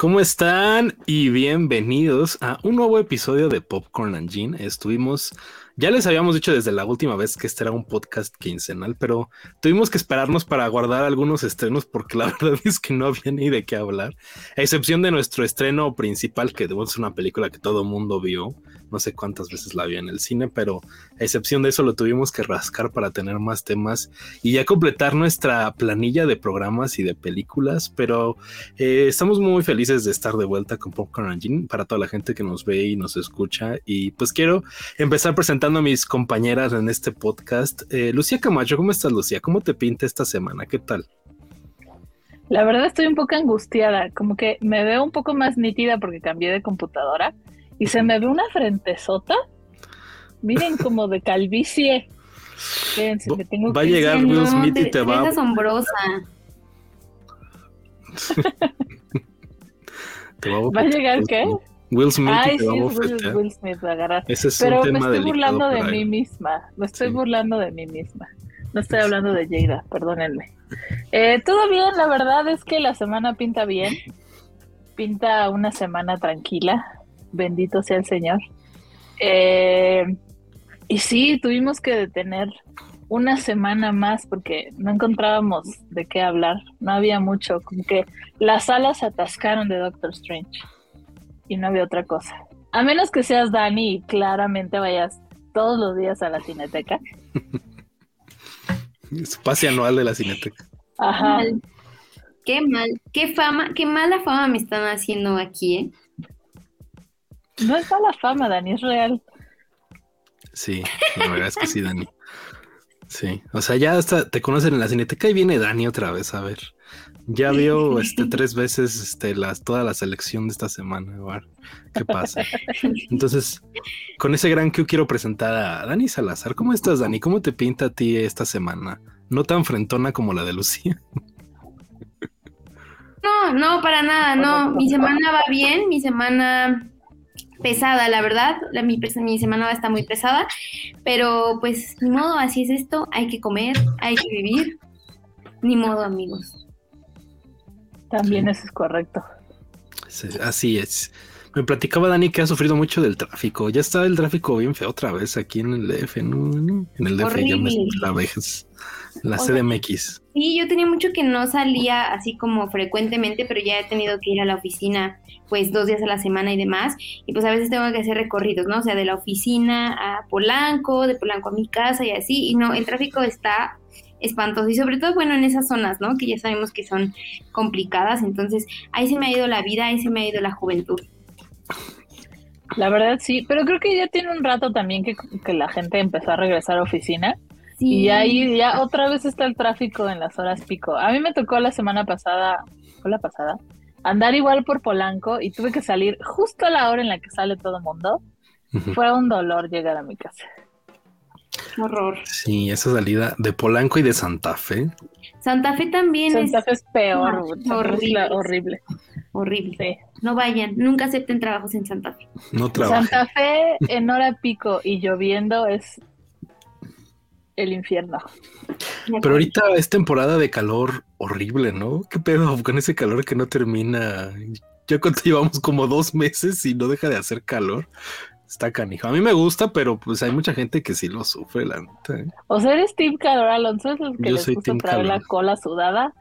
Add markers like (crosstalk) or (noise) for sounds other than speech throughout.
¿Cómo están? Y bienvenidos a un nuevo episodio de Popcorn and Gin. Estuvimos, ya les habíamos dicho desde la última vez que este era un podcast quincenal, pero tuvimos que esperarnos para guardar algunos estrenos porque la (laughs) verdad es que no había ni de qué hablar, a excepción de nuestro estreno principal, que es una película que todo mundo vio, no sé cuántas veces la vi en el cine, pero a excepción de eso lo tuvimos que rascar para tener más temas y ya completar nuestra planilla de programas y de películas, pero eh, estamos muy felices de estar de vuelta con Popcorn Engine para toda la gente que nos ve y nos escucha y pues quiero empezar presentando a mis compañeras en este podcast. Eh, Lucía Camacho, ¿cómo estás Lucía? ¿Cómo te pinta esta semana? ¿Qué tal? La verdad estoy un poco angustiada, como que me veo un poco más nítida porque cambié de computadora y se me ve una frentezota. Miren, como de calvicie. va a llegar Will Smith y te, va. Es asombrosa. va, a (laughs) llegar qué? Will Smith Ay, te va sí, a Will, Will Smith va a agarrar. Ese es Pero un tema me estoy burlando de mí misma. Me estoy Sí. burlando de mí misma. No estoy hablando de Jada, perdónenme. Eh, todo bien, la verdad es que la semana pinta bien. Pinta una semana tranquila. Bendito sea el Señor. Eh, y sí, tuvimos que detener una semana más porque no encontrábamos de qué hablar. No había mucho. Como que las salas se atascaron de Doctor Strange. Y no había otra cosa. A menos que seas Dani y claramente vayas todos los días a la cineteca. (laughs) Su pase anual de la cineteca. Ajá. Mal. Qué mal, qué fama, qué mala fama me están haciendo aquí, ¿eh? No es mala fama, Dani, es real. Sí, la verdad es que sí, Dani. Sí, o sea, ya hasta te conocen en la cineteca y viene Dani otra vez, a ver. Ya vio este tres veces este las toda la selección de esta semana, a ver qué pasa. Entonces, con ese gran que quiero presentar a Dani Salazar. ¿Cómo estás, Dani? ¿Cómo te pinta a ti esta semana? No tan frentona como la de Lucía. No, no, para nada, no. Mi semana va bien, mi semana pesada, la verdad. La, mi, mi semana va a estar muy pesada, pero pues ni modo, así es esto. Hay que comer, hay que vivir. Ni modo, amigos. También eso es correcto. Sí, Así es. Me platicaba Dani que ha sufrido mucho del tráfico. Ya está el tráfico bien feo otra vez aquí en el DF, ¿no? En el DF ya me la vejez. La O sea, CDMX. Sí, yo tenía mucho que no salía así como frecuentemente, pero ya he tenido que ir a la oficina pues dos días a la semana y demás, y pues a veces tengo que hacer recorridos, ¿no? O sea, de la oficina a Polanco, de Polanco a mi casa y así, y no, el tráfico está espantoso, y sobre todo, bueno, en esas zonas, ¿no? Que ya sabemos que son complicadas, entonces ahí se me ha ido la vida, ahí se me ha ido la juventud. La verdad sí, pero creo que ya tiene un rato también que, que la gente empezó a regresar a oficina Sí. y ahí ya otra vez está el tráfico en las horas pico. A mí me tocó la semana pasada, ¿fue la pasada? Andar igual por Polanco y tuve que salir justo a la hora en la que sale todo el mundo. Fue un dolor llegar a mi casa. Horror. Sí, esa salida de Polanco y de Santa Fe. Santa Fe también Santa Fe es peor, No, Fe es la- horrible. es horrible. Sí. No vayan, nunca acepten trabajos en Santa Fe. No. Santa Fe en hora pico y lloviendo es el infierno. Pero ahorita es temporada de calor horrible, ¿no? ¿Qué pedo con ese calor que no termina? Ya cuánto llevamos como dos meses y no deja de hacer calor. Está canijo. A mí me gusta, pero pues hay mucha gente que sí lo sufre, la neta. ¿eh? O sea, eres Team Calor Alonso, es el que Yo les soy gusta team traer la cola sudada.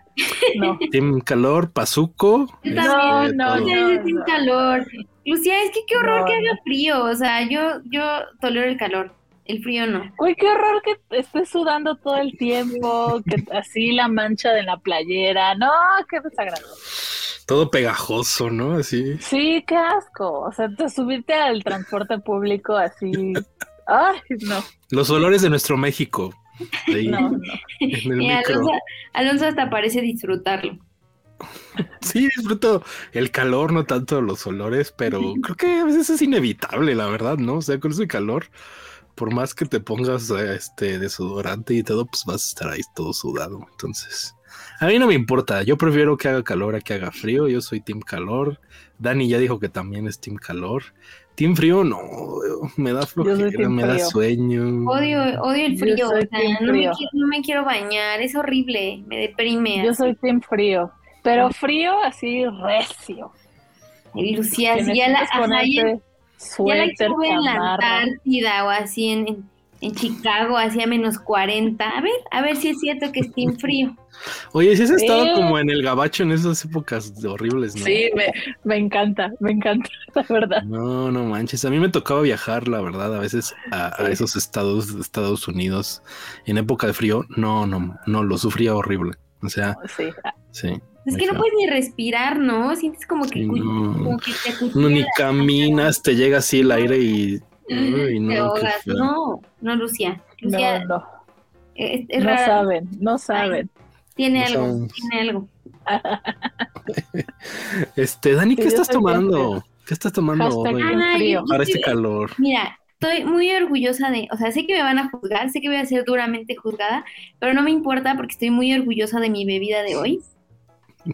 No. (laughs) Team calor, pazuco. Yo este, también, no, no. Sin calor. Lucía, es que qué horror No, que no. haga frío. O sea, yo, yo tolero el calor. El frío no. Uy, qué horror que estés sudando todo el tiempo, que así la mancha de la playera. No, qué desagradable. Todo pegajoso, ¿no? Así. Sí, qué asco. O sea, te subirte al transporte público así. (laughs) Ay, no, Los olores de nuestro México. Ahí, no, no. en el Y micro. Alonso, Alonso hasta parece disfrutarlo. Sí, disfruto el calor, no tanto los olores, pero creo que a veces es inevitable, la verdad, ¿no? O sea, con ese calor, por más que te pongas este desodorante y todo, pues vas a estar ahí todo sudado. Entonces, a mí no me importa. Yo prefiero que haga calor a que haga frío. Yo soy team calor. Dani ya dijo que también es team calor. Team frío, no, me da flojera, me da frío. sueño. Odio, odio el frío. o sea, no, me quiero, no me quiero bañar. Es horrible. Me deprime. Yo así. soy team frío, pero frío así recio. Ay, Lucía, si ya la, ajá, ya, ya la quiero en la. Antártida o así en, en, en Chicago, así a menos 40. A ver, a ver si es cierto que esté en frío. Oye, si has estado Sí. como en el gabacho en esas épocas horribles, ¿no? Sí, me, me encanta, me encanta, (laughs) la verdad. No, no manches. A mí me tocaba viajar, la verdad, a veces a, esos estados Estados Unidos en época de frío. No, no, no, lo sufría horrible. O sea, Sí. sí. Es que no puedes ni respirar, ¿no? Sientes como que, Sí, cu- no. como que te No, acuchilla ni caminas, te llega así el aire y. Uy, (laughs) no, te ahogas. No, no, Lucía. Lucía No, no, es, es no rara. saben, no saben. Tiene No algo, tiene algo. (laughs) Este, Dani, ¿qué estás tomando? ¿Qué estás tomando hoy Ay, para este calor? Mira, estoy muy orgullosa de, o sea, sé que me van a juzgar, sé que voy a ser duramente juzgada, pero no me importa porque estoy muy orgullosa de mi bebida de hoy. (laughs)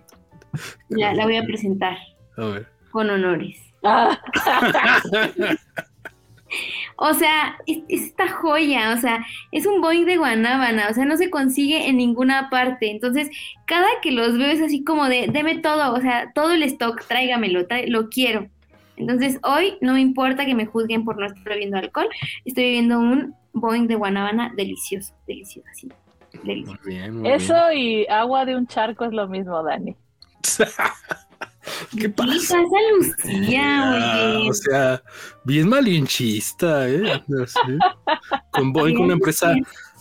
La, la voy a presentar A ver. con honores. Ah, O sea, es, es esta joya, o sea, es un Boeing de guanábana, o sea, no se consigue en ninguna parte. Entonces, cada que los veo es así como de, deme todo, o sea, todo el stock, tráigamelo, lo quiero. Entonces, hoy no me importa que me juzguen por no estar bebiendo alcohol, estoy bebiendo un Boeing de guanábana delicioso, delicioso, así, delicioso. Muy bien, muy Eso y agua de un charco es lo mismo, Dani. (laughs) ¿Qué ¿Qué pasa? pasa, Lucía? (laughs) Ah, Oye, o sea, bien malinchista, ¿eh? Así. Con Boeing, una empresa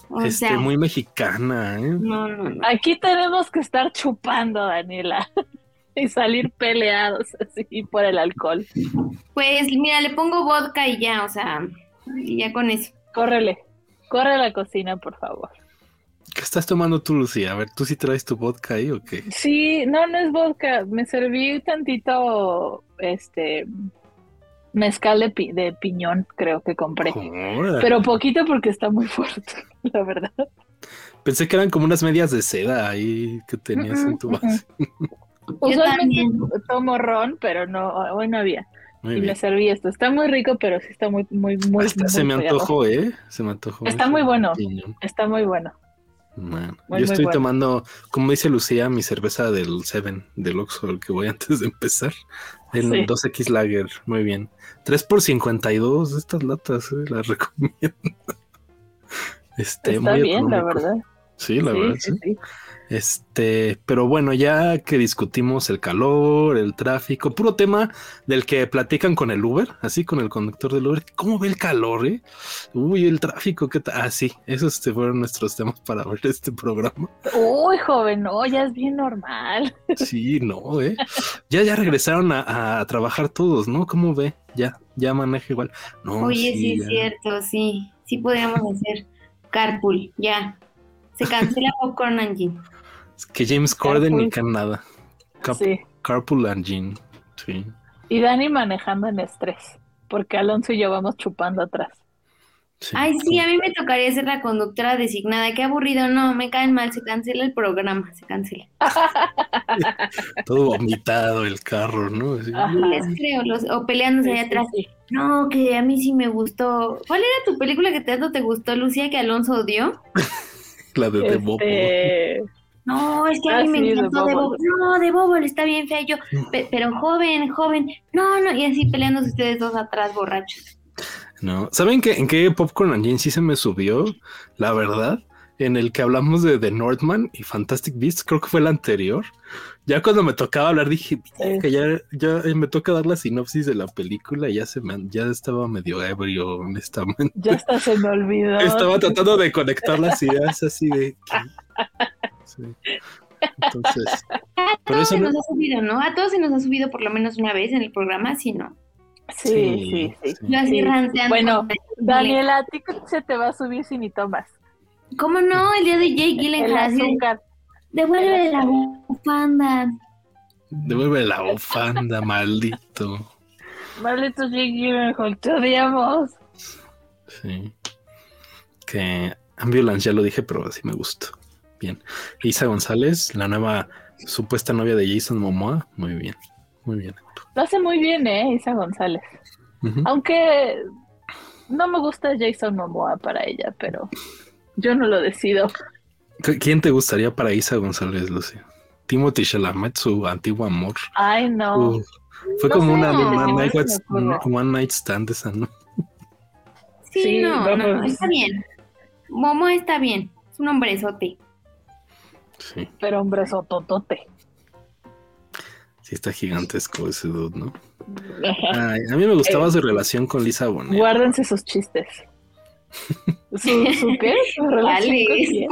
o este, sea, muy mexicana, ¿eh? no, no, no. Aquí tenemos que estar chupando, Daniela, (laughs) y salir peleados así por el alcohol. Pues mira, le pongo vodka y ya, o sea, y ya con eso. Córrele, corre a la cocina, por favor. ¿Qué estás tomando tú, Lucía? A ver, ¿tú sí traes tu vodka ahí o qué? Sí, no, no es vodka. Me serví tantito, este, mezcal de, pi- de piñón, creo que compré. Pero poquito porque está muy (laughs) fuerte, la verdad. Pensé que eran como unas medias de seda ahí que tenías en tu base. (laughs) Usualmente tomo ron, pero no, hoy no había. Muy y me bien. serví esto. Está muy rico, pero sí está muy, muy, muy, se me pegado. antojó, ¿eh? Se me antojó. Está muy bueno. piñón. Está muy bueno. Man, Muy, Yo estoy tomando, como dice Lucía, mi cerveza del Seven, del Oxxo, el que voy (laughs) antes de empezar. El Sí. 2X Lager, muy bien. 3 por 52, estas latas, eh, las (laughs) recomiendo. Este, Está muy bien, la económico. verdad. Sí, la Sí, verdad, sí. Este, pero bueno, ya que discutimos el calor, el tráfico, puro tema del que platican con el Uber, así con el conductor del Uber, ¿cómo ve el calor, eh? Uy, el tráfico, ¿qué tal? Ah, sí, esos fueron nuestros temas para ver este programa. Uy, joven, no, ya es bien normal. Sí, no, eh. Ya, ya regresaron a, a trabajar todos, ¿no? ¿Cómo ve? Ya, ya maneja igual. No, Oye, sí, es ya. cierto, sí. Sí podríamos hacer carpool, ya. Se cancela (laughs) Popcorn Engine. Es que James Corden ni Carpool. can nada. Cap- Sí. Carpool Engine. Sí. Y Dani manejando en estrés, porque Alonso y yo vamos chupando atrás. sí. Ay, sí, a mí me tocaría ser la conductora designada. Qué aburrido, no, me caen mal, se cancela el programa, se cancela. (laughs) Todo vomitado el carro, ¿no? No les creo, los, o peleándose Sí, sí, atrás. sí. No, que a mí sí me gustó. ¿Cuál era tu película que tanto te gustó, Lucía, que Alonso odió? (laughs) La de The Bobo. No, es que a Ah, mí me sí, de encantó de. Bobo. No, de Bobo está bien fea. Yo, pe- pero joven, joven. No, no, y así peleándose ustedes dos atrás, borrachos. No. ¿Saben qué, en qué Popcorn Engine sí se me subió? La verdad, en el que hablamos de The Northman y Fantastic Beasts, creo que fue el anterior. Ya cuando me tocaba hablar dije que ya, ya eh, me toca dar la sinopsis de la película y ya se me ya estaba medio ebrio, honestamente. ya hasta se me olvidó. Estaba tratando de conectar las ideas así de (laughs) sí. Entonces, A todos se no, nos ha subido, ¿no? A todos se nos ha subido por lo menos una vez en el programa, si no. Sí, sí, sí. Yo así ranteando. Bueno, Daniela, a ti se te va a subir si ni tomas. ¿Cómo no? El día de Jake Gyllenhaal así devuelve la bufanda. devuelve la bufanda, maldito. Malditos Jake Gyllenhaal, te odiamos. Sí. Que Ambulance ya lo dije, pero sí me gustó. Bien. Isa González, la nueva supuesta novia de Jason Momoa. Muy bien. Muy bien. Lo hace muy bien, ¿eh? Isa González. Aunque no me gusta Jason Momoa para ella, pero yo no lo decido. ¿Qu- ¿Quién te gustaría para Isa González, Lucy? Timothy Chalamet, su antiguo amor. Ay, no. Fue No como sé, una no one, night, one stand esa, ¿no? Sí, Sí, no, no, vamos. está bien. Momo está bien, es un hombrezote. Sí, Pero hombre, sototote. sí está gigantesco ese dude, ¿no? (laughs) Ay, a mí me gustaba Eh, su relación con Lisa Bonet. Guárdense sus chistes. (laughs) ¿Su, su qué? ¿Su relación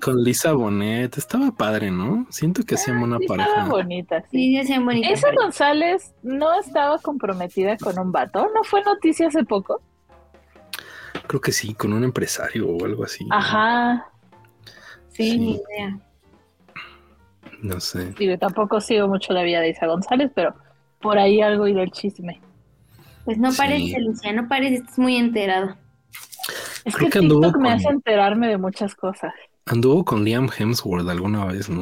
con Lisa Bonet, estaba padre, ¿no? Siento que hacían una Sí, pareja. Estaba bonita, sí. Sí, bonitas. Esa González no estaba comprometida con un vato, ¿no fue noticia hace poco? Creo que sí, con un empresario o algo así. Ajá. Sí, Sí. ni idea. No sé. Digo, tampoco sigo mucho la vida de Isa González, pero por ahí algo y del chisme. Pues no Sí. parece, Lucía, no parece, estás muy enterado. Es Creo que, que me hace enterarme de muchas cosas. Anduvo con Liam Hemsworth alguna vez, ¿no?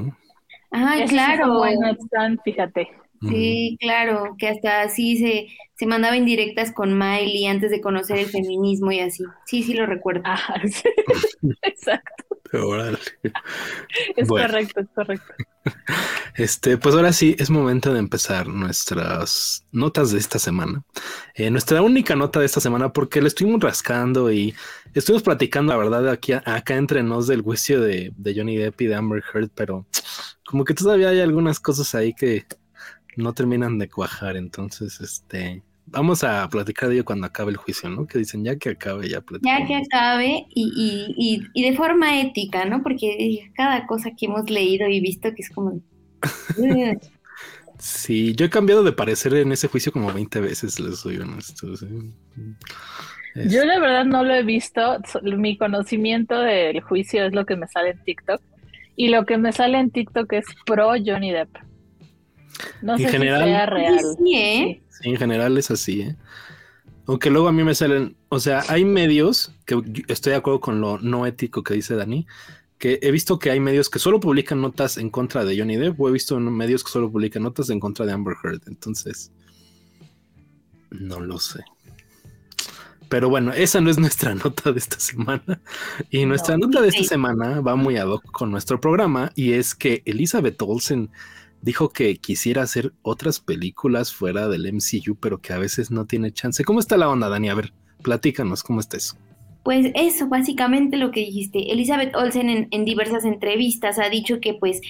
Un claro. stand, fíjate. Sí, claro, que hasta así se, se mandaba indirectas con Miley antes de conocer el (laughs) feminismo y así. Sí, sí lo recuerdo. (laughs) Sí. Exacto. Órale. Es Bueno. correcto, es correcto. Este, pues ahora sí es momento de empezar nuestras notas de esta semana. Eh, nuestra única nota de esta semana, porque le estuvimos rascando y estuvimos platicando, la verdad, aquí acá entre nos del juicio de, de Johnny Depp y de Amber Heard, pero como que todavía hay algunas cosas ahí que no terminan de cuajar. Entonces, este, vamos a platicar de ello cuando acabe el juicio, ¿no? Que dicen ya que acabe, ya platicamos. Ya que acabe y, y, y, y de forma ética, ¿no? Porque eh, cada cosa que hemos leído y visto que es como... (laughs) Sí, yo he cambiado de parecer en ese juicio como 20 veces, les soy honesto. sí. Es- Yo la verdad no lo he visto. Mi conocimiento del juicio es lo que me sale en TikTok. Y lo que me sale en TikTok es pro Johnny Depp. No En sé general- si sea real. Sí, ¿eh? Sí, en general es así, ¿eh? Aunque luego a mí me salen, o sea, hay medios que estoy de acuerdo con lo no ético que dice Dani, que he visto que hay medios que solo publican notas en contra de Johnny Depp o he visto medios que solo publican notas en contra de Amber Heard, entonces no lo sé. Pero bueno, esa no es nuestra (laughs) nota de esta semana. Y nuestra No. nota de esta Sí. semana va muy ad hoc con nuestro programa y es que Elizabeth Olsen dijo que quisiera hacer otras películas fuera del MCU, pero que a veces no tiene chance. ¿Cómo está la onda, Dani? A ver, platícanos, ¿cómo está eso? Pues eso, básicamente lo que dijiste. Elizabeth Olsen en, en diversas entrevistas ha dicho que pues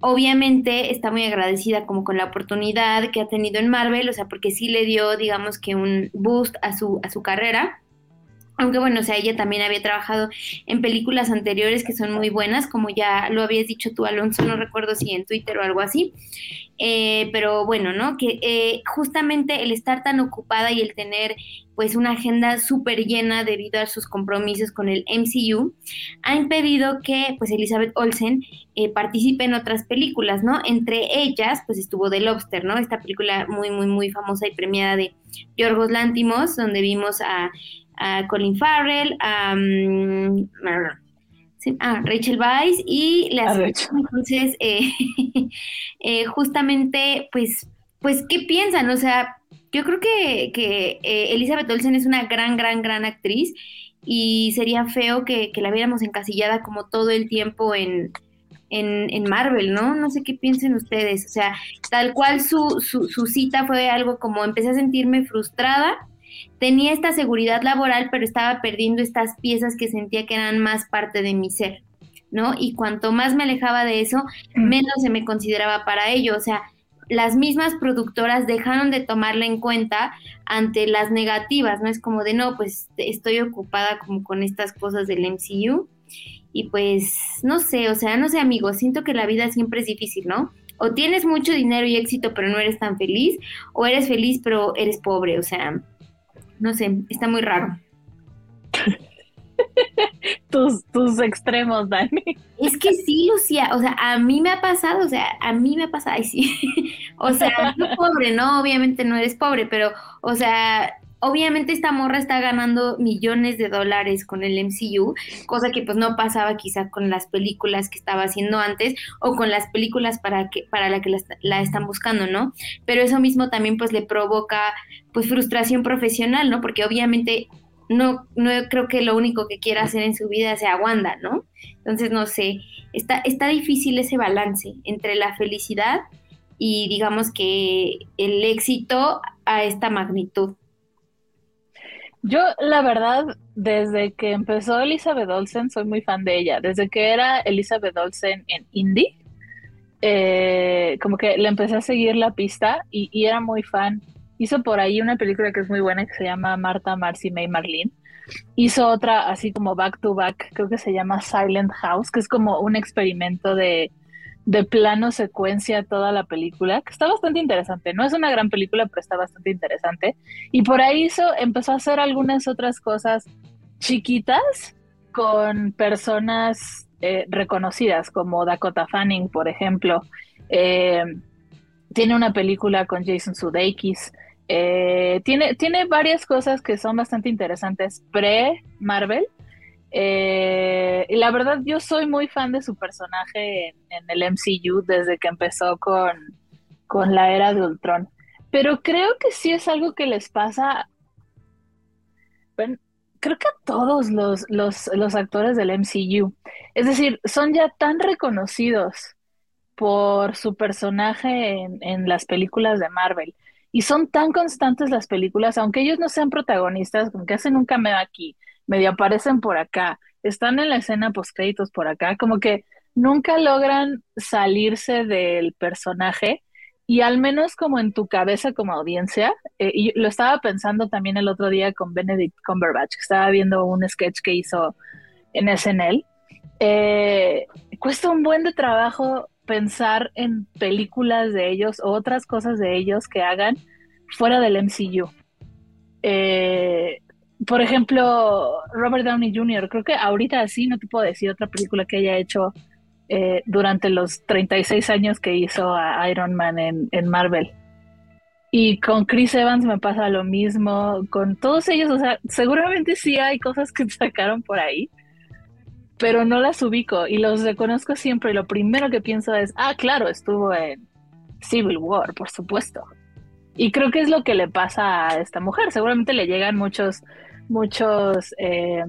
obviamente está muy agradecida como con la oportunidad que ha tenido en Marvel, o sea, porque sí le dio, digamos que un boost a su, a su carrera. Aunque bueno, o sea, ella también había trabajado en películas anteriores que son muy buenas, como ya lo habías dicho tú, Alonso, no recuerdo si en Twitter o algo así. Eh, pero bueno, ¿no? Que eh, justamente el estar tan ocupada y el tener pues una agenda súper llena debido a sus compromisos con el MCU, ha impedido que pues Elizabeth Olsen eh, participe en otras películas, ¿no? Entre ellas pues estuvo The Lobster, ¿no? Esta película muy, muy, muy famosa y premiada de Yorgos Lántimos, donde vimos a, a Colin Farrell, a... ah, Rachel Weisz y la A Rachel. entonces eh, (laughs) eh, justamente pues pues qué piensan o sea yo creo que, que eh, Elizabeth Olsen es una gran gran gran actriz y sería feo que, que la viéramos encasillada como todo el tiempo en, en, en Marvel, ¿no? No sé qué piensen ustedes. O sea, tal cual su, su, su cita fue algo como empecé a sentirme frustrada, tenía esta seguridad laboral, pero estaba perdiendo estas piezas que sentía que eran más parte de mi ser, ¿no? Y cuanto más me alejaba de eso, menos se me consideraba para ello. O sea, las mismas productoras dejaron de tomarla en cuenta ante las negativas, ¿no? Es como de, no, pues estoy ocupada como con estas cosas del MCU y pues, no sé, o sea, no sé, amigos, siento que la vida siempre es difícil, ¿no? O tienes mucho dinero y éxito, pero no eres tan feliz, o eres feliz, pero eres pobre, o sea, no sé, está muy raro. (laughs) Tus, tus extremos, Dani. Es que sí, Lucía, o sea, a mí me ha pasado, o sea, a mí me ha pasado, ay, sí, (laughs) o sea, no pobre, no, obviamente no eres pobre, pero, o sea, obviamente esta morra está ganando millones de dólares con el MCU, cosa que pues no pasaba quizá con las películas que estaba haciendo antes o con las películas para que para la que la, la están buscando, ¿no? Pero eso mismo también pues le provoca pues frustración profesional, ¿no? Porque obviamente no, no creo que lo único que quiera hacer en su vida sea Wanda, ¿no? Entonces, no sé, está, está difícil ese balance entre la felicidad y digamos que el éxito a esta magnitud. Yo, la verdad, desde que empezó Elizabeth Olsen, soy muy fan de ella. Desde que era Elizabeth Olsen en Indie, eh, como que le empecé a seguir la pista y, y, era muy fan. Hizo por ahí una película que es muy buena que se llama Marta, Marcy, May, Marlene. Hizo otra así como back to back, creo que se llama Silent House, que es como un experimento de, de plano secuencia toda la película, que está bastante interesante. No es una gran película, pero está bastante interesante. Y por ahí hizo, empezó a hacer algunas otras cosas chiquitas con personas eh, reconocidas, como Dakota Fanning, por ejemplo. Eh, tiene una película con Jason Sudeikis. Eh, tiene, tiene varias cosas que son bastante interesantes pre-Marvel eh, y la verdad, yo soy muy fan de su personaje en, el MCU desde que empezó con, con, la era de Ultron. Pero creo que sí es algo que les pasa. Bueno, creo que a todos los, los, los actores del MCU. Es decir, son ya tan reconocidos por su personaje en, las películas de Marvel. Y son tan constantes las películas, aunque ellos no sean protagonistas, como que hacen un cameo aquí, medio aparecen por acá, están en la escena post créditos por acá, como que nunca logran salirse del personaje y al menos como en tu cabeza como audiencia, eh, y lo estaba pensando también el otro día con Benedict Cumberbatch, que estaba viendo un sketch que hizo en SNL, eh, cuesta un buen de trabajo pensar en películas de ellos o otras cosas de ellos que hagan fuera del MCU. Eh, por ejemplo, Robert Downey Jr., creo que ahorita sí no te puedo decir otra película que haya hecho eh, durante los 36 años que hizo a Iron Man en, en, Marvel. Y con Chris Evans me pasa lo mismo, con todos ellos, o sea, seguramente sí hay cosas que (laughs) sacaron por ahí, pero no las ubico y los reconozco siempre. Y lo primero que pienso es, ah, claro, estuvo en Civil War, por supuesto. Y creo que es lo que le pasa a esta mujer. Seguramente le llegan muchos, muchos eh,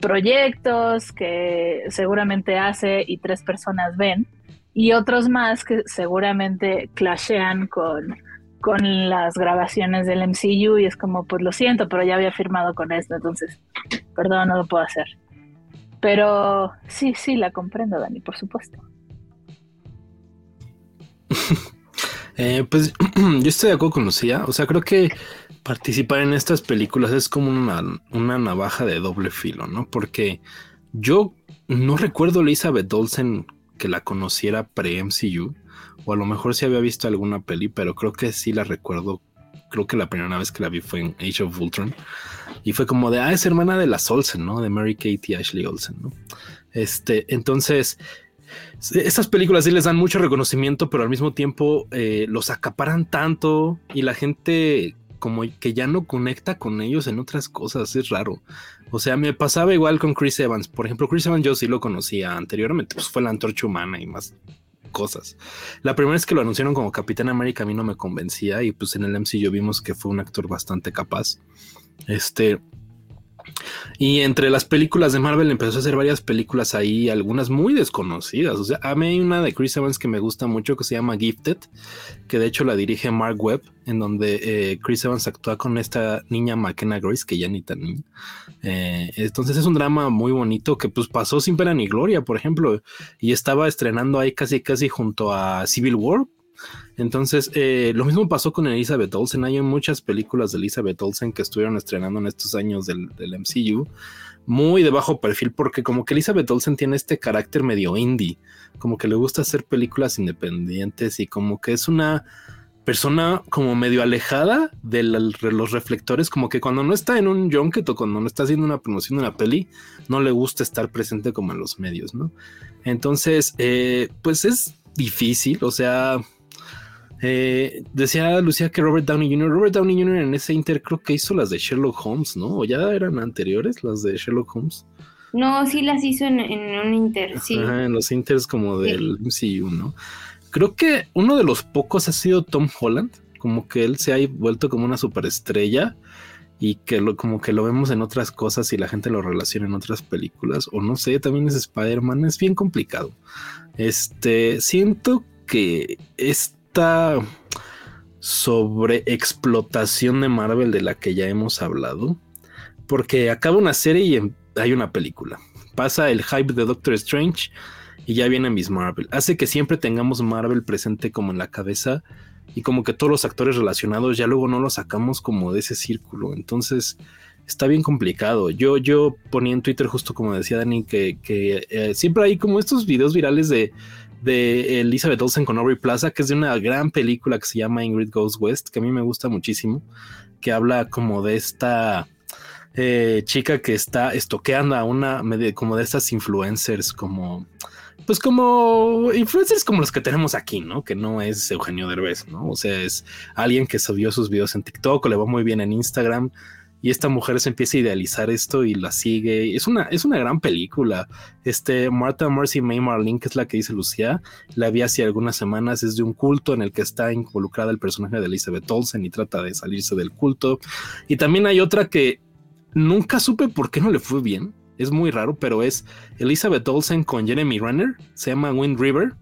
proyectos que seguramente hace y tres personas ven. Y otros más que seguramente clashean con, con las grabaciones del MCU y es como, pues lo siento, pero ya había firmado con esto, entonces, perdón, no lo puedo hacer. Pero sí, sí, la comprendo, Dani, por supuesto. (laughs) Eh, pues (clears throat) yo estoy de acuerdo con Lucía. O sea, creo que participar en estas películas es como una, una navaja de doble filo, ¿no? Porque yo no recuerdo a Elizabeth Olsen que la conociera pre-MCU. O a lo mejor sí había visto alguna peli, pero creo que sí la recuerdo. Creo que la primera vez que la vi fue en Age of Ultron. Y fue como de, ah, es hermana de las Olsen, ¿no? De Mary Kate y Ashley Olsen, ¿no? Este, entonces, esas películas sí les dan mucho reconocimiento, pero al mismo tiempo eh, los acaparan tanto y la gente como que ya no conecta con ellos en otras cosas, es raro. O sea, me pasaba igual con Chris Evans. Por ejemplo, Chris Evans yo sí lo conocía anteriormente, pues fue la antorcha humana y más cosas. La primera vez que lo anunciaron como Capitán América a mí no me convencía y pues en el MCU vimos que fue un actor bastante capaz. Este, y entre las películas de Marvel empezó a hacer varias películas ahí, algunas muy desconocidas. O sea, a mí hay una de Chris Evans que me gusta mucho que se llama Gifted, que de hecho la dirige Mark Webb, en donde eh, Chris Evans actúa con esta niña McKenna Grace, que ya ni tan niña. Eh, entonces es un drama muy bonito que pues pasó sin pena ni gloria, por ejemplo, y estaba estrenando ahí casi casi junto a Civil War, entonces, eh, lo mismo pasó con Elizabeth Olsen. Hay muchas películas de Elizabeth Olsen que estuvieron estrenando en estos años del, MCU, muy de bajo perfil, porque como que Elizabeth Olsen tiene este carácter medio indie, como que le gusta hacer películas independientes y como que es una persona como medio alejada de los reflectores, como que cuando no está en un junket o cuando no está haciendo una promoción de una peli, no le gusta estar presente como en los medios, ¿no? Entonces, eh, pues es difícil, o sea, eh, decía Lucía que Robert Downey Jr., Robert Downey Jr. en ese inter creo que hizo las de Sherlock Holmes, ¿no? ¿O ya eran anteriores las de Sherlock Holmes? No, sí las hizo en, un inter, sí. en los inters como del MCU, ¿no? Creo que uno de los pocos ha sido Tom Holland, como que él se ha vuelto como una superestrella y que lo, como que lo vemos en otras cosas y la gente lo relaciona en otras películas, o no sé, también es Spider-Man, es bien complicado. Este, siento que es sobre explotación de Marvel de la que ya hemos hablado, porque acaba una serie y hay una película. Pasa el hype de Doctor Strange y ya viene Miss Marvel. Hace que siempre tengamos Marvel presente como en la cabeza y como que todos los actores relacionados ya luego no los sacamos como de ese círculo. Entonces está bien complicado. Yo, yo ponía en Twitter justo como decía Dani que, eh, siempre hay como estos videos virales de, de Elizabeth Olsen con Aubrey Plaza, que es de una gran película que se llama Ingrid Goes West, que a mí me gusta muchísimo, que habla como de esta eh, chica que está estoqueando a una, como de estas influencers, como pues como influencers como los que tenemos aquí, ¿no? Que no es Eugenio Derbez, ¿no? O sea, es alguien que subió sus videos en TikTok o le va muy bien en Instagram y esta mujer se empieza a idealizar esto y la sigue. Es una, es una gran película. Este Martha Mercy May Marlene, que es la que dice Lucía, la vi hace algunas semanas. Es de un culto en el que está involucrada el personaje de Elizabeth Olsen y trata de salirse del culto. Y también hay otra que nunca supe por qué no le fue bien. Es muy raro, pero es Elizabeth Olsen con Jeremy Renner. Se llama Wind River.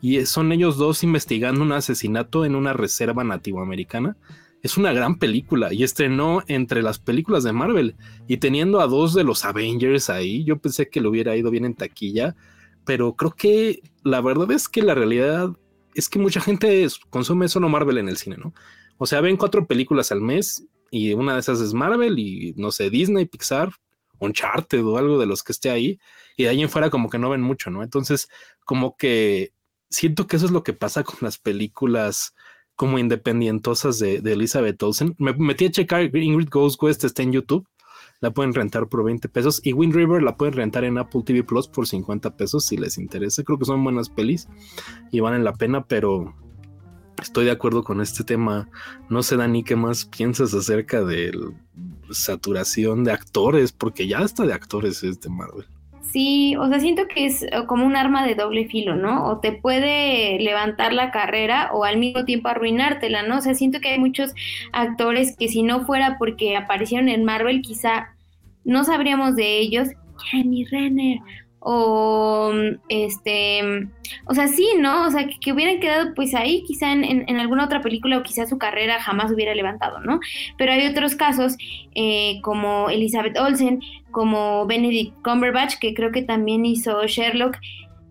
Y son ellos dos investigando un asesinato en una reserva nativoamericana es una gran película y estrenó entre las películas de Marvel y teniendo a dos de los Avengers ahí, yo pensé que le hubiera ido bien en taquilla, pero creo que la verdad es que la realidad es que mucha gente consume solo Marvel en el cine, ¿no? O sea, ven cuatro películas al mes y una de esas es Marvel y no sé, Disney, Pixar, Uncharted o algo de los que esté ahí y de ahí en fuera como que no ven mucho, ¿no? Entonces, como que siento que eso es lo que pasa con las películas como independientosas de, Elizabeth Olsen. Me metí a checar Ingrid Goes West está en YouTube. La pueden rentar por 20 pesos. Y Wind River la pueden rentar en Apple TV Plus por 50 pesos si les interesa. Creo que son buenas pelis y valen la pena, pero estoy de acuerdo con este tema. No sé, Dani, ¿qué más piensas acerca de saturación de actores? Porque ya está de actores este Marvel. Sí, o sea, siento que es eh, como un arma de doble filo, ¿no? O te puede levantar la carrera o al mismo tiempo arruinártela, ¿no? O sea, siento que hay muchos actores que si no fuera porque aparecieron en Marvel, quizá no sabríamos de ellos. Jeremy Renner o este, o sea, sí, ¿no? O sea, que, hubieran quedado pues ahí quizá en, alguna otra película o quizá su carrera jamás hubiera levantado, ¿no? Pero hay otros casos eh, como Elizabeth Olsen, como Benedict Cumberbatch, que creo que también hizo Sherlock.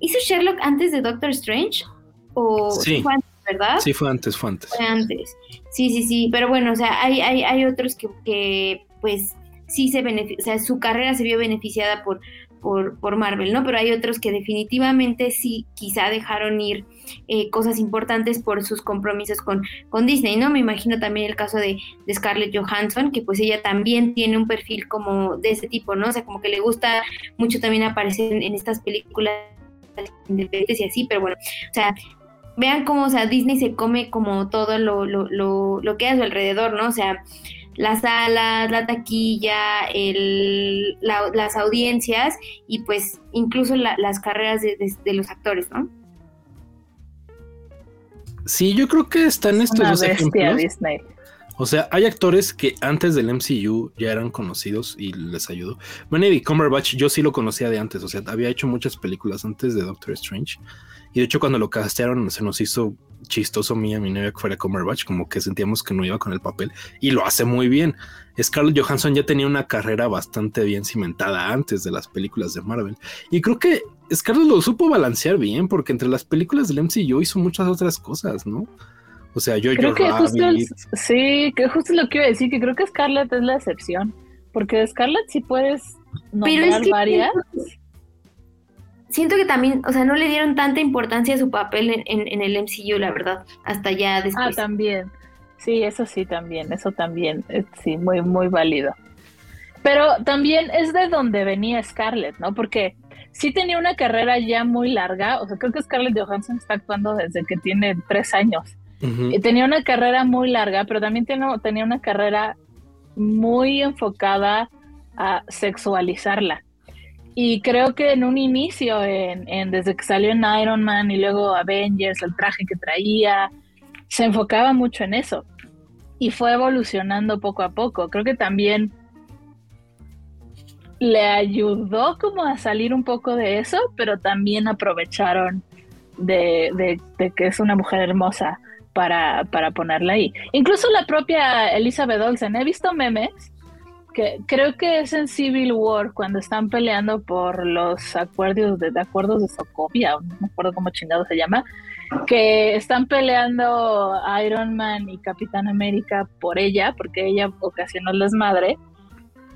¿Hizo Sherlock antes de Doctor Strange? ¿O sí. fue antes, verdad? Sí, fue antes, fue antes. Fue antes. Sí, sí, sí, pero bueno, o sea, hay, hay, hay otros que, que pues sí se beneficia, o sea, su carrera se vio beneficiada por por, Marvel, ¿no? Pero hay otros que definitivamente sí quizá dejaron ir eh, cosas importantes por sus compromisos con, con Disney, ¿no? Me imagino también el caso de, Scarlett Johansson, que pues ella también tiene un perfil como de ese tipo, ¿no? O sea, como que le gusta mucho también aparecer en, estas películas independientes y así, pero bueno, o sea, vean cómo, o sea, Disney se come como todo lo, lo, lo, lo que hay a su alrededor, ¿no? O sea, las salas, la taquilla, el, las audiencias y pues incluso las carreras de, los actores, ¿no? Sí, yo creo que están estos dos ejemplos. O sea, hay actores que antes del MCU ya eran conocidos y les ayudó. Benedict Cumberbatch yo sí lo conocía de antes, o sea, había hecho muchas películas antes de Doctor Strange. Y de hecho cuando lo castearon se nos hizo chistoso mía, mi novia que fuera Cumberbatch, como que sentíamos que no iba con el papel y lo hace muy bien. Scarlett Johansson ya tenía una carrera bastante bien cimentada antes de las películas de Marvel y creo que Scarlett lo supo balancear bien porque entre las películas del MCU hizo muchas otras cosas, ¿no? O sea, yo creo que justo sí, que justo lo que iba a decir, que creo que Scarlett es la excepción, porque de Scarlett sí puedes nombrar varias siento que también, o sea, no le dieron tanta importancia a su papel en, el MCU, la verdad, hasta ya después. Ah, también. Sí, eso sí, también, eso también, eh, sí, muy, muy válido. Pero también es de donde venía Scarlett, ¿no? Porque sí tenía una carrera ya muy larga, o sea, creo que Scarlett Johansson está actuando desde que tiene tres años. Y tenía una carrera muy larga, pero también tenía una carrera muy enfocada a sexualizarla. Y creo que en un inicio, en, desde que salió en Iron Man y luego Avengers, el traje que traía, se enfocaba mucho en eso. Y fue evolucionando poco a poco. Creo que también le ayudó como a salir un poco de eso, pero también aprovecharon de, de, que es una mujer hermosa para, para ponerla ahí. Incluso la propia Elizabeth Olsen, he visto memes creo que es en Civil War cuando están peleando por los acuerdos de, acuerdos de Sokovia, no me acuerdo cómo chingado se llama, que están peleando Iron Man y Capitán América por ella, porque ella ocasionó el desmadre,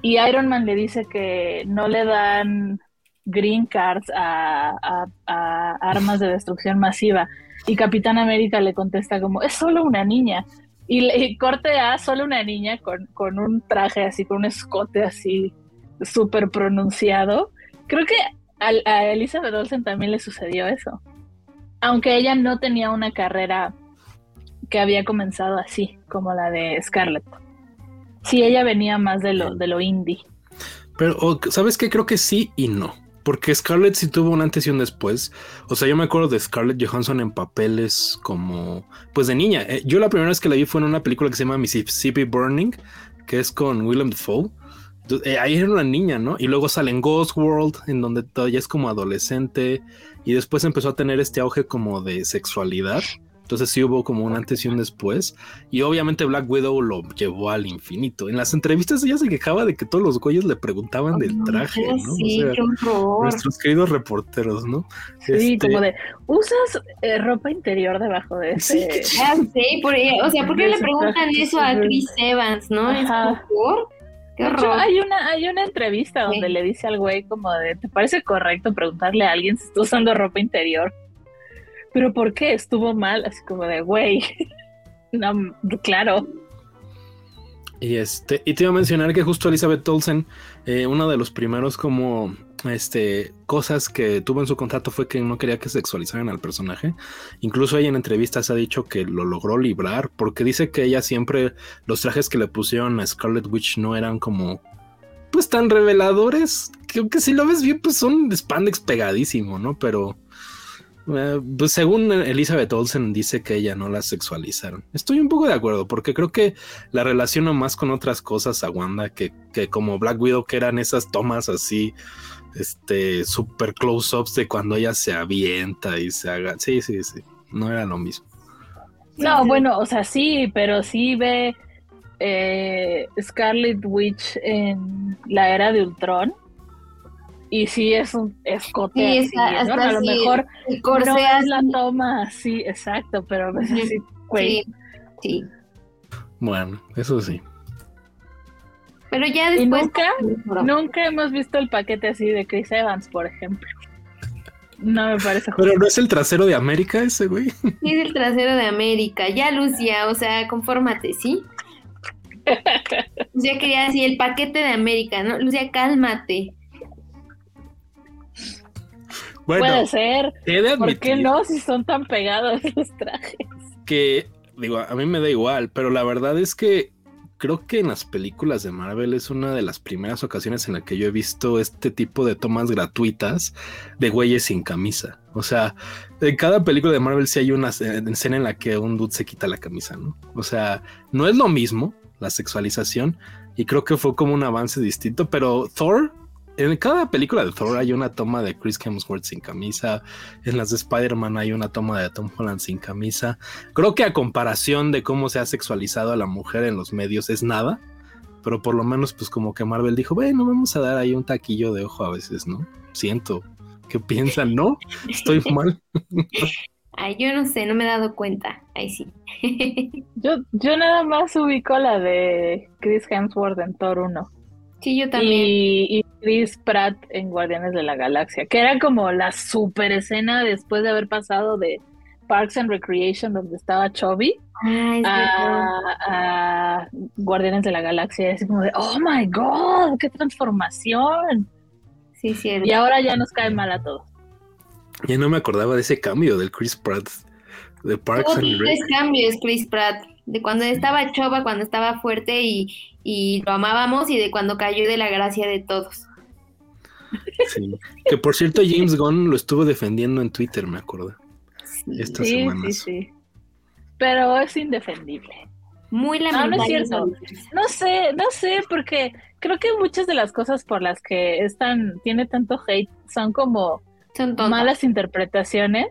y Iron Man le dice que no le dan green cards a, a armas de destrucción masiva, y Capitán América le contesta como, es solo una niña. Y, corte a solo una niña con, con, un traje así, con un escote así súper pronunciado. Creo que a, a, Elizabeth Olsen también le sucedió eso. Aunque ella no tenía una carrera que había comenzado así, como la de Scarlett. Sí, ella venía más de lo, de lo indie. Pero, ¿sabes qué? Creo que sí y no. Porque Scarlett sí tuvo un antes y un después. O sea, yo me acuerdo de Scarlett Johansson en papeles como, pues de niña. Eh, yo la primera vez que la vi fue en una película que se llama Mississippi Burning, que es con Willem Dafoe. Eh, ahí era una niña, ¿no? Y luego sale en Ghost World, en donde todavía es como adolescente. Y después empezó a tener este auge como de sexualidad. Entonces sí hubo como un antes y un después. Y obviamente Black Widow lo llevó al infinito. En las entrevistas ella se quejaba de que todos los güeyes le preguntaban del traje, ¿no? Sí, qué horror. Nuestros queridos reporteros, ¿no? Sí, este, como de, ¿usas eh, ropa interior debajo de ese? Sí, sí por, o sea, ¿por qué le preguntan eso a Chris Evans, no? Es por Qué horror. hay una, hay una entrevista donde le dice al güey como de, ¿te parece correcto preguntarle a alguien si está usando ropa interior? Pero ¿por qué estuvo mal? Así como de, güey, (laughs) no, claro. Y este, y te iba a mencionar que justo Elizabeth Olsen, eh, uno de los primeros como este cosas que tuvo en su contrato fue que no quería que sexualizaran al personaje. Incluso ella en entrevistas ha dicho que lo logró librar, porque dice que ella siempre los trajes que le pusieron a Scarlet Witch no eran como pues tan reveladores. Que, que si lo ves bien, pues son de spandex pegadísimo, ¿no? Pero eh, pues según Elizabeth Olsen dice que ella no la sexualizaron. Estoy un poco de acuerdo porque creo que la relaciono más con otras cosas a Wanda que, que como Black Widow que eran esas tomas así, este, super close-ups de cuando ella se avienta y se haga. Sí, sí, sí. No era lo mismo. No, bueno, o sea, sí, pero sí ve eh, Scarlet Witch en la era de Ultron y sí es un escote así, ¿no? a lo mejor no es la toma sí, exacto, pero a veces sí, sí, Bueno, eso sí. Pero ya después... nunca, nunca hemos visto el paquete así de Chris Evans, por ejemplo. No me parece Pero no es el trasero de América ese, güey. Sí, es el trasero de América. Ya, Lucia, o sea, confórmate, ¿sí? (laughs) Lucia quería decir el paquete de América, ¿no? Lucia, cálmate. Puede ser. ¿Por qué no si son tan pegados (laughs) los trajes? Que, digo, a mí me da igual, pero la verdad es que creo que en las películas de Marvel es una de las primeras ocasiones en la que yo he visto este tipo de tomas gratuitas de güeyes sin camisa. O sea, en cada película de Marvel sí hay una escena en la que un dude se quita la camisa, ¿no? O sea, no es lo mismo la sexualización y creo que fue como un avance distinto, pero Thor en cada película de Thor hay una toma de Chris Hemsworth sin camisa. En las de Spider-Man hay una toma de Tom Holland sin camisa. Creo que a comparación de cómo se ha sexualizado a la mujer en los medios es nada. Pero por lo menos, pues como que Marvel dijo, bueno, vamos a dar ahí un taquillo de ojo a veces, ¿no? Siento. ¿Qué piensan? ¿No? Estoy (laughs) mal. Ay, yo no sé, no me he dado cuenta. Ahí sí. yo, yo nada más ubico la de Chris Hemsworth en Thor 1. Sí, yo también. Y, Chris Pratt en Guardianes de la Galaxia, que era como la super escena después de haber pasado de Parks and Recreation, donde estaba Chubby, a, Guardianes de la Galaxia. Es como de, oh my god, qué transformación. Sí, sí. Y ahora ya nos cae mal a todos. Ya no me acordaba de ese cambio del Chris Pratt de Parks and Recreation. cambios, Chris Pratt de cuando estaba chova, cuando estaba fuerte y, lo amábamos y de cuando cayó de la gracia de todos. Sí. Que por cierto James Gunn lo estuvo defendiendo en Twitter, me acuerdo. Sí, sí, sí. Pero es indefendible. Muy lamentable. No, no es cierto. No sé, no sé, porque creo que muchas de las cosas por las que están, tiene tanto hate son como son malas interpretaciones,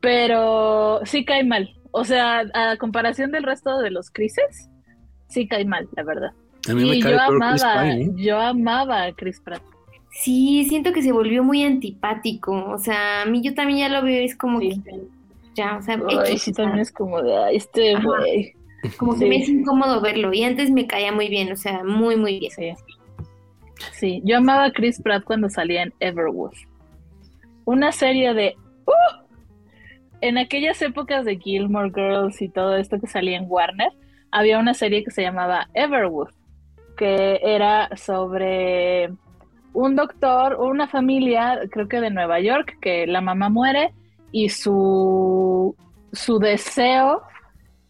pero sí cae mal. O sea, a comparación del resto de los Crises, sí cae mal, la verdad. A mí me y cae yo Chris amaba, Pine, ¿eh? yo amaba a Chris Pratt. Sí, siento que se volvió muy antipático. O sea, a mí yo también ya lo veo, es como Sí. que ya, o sea, Ay, sí, también es como de, ay, este güey. como que me es incómodo verlo. Y antes me caía muy bien, o sea, muy, muy bien. Sí. Sí, yo amaba a Chris Pratt cuando salía en Everwood. Una serie de... ¡Uh! En aquellas épocas de Gilmore Girls y todo esto que salía en Warner, había una serie que se llamaba Everwood, que era sobre un doctor, una familia, creo que de Nueva York, que la mamá muere y su, su deseo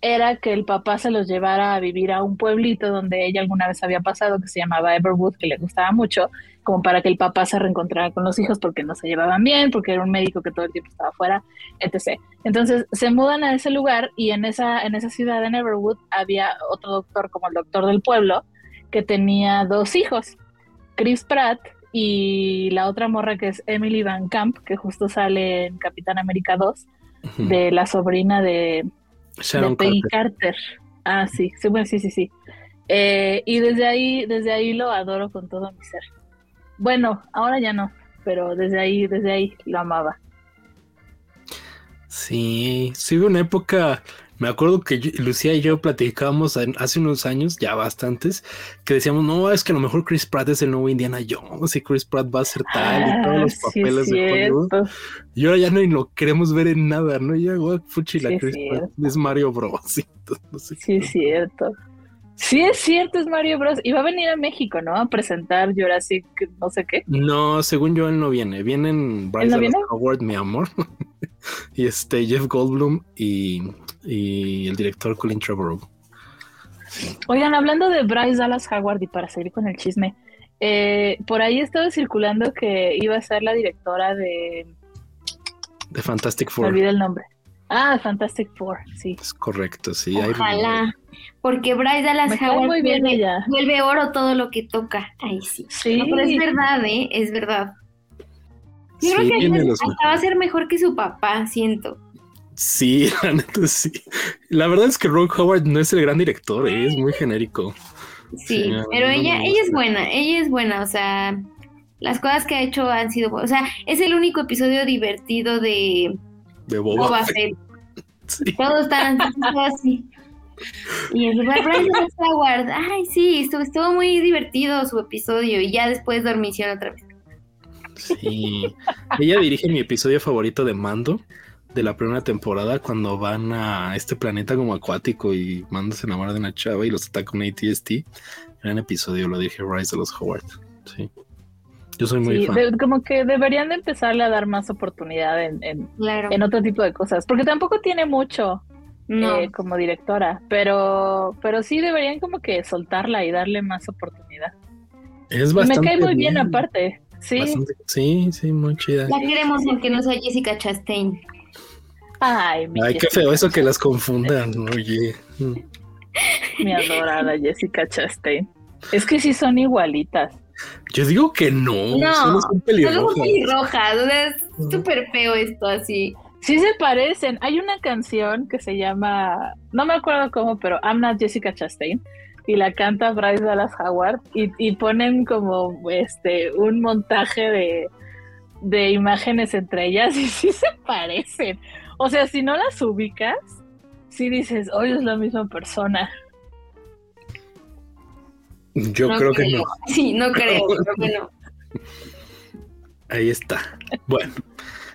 era que el papá se los llevara a vivir a un pueblito donde ella alguna vez había pasado, que se llamaba Everwood, que le gustaba mucho, como para que el papá se reencontrara con los hijos porque no se llevaban bien, porque era un médico que todo el tiempo estaba fuera, etc. Entonces se mudan a ese lugar y en esa, en esa ciudad, en Everwood, había otro doctor como el doctor del pueblo, que tenía dos hijos, Chris Pratt y la otra morra que es Emily Van Camp, que justo sale en Capitán América 2, Ujú. de la sobrina de, Sharon de Peggy Carter. Carter. Ah, sí, sí, bueno, sí, sí, sí. Eh, y desde ahí, desde ahí lo adoro con todo mi ser. Bueno, ahora ya no, pero desde ahí, desde ahí lo amaba. Sí, sí, una época. Me acuerdo que yo- Lucía y yo platicábamos hace unos años, ya bastantes, que decíamos, no, es que a lo mejor Chris Pratt es el nuevo Indiana Jones y Chris Pratt va a ser tal y todos los Ah, sí, es papeles de Hollywood. Y ahora ya no lo queremos ver en nada, ¿no? Ya, güey, fuchi, la Sí, Chris sí, Pratt es Mario Bros. (laughs) no sé Sí, es cierto. Sí, es cierto, es Mario Bros. Y va a venir a México, ¿no? A presentar Jurassic, no sé qué. No, según yo, él no viene. Vienen Bryce no viene? Howard, mi amor. (laughs) y este Jeff Goldblum y, y el director Colin Trevorrow. Oigan, hablando de Bryce Dallas Howard y para seguir con el chisme, eh, por ahí estaba circulando que iba a ser la directora de... De Fantastic Me Four. olvidé el nombre. Ah, Fantastic Four, sí. Es correcto, sí. hay Ojalá. Porque Bryce Dallas Me Howard muy bien vuelve, ella. vuelve oro todo lo que toca. Ay, sí. Sí. No, pero es verdad, ¿eh? Es verdad. Yo Sí, creo que hasta va a ser mejor que su papá, siento. Sí, (laughs) la neta sí. La verdad es que Ron Howard no es el gran director, eh, es muy genérico. Sí, Sí, pero no ella, ella es buena, ella es buena, o sea, las cosas que ha hecho han sido. O sea, es el único episodio divertido de De Boba. Boba Fett. (laughs) Sí. Todos están así. Y el Dallas Howard, ay, sí, estuvo, estuvo muy divertido su episodio y ya después dormición otra vez. Sí. Ella dirige mi episodio favorito de Mando de la primera temporada cuando van a este planeta como acuático y Mando se enamora de una chava y los ataca un ATST. Gran episodio, lo dije Rise de los Howard. Sí. Yo soy muy Sí, fan. de- como que deberían de empezarle a dar más oportunidad en, en, Claro. en otro tipo de cosas, porque tampoco tiene mucho No, eh, como directora, pero, pero sí deberían como que soltarla y darle más oportunidad. Es Y me bastante. cae muy bien aparte, sí. bastante- sí, sí, muy chida. la queremos aunque no sea Jessica Chastain. Ay, mi, Ay, qué feo eso que las confundan, oye. Mm. mi adorada Jessica Chastain. Es que sí son igualitas. Yo digo que no, No, solo son pelirrojas. son pelirrojas, o sea, es súper feo esto así. Sí se parecen. Hay una canción que se llama, no me acuerdo cómo, pero I'm not Jessica Chastain. Y la canta Bryce Dallas Howard y, y ponen como este un montaje de, de imágenes entre ellas (laughs) y sí se parecen. O sea, si no las ubicas, sí dices, hoy es la misma persona. Yo creo que no. (laughs) Sí, no creo, creo que no. Ahí está. Bueno,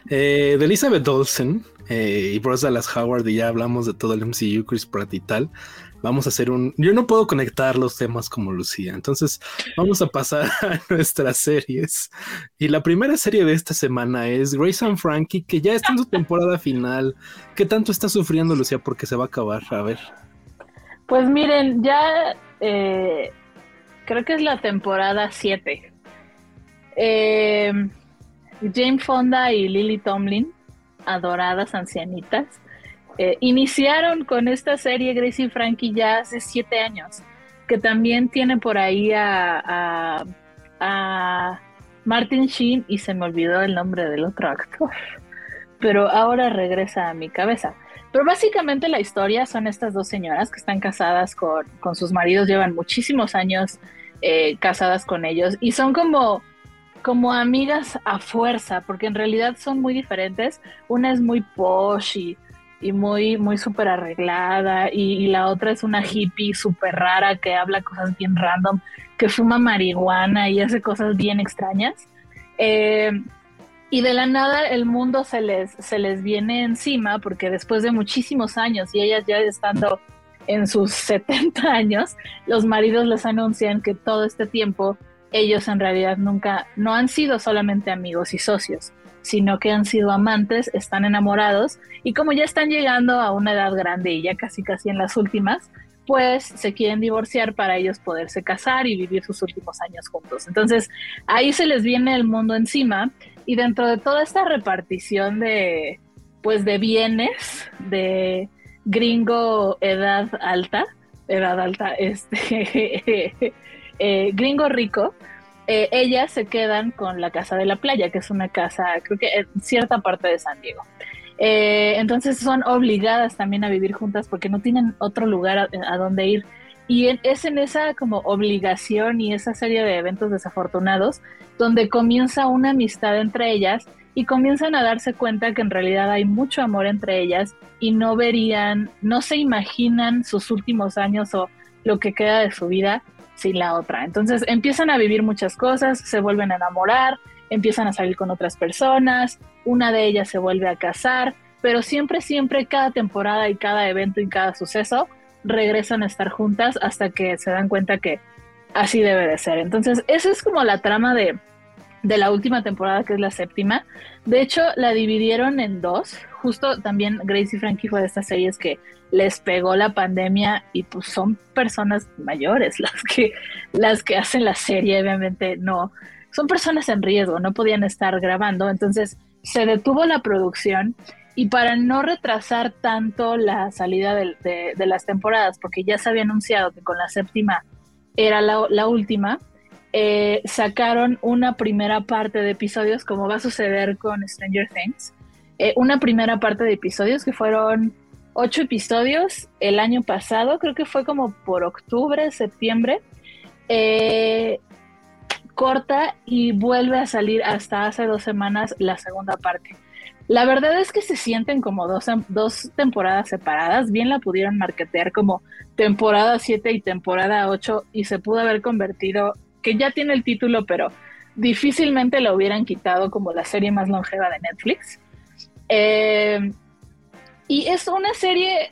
eh, de Elizabeth Olsen eh, y Bryce Dallas Howard, y ya hablamos de todo el MCU, Chris Pratt y tal. Vamos a hacer un. Yo no puedo conectar los temas como Lucía, entonces vamos a pasar (laughs) a nuestras series. Y la primera serie de esta semana es Grace and Frankie, que ya está en su temporada final. ¿Qué tanto está sufriendo Lucía? Porque se va a acabar. A ver. Pues miren, ya eh, creo que es la temporada 7. Eh, Jane Fonda y Lily Tomlin, adoradas ancianitas, eh, iniciaron con esta serie Gracie y Frankie ya hace siete años, que también tiene por ahí a Martin Sheen y se me olvidó el nombre del otro actor, pero ahora regresa a mi cabeza. Pero básicamente la historia son estas dos señoras que están casadas con, con sus maridos, llevan muchísimos años eh, casadas con ellos y son como, como amigas a fuerza, porque en realidad son muy diferentes. Una es muy posh y, muy, muy súper arreglada y, la otra es una hippie súper rara que habla cosas bien random, que fuma marihuana y hace cosas bien extrañas. Eh, y de la nada el mundo se les, se les viene encima porque después de muchísimos años y ellas ya estando en sus 70 años, los maridos les anuncian que todo este tiempo ellos en realidad nunca, no han sido solamente amigos y socios, sino que han sido amantes, están enamorados y como ya están llegando a una edad grande y ya casi casi en las últimas, pues se quieren divorciar para ellos poderse casar y vivir sus últimos años juntos. Entonces ahí se les viene el mundo encima y dentro de toda esta repartición de, pues de bienes, de gringo edad alta, edad alta, este, (laughs) eh, gringo rico, eh, ellas se quedan con la casa de la playa, que es una casa, creo que en cierta parte de San Diego. Eh, entonces son obligadas también a vivir juntas porque no tienen otro lugar a, a donde ir. Y es en esa como obligación y esa serie de eventos desafortunados donde comienza una amistad entre ellas y comienzan a darse cuenta que en realidad hay mucho amor entre ellas y no verían, no se imaginan sus últimos años o lo que queda de su vida sin la otra. Entonces empiezan a vivir muchas cosas, se vuelven a enamorar, empiezan a salir con otras personas, una de ellas se vuelve a casar, pero siempre, siempre, cada temporada y cada evento y cada suceso regresan a estar juntas hasta que se dan cuenta que así debe de ser. Entonces, esa es como la trama de, de la última temporada, que es la séptima. De hecho, la dividieron en dos. Justo también Grace y Frankie fue de estas series que les pegó la pandemia y pues son personas mayores (laughs) las que, las que hacen la serie, obviamente no, son personas en riesgo, no podían estar grabando, entonces se detuvo la producción y para no retrasar tanto la salida de, las temporadas, porque ya se había anunciado que con la séptima era la, la última, eh, sacaron una primera parte de episodios, como va a suceder con Stranger Things, eh, una primera parte de episodios que fueron ocho episodios el año pasado, creo que fue como por octubre, septiembre. Eh, corta y vuelve a salir hasta hace dos semanas la segunda parte. La verdad es que se sienten como dos, dos temporadas separadas. Bien la pudieron marketear como temporada 7 y temporada 8 y se pudo haber convertido que ya tiene el título, pero difícilmente lo hubieran quitado como la serie más longeva de Netflix. Eh, y es una serie,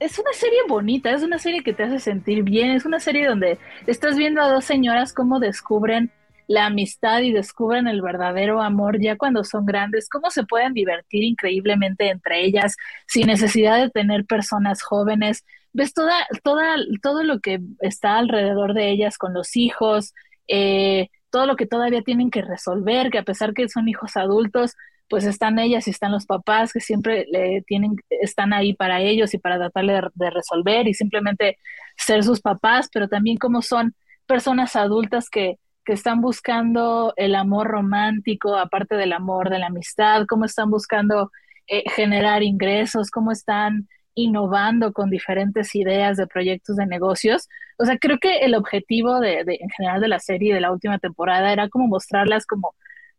es una serie bonita, es una serie que te hace sentir bien, es una serie donde estás viendo a dos señoras cómo descubren la amistad y descubren el verdadero amor ya cuando son grandes, cómo se pueden divertir increíblemente entre ellas sin necesidad de tener personas jóvenes. Ves toda, toda, todo lo que está alrededor de ellas con los hijos, eh, todo lo que todavía tienen que resolver, que a pesar que son hijos adultos, pues están ellas y están los papás que siempre le tienen, están ahí para ellos y para tratarle de, resolver y simplemente ser sus papás, pero también como son personas adultas que, que están buscando el amor romántico, aparte del amor, de la amistad, cómo están buscando eh, generar ingresos, cómo están innovando con diferentes ideas de proyectos de negocios. O sea, creo que el objetivo de, en general de la serie de la última temporada era como mostrarlas como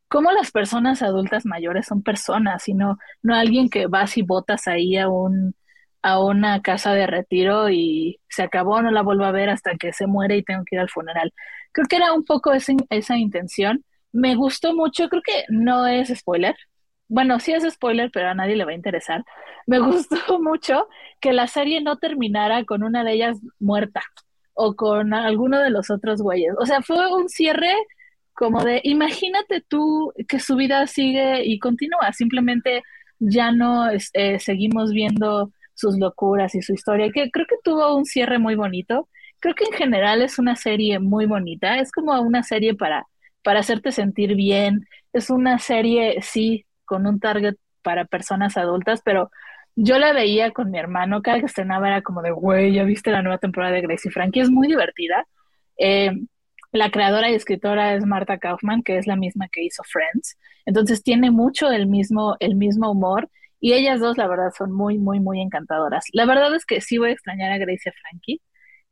cómo las personas adultas mayores son personas y no, no alguien que vas y botas ahí a un a una casa de retiro y se acabó, no la vuelvo a ver hasta que se muere y tengo que ir al funeral. Creo que era un poco esa, esa intención. Me gustó mucho, creo que no es spoiler, bueno, sí es spoiler, pero a nadie le va a interesar. Me (laughs) gustó mucho que la serie no terminara con una de ellas muerta o con alguno de los otros güeyes. O sea, fue un cierre como de, imagínate tú que su vida sigue y continúa, simplemente ya no eh, seguimos viendo sus locuras y su historia, que creo que tuvo un cierre muy bonito. Creo que en general es una serie muy bonita, es como una serie para, para hacerte sentir bien, es una serie, sí, con un target para personas adultas, pero yo la veía con mi hermano, cada que estrenaba era como de, güey, ya viste la nueva temporada de Gracie Frankie, es muy divertida. Eh, la creadora y escritora es Marta Kaufman, que es la misma que hizo Friends. Entonces tiene mucho el mismo, el mismo humor Y ellas dos, la verdad, son muy, muy, muy encantadoras. La verdad es que sí voy a extrañar a Grace y a Frankie,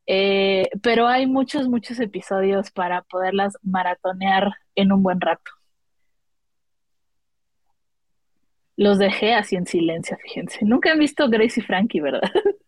eh, pero hay muchos, muchos episodios para poderlas maratonear en un buen rato. Los dejé así en silencio, fíjense. Nunca han visto Grace y Frankie, ¿verdad? (laughs)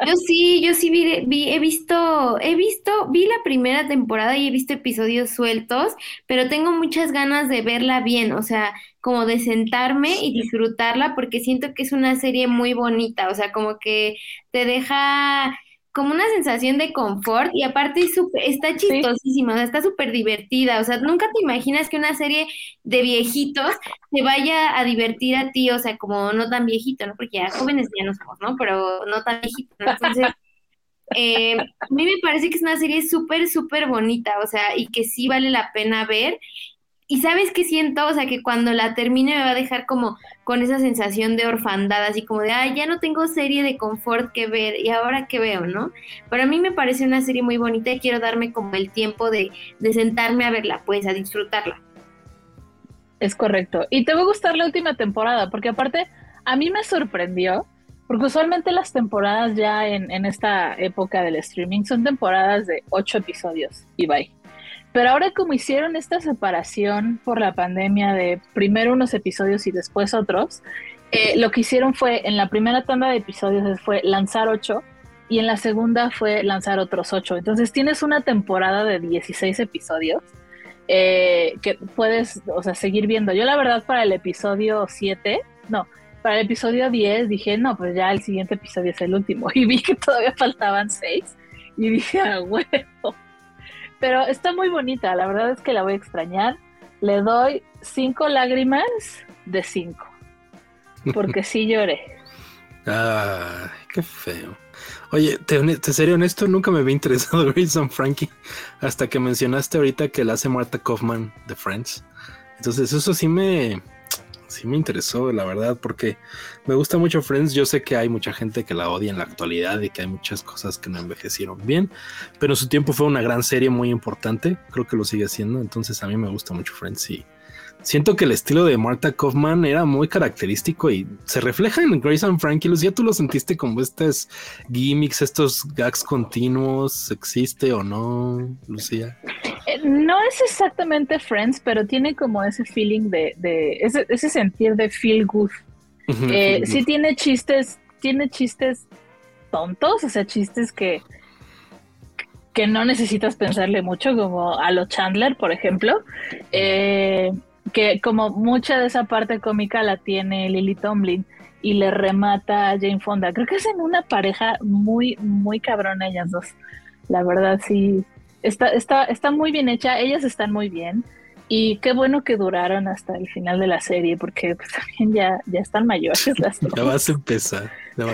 Yo sí, yo sí vi, vi, he visto, he visto, vi la primera temporada y he visto episodios sueltos, pero tengo muchas ganas de verla bien, o sea, como de sentarme y disfrutarla porque siento que es una serie muy bonita, o sea, como que te deja como una sensación de confort y aparte está chistosísima, o sea, está súper divertida, o sea, nunca te imaginas que una serie de viejitos te vaya a divertir a ti, o sea, como no tan viejito, ¿no? Porque ya jóvenes ya no somos, ¿no? Pero no tan viejito, ¿no? Entonces, eh, a mí me parece que es una serie súper, súper bonita, o sea, y que sí vale la pena ver y sabes qué siento, o sea, que cuando la termine me va a dejar como con esa sensación de orfandad, así como de, ay, ya no tengo serie de confort que ver, y ahora qué veo, ¿no? Pero a mí me parece una serie muy bonita y quiero darme como el tiempo de, de sentarme a verla, pues, a disfrutarla. Es correcto. Y te va a gustar la última temporada, porque aparte, a mí me sorprendió, porque usualmente las temporadas ya en, en esta época del streaming son temporadas de ocho episodios y bye. Pero ahora como hicieron esta separación por la pandemia de primero unos episodios y después otros, eh, lo que hicieron fue, en la primera tanda de episodios fue lanzar ocho y en la segunda fue lanzar otros ocho. Entonces tienes una temporada de 16 episodios eh, que puedes, o sea, seguir viendo. Yo la verdad para el episodio 7, no, para el episodio 10 dije, no, pues ya el siguiente episodio es el último. (laughs) Y vi que todavía faltaban seis y dije, ah, huevo. Pero está muy bonita, la verdad es que la voy a extrañar. Le doy cinco lágrimas de cinco. Porque sí lloré. (laughs) Ay, qué feo. Oye, te, te seré honesto, nunca me había interesado (laughs) Grayson Frankie hasta que mencionaste ahorita que la hace Marta Kaufman de Friends. Entonces, eso sí me, sí me interesó, la verdad, porque me gusta mucho Friends. Yo sé que hay mucha gente que la odia en la actualidad y que hay muchas cosas que no envejecieron bien, pero en su tiempo fue una gran serie muy importante. Creo que lo sigue siendo. Entonces, a mí me gusta mucho Friends y siento que el estilo de Marta Kaufman era muy característico y se refleja en Grace and Frankie. Lucía, tú lo sentiste como estos gimmicks, estos gags continuos, ¿existe o no, Lucía? Eh, no es exactamente Friends, pero tiene como ese feeling de, ese, sentir de feel good. Eh, sí tiene chistes, tiene chistes tontos, o sea, chistes que, que no necesitas pensarle mucho, como a los Chandler, por ejemplo. Eh, que como mucha de esa parte cómica la tiene Lily Tomlin y le remata a Jane Fonda. Creo que hacen una pareja muy, muy cabrona ellas dos. La verdad, sí. Está, está, está muy bien hecha, ellas están muy bien. Y qué bueno que duraron hasta el final de la serie, porque (laughs) pues, también ya, ya están mayores (laughs) las dos. Ya vas a empezar. No,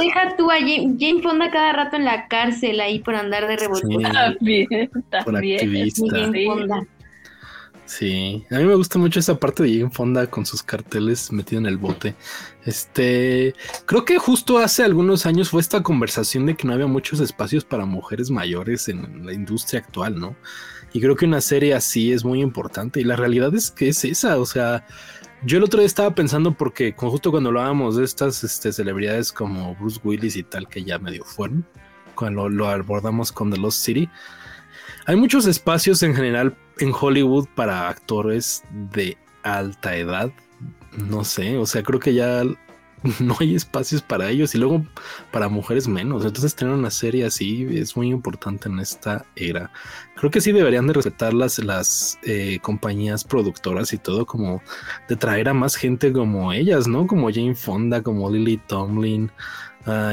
deja tú a Jane, Fonda cada rato en la cárcel ahí por andar de rebote. también, también. Jane Fonda. Sí, a mí me gusta mucho esa parte de Jane Fonda con sus carteles metido en el bote. Este, creo que justo hace algunos años fue esta conversación de que no había muchos espacios para mujeres mayores en la industria actual, ¿no? Y creo que una serie así es muy importante y la realidad es que es esa, o sea, yo el otro día estaba pensando porque justo cuando hablábamos de estas este, celebridades como Bruce Willis y tal que ya medio fueron, cuando lo abordamos con The Lost City, hay muchos espacios en general en Hollywood para actores de alta edad. No sé, o sea, creo que ya (laughs) no hay espacios para ellos y luego para mujeres menos. Entonces tener una serie así es muy importante en esta era. Creo que sí deberían de respetar las, las eh, compañías productoras y todo como de traer a más gente como ellas, ¿no? Como Jane Fonda, como Lily Tomlin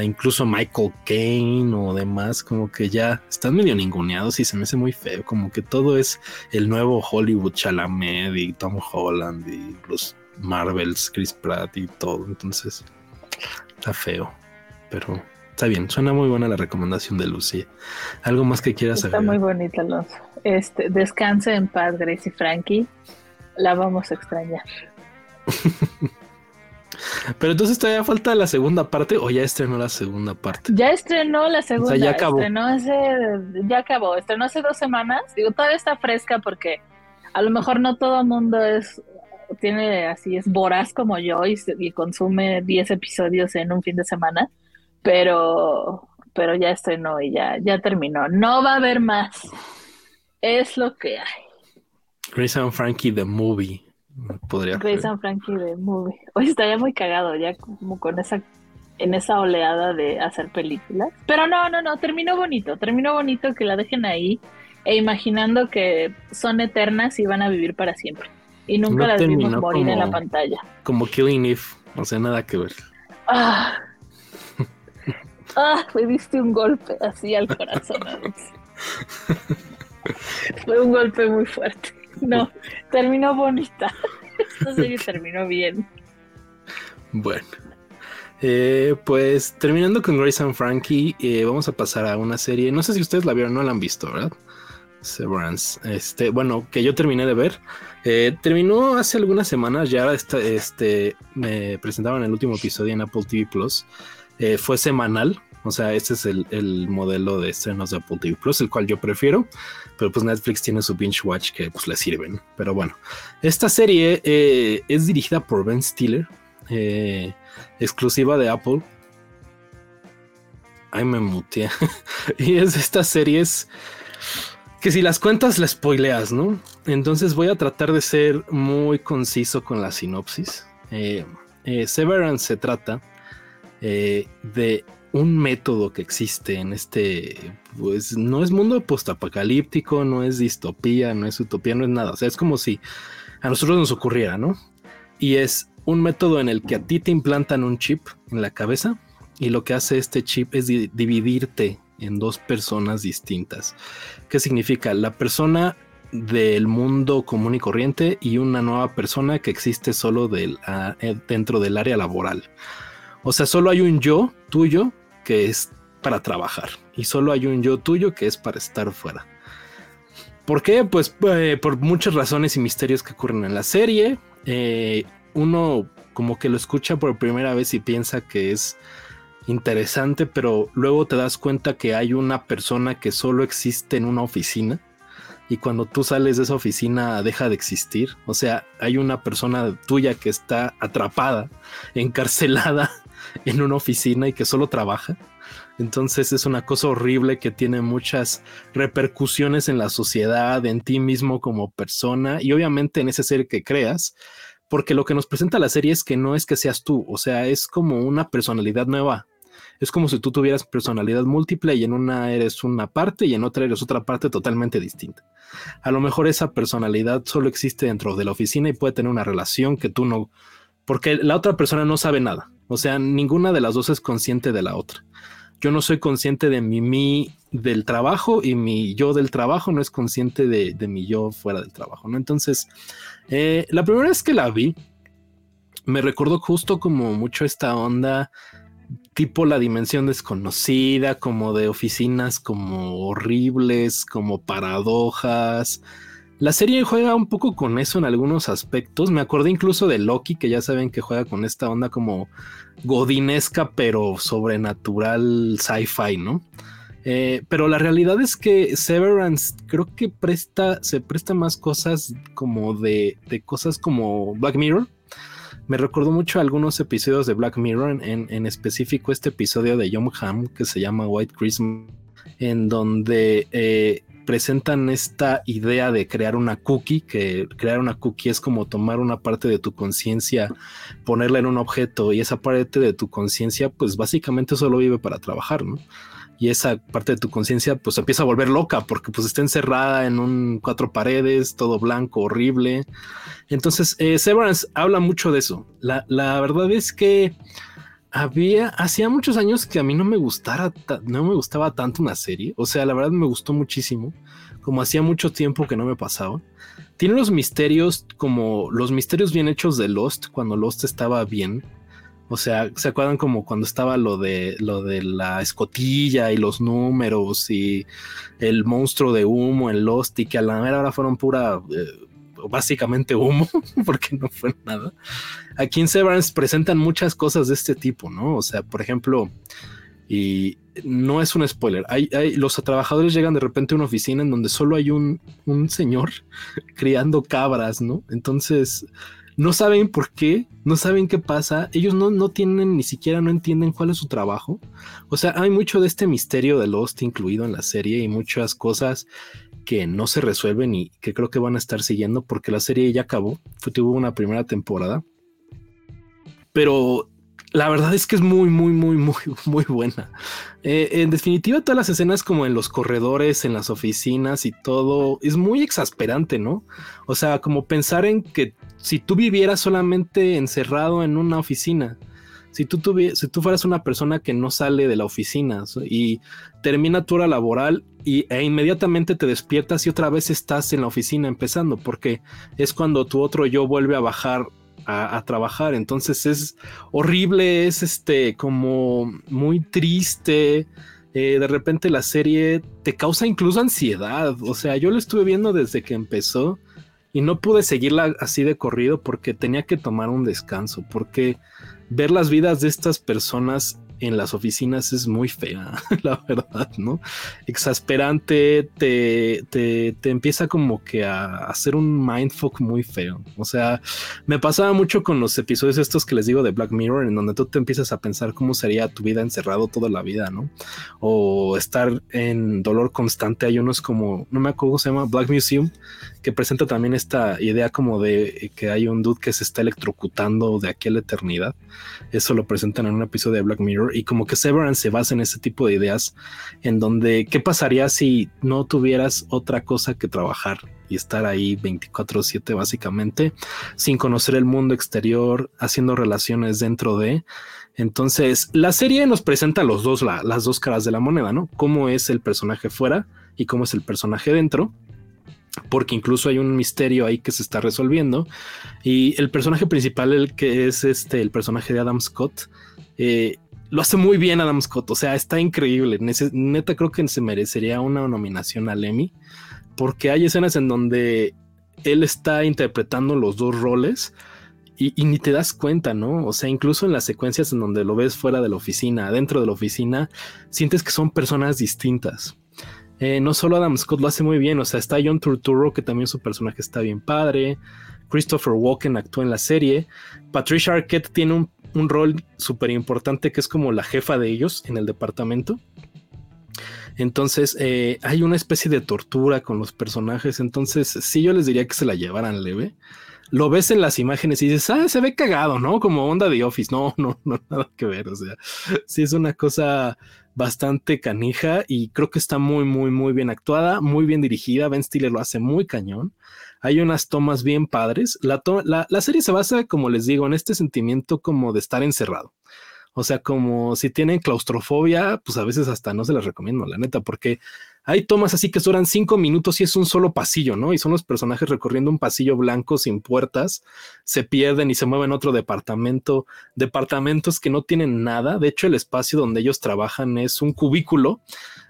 incluso Michael Caine o demás, como que ya están medio ninguneados y se me hace muy feo, como que todo es el nuevo Hollywood Chalamet y Tom Holland y los Marvels, Chris Pratt y todo, entonces está feo, pero está bien, suena muy buena la recomendación de Lucy. ¿Algo más que quieras saber? Está muy bonita, Alonso. Este, descanse en paz, Gracie Frankie. La vamos a extrañar. (laughs) Pero entonces todavía falta la segunda parte o ya estrenó la segunda parte. Ya estrenó la segunda. ya acabó. Estrenó hace, ya acabó. Estrenó hace dos semanas. Digo, todavía está fresca porque a lo mejor no todo el mundo es tiene así, es voraz como yo y, y consume 10 episodios en un fin de semana, pero, pero ya estrenó y ya, ya terminó. No va a haber más. Es lo que hay. Grace and Frankie the Movie. Podría Grace and Frankie the Movie. (laughs) Hoy estaría muy cagado ya como con esa en esa oleada de hacer películas. Pero no, no, no, terminó bonito, terminó bonito que la dejen ahí e imaginando que son eternas y van a vivir para siempre. Y nunca las vimos morir en la pantalla. Como Killing Eve, o sea, nada que ver. Ah, (laughs) ah me diste un golpe así al corazón. (laughs) Fue un golpe muy fuerte. No, (laughs) terminó bonita. (laughs) Esta serie terminó bien. Bueno. Eh, pues terminando con Grace and Frankie, eh, vamos a pasar a una serie. No sé si ustedes la vieron, no la han visto, ¿verdad? Severance. Este, bueno, que yo terminé de ver. Eh, terminó hace algunas semanas, ya este, me presentaban el último episodio en Apple TV Plus. fue semanal, o sea, este es el, modelo de estrenos de Apple TV Plus, el cual yo prefiero. Pero pues Netflix tiene su binge watch que pues le sirven. Pero bueno, esta serie es dirigida por Ben Stiller. Eh, exclusiva de Apple. Ay, me mutea. (laughs) y es estas series que si las cuentas la spoileas, ¿no? Entonces voy a tratar de ser muy conciso con la sinopsis. Eh, eh, Severance se trata eh, de un método que existe en este, pues no es mundo postapocalíptico, no es distopía, no es utopía, no es nada. O sea, es como si a nosotros nos ocurriera, ¿no? Y es un método en el que a ti te implantan un chip en la cabeza y lo que hace este chip es dividirte en dos personas distintas. ¿Qué significa? La persona del mundo común y corriente y una nueva persona que existe solo eh, dentro del área laboral. O sea, solo hay un yo tuyo que es para trabajar y solo hay un yo tuyo que es para estar fuera. ¿Por qué? Pues eh, por muchas razones y misterios que ocurren en la serie. Eh, uno como que lo escucha por primera vez y piensa que es interesante, pero luego te das cuenta que hay una persona que solo existe en una oficina y cuando tú sales de esa oficina deja de existir. O sea, hay una persona tuya que está atrapada, (laughs) encarcelada en una oficina y que solo trabaja. Entonces es una cosa horrible que tiene muchas repercusiones en la sociedad, en ti mismo como persona y obviamente en ese ser que creas porque lo que nos presenta la serie es que no es que seas tú, o sea, es como una personalidad nueva. Es como si tú tuvieras personalidad múltiple y en una eres una parte y en otra eres otra parte totalmente distinta. A lo mejor esa personalidad solo existe dentro de la oficina y puede tener una relación que tú no, porque la otra persona no sabe nada. O sea, ninguna de las dos es consciente de la otra. Yo no soy consciente de mi mí del trabajo y mi yo del trabajo no es consciente de, mi yo fuera del trabajo, ¿no? Entonces, eh, la primera vez que la vi, me recordó justo como mucho esta onda tipo la dimensión desconocida, como de oficinas como horribles, como paradojas. La serie juega un poco con eso en algunos aspectos. Me acordé incluso de Loki, que ya saben que juega con esta onda como godinesca, pero sobrenatural sci-fi, ¿no? Eh, pero la realidad es que Severance creo que presta, se presta más cosas como de, cosas como Black Mirror. Me recordó mucho algunos episodios de Black Mirror, en, específico este episodio de Yom Ham que se llama White Christmas, en donde eh, presentan esta idea de crear una cookie, que crear una cookie es como tomar una parte de tu conciencia, ponerla en un objeto y esa parte de tu conciencia pues básicamente solo vive para trabajar, ¿no? y esa parte de tu conciencia pues empieza a volver loca porque pues está encerrada en un cuatro paredes, todo blanco, horrible. Entonces, eh, Severance habla mucho de eso. La, verdad es que había, hacía muchos años que a mí no me gustara, no me gustaba tanto una serie. O sea, la verdad me gustó muchísimo, como hacía mucho tiempo que no me pasaba. Tiene los misterios como los misterios bien hechos de Lost, cuando Lost estaba bien o sea, ¿se acuerdan como cuando estaba lo de lo de la escotilla y los números y el monstruo de humo en Lost y que a la mera hora fueron pura eh, básicamente humo (laughs) porque no fue nada. Aquí en Severance presentan muchas cosas de este tipo, ¿no? O sea, por ejemplo, y no es un spoiler. Hay, hay, los trabajadores llegan de repente a una oficina en donde solo hay un, un señor (laughs) criando cabras, ¿no? Entonces no saben por qué, no saben qué pasa, ellos no, no tienen, ni siquiera no entienden cuál es su trabajo. O sea, hay mucho de este misterio de Lost incluido en la serie y muchas cosas que no se resuelven y que creo que van a estar siguiendo porque la serie ya acabó, fue, tuvo una primera temporada. Pero la verdad es que es muy, muy, muy, muy, (laughs) muy buena. Eh, en definitiva, todas las escenas como en los corredores, en las oficinas y todo, es muy exasperante, ¿no? O sea, como pensar en que si tú vivieras solamente encerrado en una oficina, si tú, si tú fueras una persona que no sale de la oficina y termina tu hora laboral y, e inmediatamente te despiertas y otra vez estás en la oficina empezando, porque es cuando tu otro yo vuelve a bajar a, trabajar. Entonces es horrible, es este como muy triste. Eh, de repente la serie te causa incluso ansiedad. O sea, yo lo estuve viendo desde que empezó y no pude seguirla así de corrido porque tenía que tomar un descanso, porque ver las vidas de estas personas en las oficinas es muy fea, (laughs) la verdad, ¿no? Exasperante, te, te, te, empieza como que a hacer un mindfuck muy feo. O sea, me pasaba mucho con los episodios estos que les digo de Black Mirror, en donde tú te empiezas a pensar cómo sería tu vida encerrado toda la vida, ¿no? O estar en dolor constante. Hay unos como, no me acuerdo cómo se llama, Black Museum, que presenta también esta idea como de que hay un dude que se está electrocutando de aquí a la eternidad. Eso lo presentan en un episodio de Black Mirror y como que Severance se basa en ese tipo de ideas en donde qué pasaría si no tuvieras otra cosa que trabajar y estar ahí 24/7 básicamente, sin conocer el mundo exterior, haciendo relaciones dentro de... Entonces, la serie nos presenta los dos, las dos caras de la moneda, ¿no? Cómo es el personaje fuera y cómo es el personaje dentro porque incluso hay un misterio ahí que se está resolviendo. Y el personaje principal, el que es este, el personaje de Adam Scott, eh, lo hace muy bien Adam Scott, o sea, está increíble. Neta creo que se merecería una nominación al Emmy, porque hay escenas en donde él está interpretando los dos roles. Y, y, ni te das cuenta, ¿no? O sea, incluso en las secuencias en donde lo ves fuera de la oficina, dentro de la oficina, sientes que son personas distintas. Eh, no solo Adam Scott lo hace muy bien, o sea, está John Turturro, que también su personaje está bien padre. Christopher Walken actúa en la serie. Patricia Arquette tiene un, rol súper importante que es como la jefa de ellos en el departamento. Entonces eh, hay una especie de tortura con los personajes. Entonces, sí, yo les diría que se la llevaran leve. Lo ves en las imágenes y dices, ah, se ve cagado, ¿no? Como onda de Office. No, (laughs) no, no, nada que ver. O sea, sí es una cosa bastante canija y creo que está muy, muy, muy bien actuada, muy bien dirigida. Ben Stiller lo hace muy cañón. Hay unas tomas bien padres. La, la, serie se basa, como les digo, en este sentimiento como de estar encerrado. O sea, como si tienen claustrofobia, pues a veces hasta no se las recomiendo, la neta, porque hay tomas así que duran cinco minutos y es un solo pasillo, ¿no? Y son los personajes recorriendo un pasillo blanco sin puertas, se pierden y se mueven a otro departamento, departamentos que no tienen nada. De hecho, el espacio donde ellos trabajan es un cubículo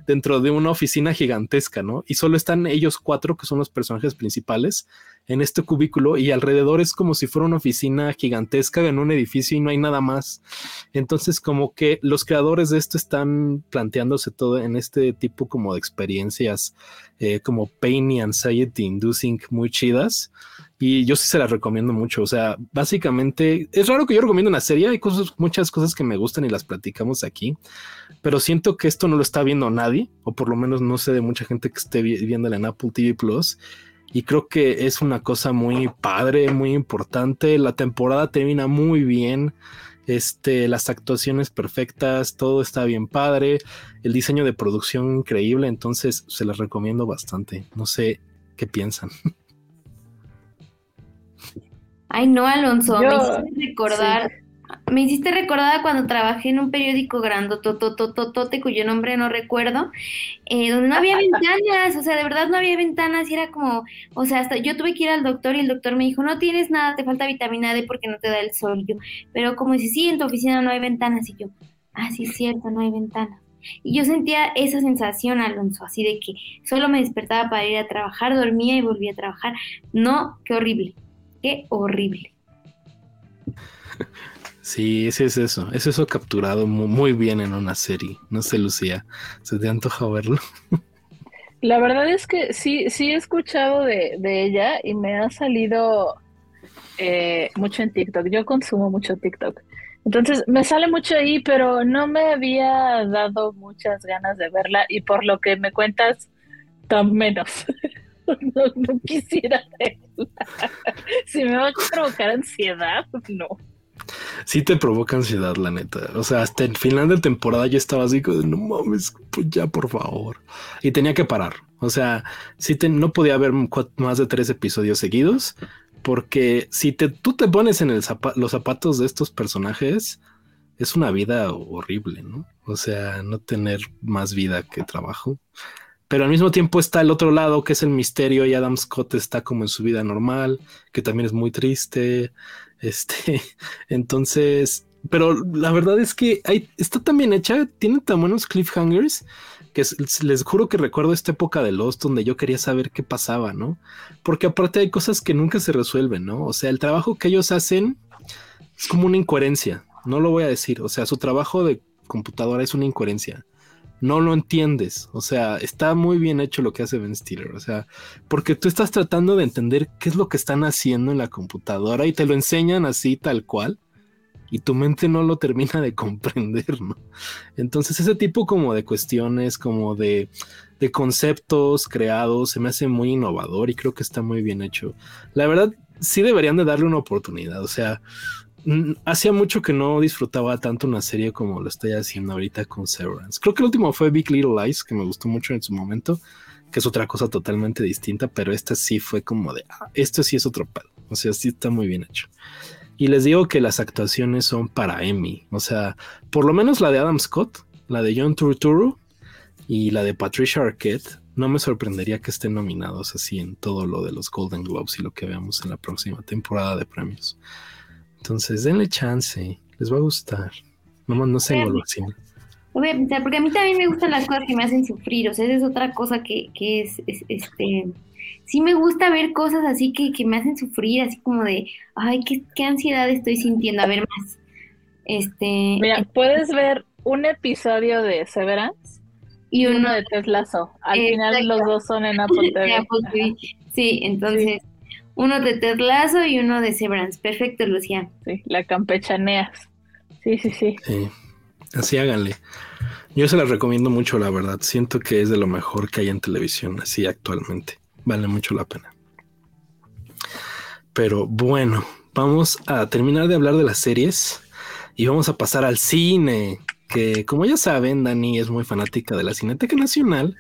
dentro de una oficina gigantesca, ¿no? Y solo están ellos cuatro, que son los personajes principales, en este cubículo y alrededor es como si fuera una oficina gigantesca en un edificio y no hay nada más. Entonces, como que los creadores de esto están planteándose todo en este tipo como de experiencias, eh, como pain y anxiety inducing muy chidas. Y yo sí se las recomiendo mucho. O sea, básicamente es raro que yo recomiendo una serie. Hay cosas, muchas cosas que me gustan y las platicamos aquí, pero siento que esto no lo está viendo nadie, o por lo menos no sé de mucha gente que esté viéndola en Apple TV Plus. Y creo que es una cosa muy padre, muy importante. La temporada termina muy bien. Este, las actuaciones perfectas, todo está bien padre. El diseño de producción increíble. Entonces se las recomiendo bastante. No sé qué piensan. (laughs) Ay, no, Alonso, me hiciste recordar, me hiciste recordar cuando trabajé en un periódico grandototototote cuyo nombre no recuerdo, eh, donde no había (laughs) ventanas, o sea, de verdad no había ventanas y era como, o sea, hasta yo tuve que ir al doctor y el doctor me dijo, no tienes nada, te falta vitamina D porque no te da el sol. yo, pero como si sí, en tu oficina no hay ventanas y yo, ah, sí es cierto, no hay ventanas. Y yo sentía esa sensación, Alonso, así de que solo me despertaba para ir a trabajar, dormía y volvía a trabajar. No, qué horrible horrible. (laughs) Sí, ese es eso. Es eso capturado muy, bien en una serie. No sé, Lucía, ¿se te antoja verlo? La verdad es que sí, sí he escuchado de, ella y me ha salido eh, mucho en TikTok. Yo consumo mucho TikTok. Entonces me sale mucho ahí, pero no me había dado muchas ganas de verla y por lo que me cuentas, tan menos. (laughs) no, quisiera verla. (laughs) si me va a provocar ansiedad, no. Sí te provoca ansiedad, la neta. O sea, hasta el final de temporada ya estaba así como, no mames, pues ya por favor. Y tenía que parar. O sea, sí no podía ver más de tres episodios seguidos porque si te, tú te pones en los zapatos de estos personajes, es una vida horrible, ¿no? O sea, no tener más vida que trabajo. Pero al mismo tiempo está el otro lado, que es el misterio, y Adam Scott está como en su vida normal, que también es muy triste. Este, (laughs) entonces, pero la verdad es que está tan bien hecha, tiene tan buenos cliffhangers que les juro que recuerdo esta época de Lost donde yo quería saber qué pasaba, ¿no? Porque aparte hay cosas que nunca se resuelven, ¿no? O sea, el trabajo que ellos hacen es como una incoherencia, no lo voy a decir, o sea, su trabajo de computadora es una incoherencia. No lo entiendes, o sea, está muy bien hecho lo que hace Ben Stiller, o sea, porque tú estás tratando de entender qué es lo que están haciendo en la computadora y te lo enseñan así tal cual y tu mente no lo termina de (laughs) comprender, ¿no? Entonces ese tipo como de cuestiones, como de, de conceptos creados, se me hace muy innovador y creo que está muy bien hecho. La verdad, sí deberían de darle una oportunidad, o sea, hacía mucho que no disfrutaba tanto una serie como lo estoy haciendo ahorita con Severance. Creo que el último fue Big Little Lies, que me gustó mucho en su momento, que es otra cosa totalmente distinta, pero esta sí fue como de, ah, esto sí es otro pedo, o sea, sí está muy bien hecho. Y les digo que las actuaciones son para Emmy. O sea, por lo menos la de Adam Scott, la de John Turturro y la de Patricia Arquette. No me sorprendería que estén nominados así en todo lo de los Golden Globes y lo que veamos en la próxima temporada de premios. Entonces, denle chance, les va a gustar. Nomás no se engolosinen. Voy a pensar, porque a mí también me gustan las cosas que me hacen sufrir. O sea, esa es otra cosa que, que es, este sí me gusta ver cosas así que, que me hacen sufrir, así como de, ay, qué, qué ansiedad estoy sintiendo, a ver más. Este, Mira, puedes ver un episodio de Severance y uno de Teslazo. Al final los dos son en (laughs) Apple TV. Sí, entonces, uno de Teslazo y uno de Severance. Perfecto, Lucía. Sí, la campechaneas. Sí, sí, sí. Sí, así háganle. Yo se las recomiendo mucho, la verdad. Siento que es de lo mejor que hay en televisión, así actualmente vale mucho la pena. Pero bueno, vamos a terminar de hablar de las series y vamos a pasar al cine, que como ya saben, Dani es muy fanática de la Cineteca Nacional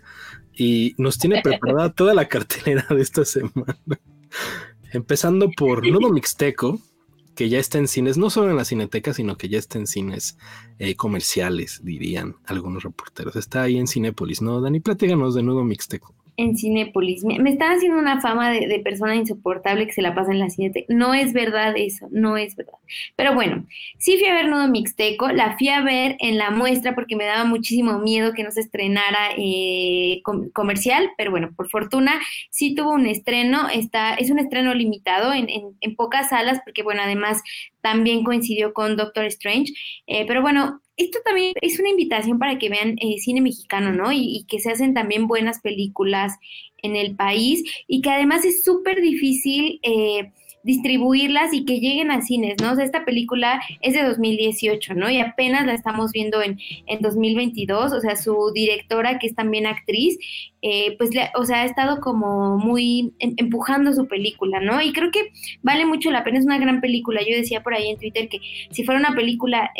y nos tiene preparada (laughs) toda la cartelera de esta semana. Empezando por Nudo Mixteco, que ya está en cines, no solo en la Cineteca, sino que ya está en cines eh, comerciales, dirían algunos reporteros. Está ahí en Cinépolis, ¿no? Dani, platíganos de Nudo Mixteco en Cinépolis. Me, me, están haciendo una fama de, persona insoportable que se la pasa en la Cineteca. No es verdad eso, no es verdad. Pero bueno, sí fui a ver Nudo Mixteco, la fui a ver en la muestra porque me daba muchísimo miedo que no se estrenara eh, comercial, pero bueno, por fortuna sí tuvo un estreno, está, es un estreno limitado en, en, pocas salas porque bueno, además también coincidió con Doctor Strange, eh, pero bueno, esto también es una invitación para que vean eh, cine mexicano, ¿no? Y, que se hacen también buenas películas en el país y que además es súper difícil eh, distribuirlas y que lleguen a cines, ¿no? O sea, esta película es de 2018, ¿no? Y apenas la estamos viendo en, en 2022, o sea, su directora, que es también actriz, eh, pues, o sea, ha estado como muy em, empujando su película, ¿no? Y creo que vale mucho la pena, es una gran película. Yo decía por ahí en Twitter que si fuera una película...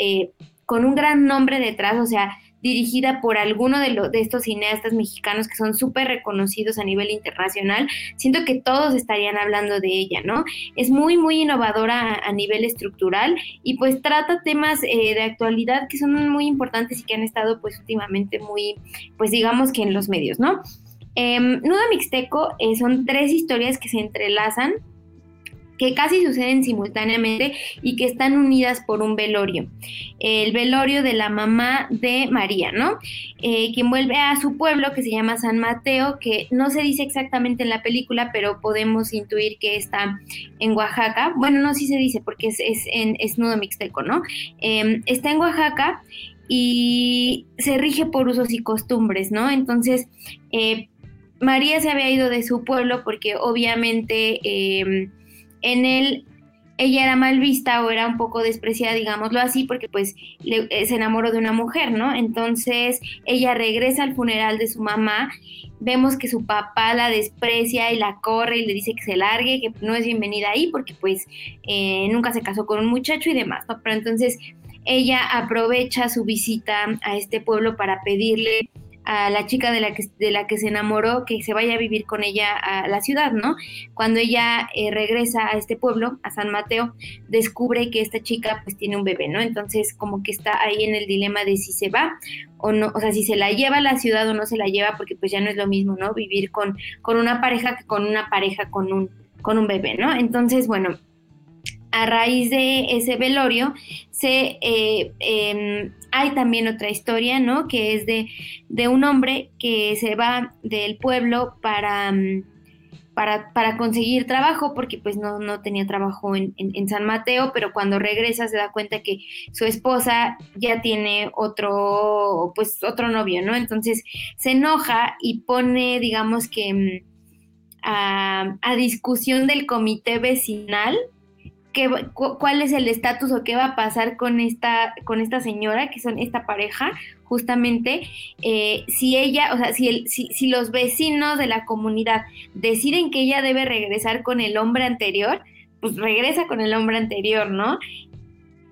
Con un gran nombre detrás, o sea, dirigida por alguno de, de estos cineastas mexicanos que son súper reconocidos a nivel internacional, siento que todos estarían hablando de ella, ¿no? Es muy, muy innovadora a, nivel estructural y pues trata temas eh, de actualidad que son muy importantes y que han estado pues últimamente muy, pues digamos que en los medios, ¿no? Eh, Nudo Mixteco eh, son tres historias que se entrelazan que casi suceden simultáneamente y que están unidas por un velorio. El velorio de la mamá de María, ¿no? Eh, quien vuelve a su pueblo que se llama San Mateo, que no se dice exactamente en la película, pero podemos intuir que está en Oaxaca. Bueno, no, sí se dice porque es, en, es nudo mixteco, ¿no? Em, está en Oaxaca y se rige por usos y costumbres, ¿no? Entonces, eh, María se había ido de su pueblo porque obviamente em, en el ella era mal vista o era un poco despreciada, digámoslo así, porque pues se enamoró de una mujer, ¿no? Entonces ella regresa al funeral de su mamá, vemos que su papá la desprecia y la corre y le dice que se largue, que no es bienvenida ahí porque pues eh, nunca se casó con un muchacho y demás, ¿no? Pero entonces ella aprovecha su visita a este pueblo para pedirle a la chica de la que, de la que se enamoró que se vaya a vivir con ella a la ciudad, ¿no? Cuando ella eh, regresa a este pueblo, a San Mateo, descubre que esta chica pues tiene un bebé, ¿no? Entonces como que está ahí en el dilema de si se va o no, o sea, si se la lleva a la ciudad o no se la lleva, porque pues ya no es lo mismo, ¿no? Vivir con, con una pareja que con una pareja con un, con un bebé, ¿no? Entonces, bueno, a raíz de ese velorio, eh, em, hay también otra historia, ¿no? Que es de, de, un hombre que se va del pueblo para, mm, para, para conseguir trabajo, porque pues no, no tenía trabajo en, en, San Mateo, pero cuando regresa se da cuenta que su esposa ya tiene otro, pues otro novio, ¿no? Entonces se enoja y pone, digamos que... Mm, a, a discusión del comité vecinal cuál es el estatus o qué va a pasar con esta, con esta señora, que son esta pareja, justamente, eh, si ella, o sea, si, si, los vecinos de la comunidad deciden que ella debe regresar con el hombre anterior, pues regresa con el hombre anterior, ¿no?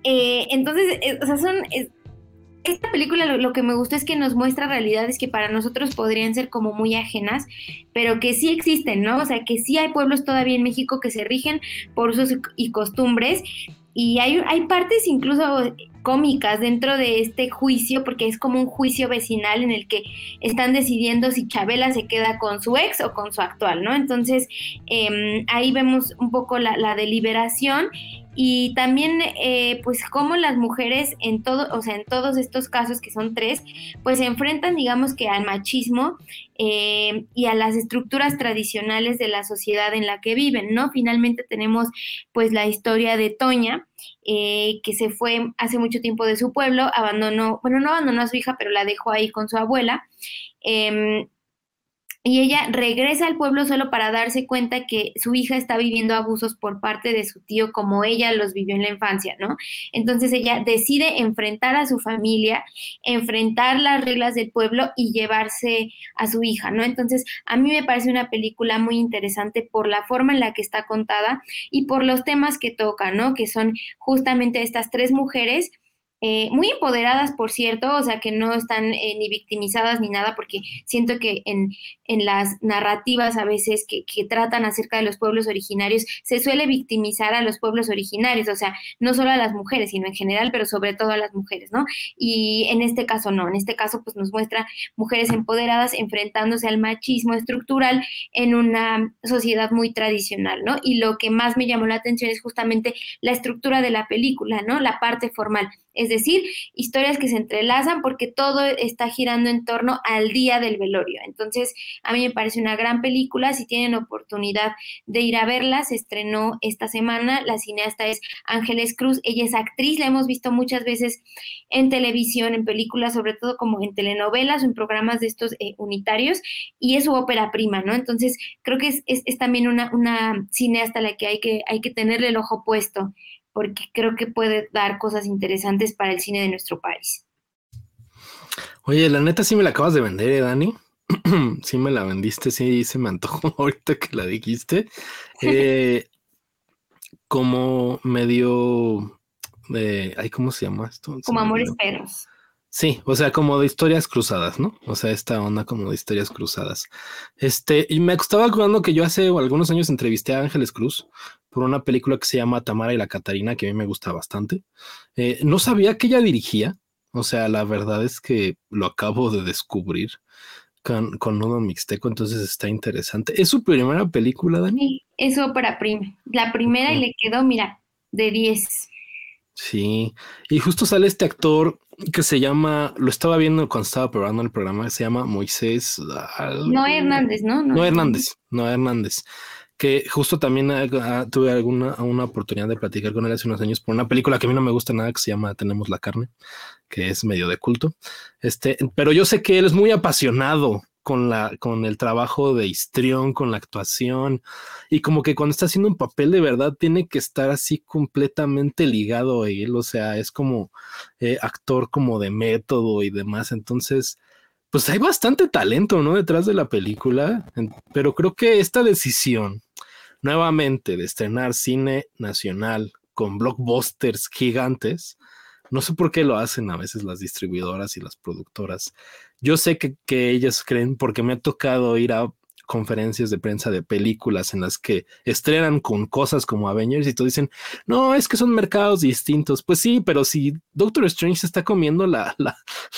Eh, entonces, eh, o sea, son, esta película lo, que me gustó es que nos muestra realidades que para nosotros podrían ser como muy ajenas, pero que sí existen, ¿no? O sea, que sí hay pueblos todavía en México que se rigen por usos y costumbres y hay, hay partes incluso cómicas dentro de este juicio, porque es como un juicio vecinal en el que están decidiendo si Chabela se queda con su ex o con su actual, ¿no? Entonces, em, ahí vemos un poco la deliberación y también eh, pues cómo las mujeres en todo, o sea, en todos estos casos que son tres, pues se enfrentan digamos que al machismo eh, y a las estructuras tradicionales de la sociedad en la que viven, ¿no? Finalmente tenemos pues la historia de Toña, eh, que se fue hace mucho tiempo de su pueblo, abandonó, bueno, no abandonó a su hija, pero la dejó ahí con su abuela. Em, y ella regresa al pueblo solo para darse cuenta que su hija está viviendo abusos por parte de su tío como ella los vivió en la infancia, ¿no? Entonces ella decide enfrentar a su familia, enfrentar las reglas del pueblo y llevarse a su hija, ¿no? Entonces a mí me parece una película muy interesante por la forma en la que está contada y por los temas que toca, ¿no? Que son justamente estas tres mujeres eh, muy empoderadas, por cierto, o sea, que no están eh, ni victimizadas ni nada, porque siento que en, en las narrativas a veces que, que, tratan acerca de los pueblos originarios, se suele victimizar a los pueblos originarios, o sea, no solo a las mujeres, sino en general, pero sobre todo a las mujeres, ¿no? Y en este caso no, en este caso pues nos muestra mujeres empoderadas enfrentándose al machismo estructural en una sociedad muy tradicional, ¿no? Y lo que más me llamó la atención es justamente la estructura de la película, ¿no? La parte formal es decir, historias que se entrelazan porque todo está girando en torno al día del velorio. Entonces, a mí me parece una gran película, si tienen oportunidad de ir a verla, se estrenó esta semana, la cineasta es Ángeles Cruz, ella es actriz, la hemos visto muchas veces en televisión, en películas, sobre todo como en telenovelas o en programas de estos eh, unitarios, y es su ópera prima, ¿no? Entonces, creo que es, también una, una cineasta a la que hay, que hay que tenerle el ojo puesto porque creo que puede dar cosas interesantes para el cine de nuestro país. Oye, la neta sí me la acabas de vender, ¿eh, Dani? (clears throat) sí me la vendiste, sí se me antojó (laughs) ahorita que la dijiste. Eh, (laughs) como medio de, ay, ¿cómo se llama esto? Como Amores Perros. Sí, o sea, como de historias cruzadas, ¿no? O sea, esta onda como de historias cruzadas. Este, y me estaba acordando que yo hace algunos años entrevisté a Ángeles Cruz por una película que se llama Tamara y la Catarina, que a mí me gusta bastante. Eh, no sabía que ella dirigía, o sea, la verdad es que lo acabo de descubrir con, con Nudo Mixteco, entonces está interesante. ¿Es su primera película, Dani? Sí, es ópera prima. La primera y le quedó, mira, de 10. Sí, y justo sale este actor que se llama, lo estaba viendo cuando estaba probando el programa, se llama Moisés. No Hernández, ¿no? No, Hernández, no Hernández. Que justo también ah, tuve alguna una oportunidad de platicar con él hace unos años por una película que a mí no me gusta nada que se llama Tenemos la carne, que es medio de culto. Este, pero yo sé que él es muy apasionado con la, con el trabajo de histrión, con la actuación, y como que cuando está haciendo un papel de verdad tiene que estar así completamente ligado a él, o sea, es como eh, actor como de método y demás, entonces, pues hay bastante talento, ¿no? Detrás de la película, pero creo que esta decisión nuevamente de estrenar cine nacional con blockbusters gigantes, no sé por qué lo hacen a veces las distribuidoras y las productoras. Yo sé que, que ellas creen, porque me ha tocado ir a conferencias de prensa de películas en las que estrenan con cosas como Avengers y tú dicen, no, es que son mercados distintos. Pues sí, pero si Doctor Strange se está comiendo la,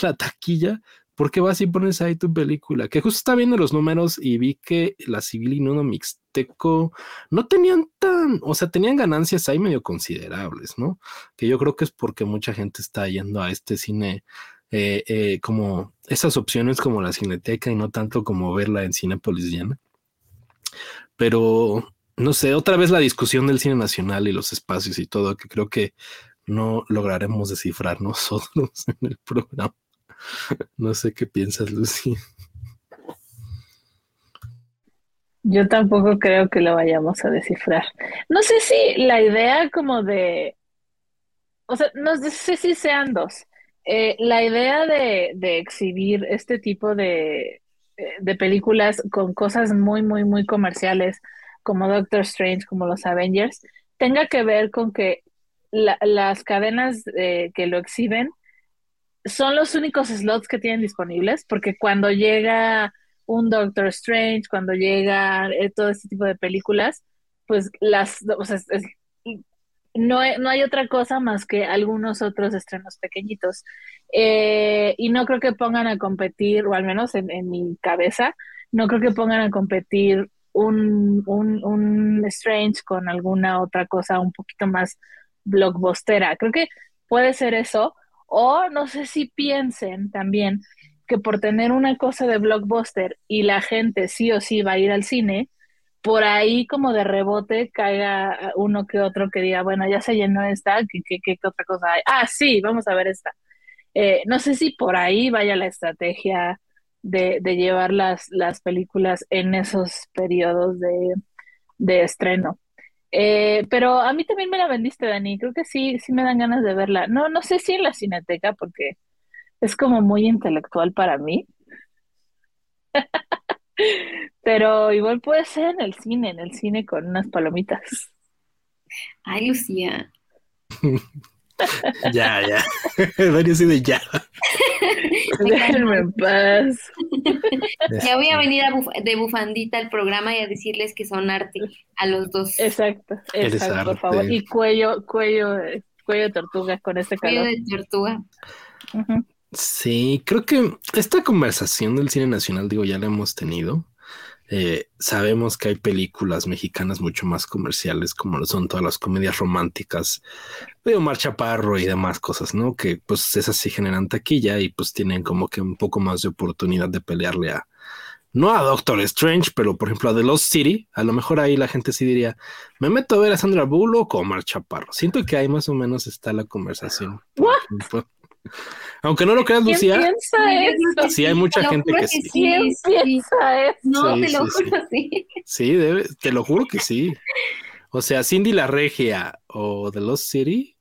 la taquilla, ¿por qué vas y pones ahí tu película? Que justo está viendo los números y vi que la Civil y Nuno Mixteco no tenían tan, o sea, tenían ganancias ahí medio considerables, ¿no? Que yo creo que es porque mucha gente está yendo a este cine eh, eh, como esas opciones como la Cineteca y no tanto como verla en Cinepolis Diana. Pero no sé, otra vez la discusión del cine nacional y los espacios y todo, que creo que no lograremos descifrar (laughs) nosotros en el programa. (laughs) No sé qué piensas, Lucy. Yo tampoco creo que lo vayamos a descifrar. No sé si la idea como de, o sea, no sé si sean dos. Eh, la idea de, de, exhibir este tipo de, de películas con cosas muy, muy, muy comerciales, como Doctor Strange, como los Avengers, tenga que ver con que la, las cadenas eh, que lo exhiben son los únicos slots que tienen disponibles, porque cuando llega un Doctor Strange, cuando llega eh, todo este tipo de películas, pues las, o sea, no, no, hay otra cosa más que algunos otros estrenos pequeñitos. Eh, y no creo que pongan a competir, o al menos en, en mi cabeza, no creo que pongan a competir un, un, un Strange con alguna otra cosa un poquito más blockbustera. Creo que puede ser eso, o no sé si piensen también que por tener una cosa de blockbuster y la gente sí o sí va a ir al cine, por ahí como de rebote caiga uno que otro que diga, bueno, ya se llenó esta, ¿qué, qué, qué otra cosa hay? Ah, sí, vamos a ver esta. Eh, no sé si por ahí vaya la estrategia de, de llevar las, las películas en esos periodos de, de estreno. Eh, pero a mí también me la vendiste, Dani. Creo que sí, sí me dan ganas de verla. No, no sé si en la cineteca, porque es como muy intelectual para mí. (laughs) Pero igual puede ser en el cine, en el cine con unas palomitas. Ay, Lucía. (laughs) ya, ya. (laughs) Dani así de ya. (laughs) Déjenme en paz. Ya voy a venir de bufandita al programa y a decirles que son arte a los dos. Exacto, exacto, por favor. Y cuello, cuello, cuello de tortuga con este calor. Cuello de tortuga. Sí, creo que esta conversación del cine nacional, digo, ya la hemos tenido. Eh, sabemos que hay películas mexicanas mucho más comerciales, como lo son todas las comedias románticas de Omar Chaparro y demás cosas, ¿no? Que pues esas sí generan taquilla y pues tienen como que un poco más de oportunidad de pelearle a, no a Doctor Strange, pero por ejemplo a The Lost City, a lo mejor ahí la gente sí diría, me meto a ver a Sandra Bullock o Omar Chaparro. Siento que ahí más o menos está la conversación. Aunque no lo creas, Lucía. Sí, hay mucha gente que, sí. ¿Quién piensa eso? No, te lo juro, sí. Sí, debe, te lo juro que sí. O sea, Cindy la Regia o The Lost City,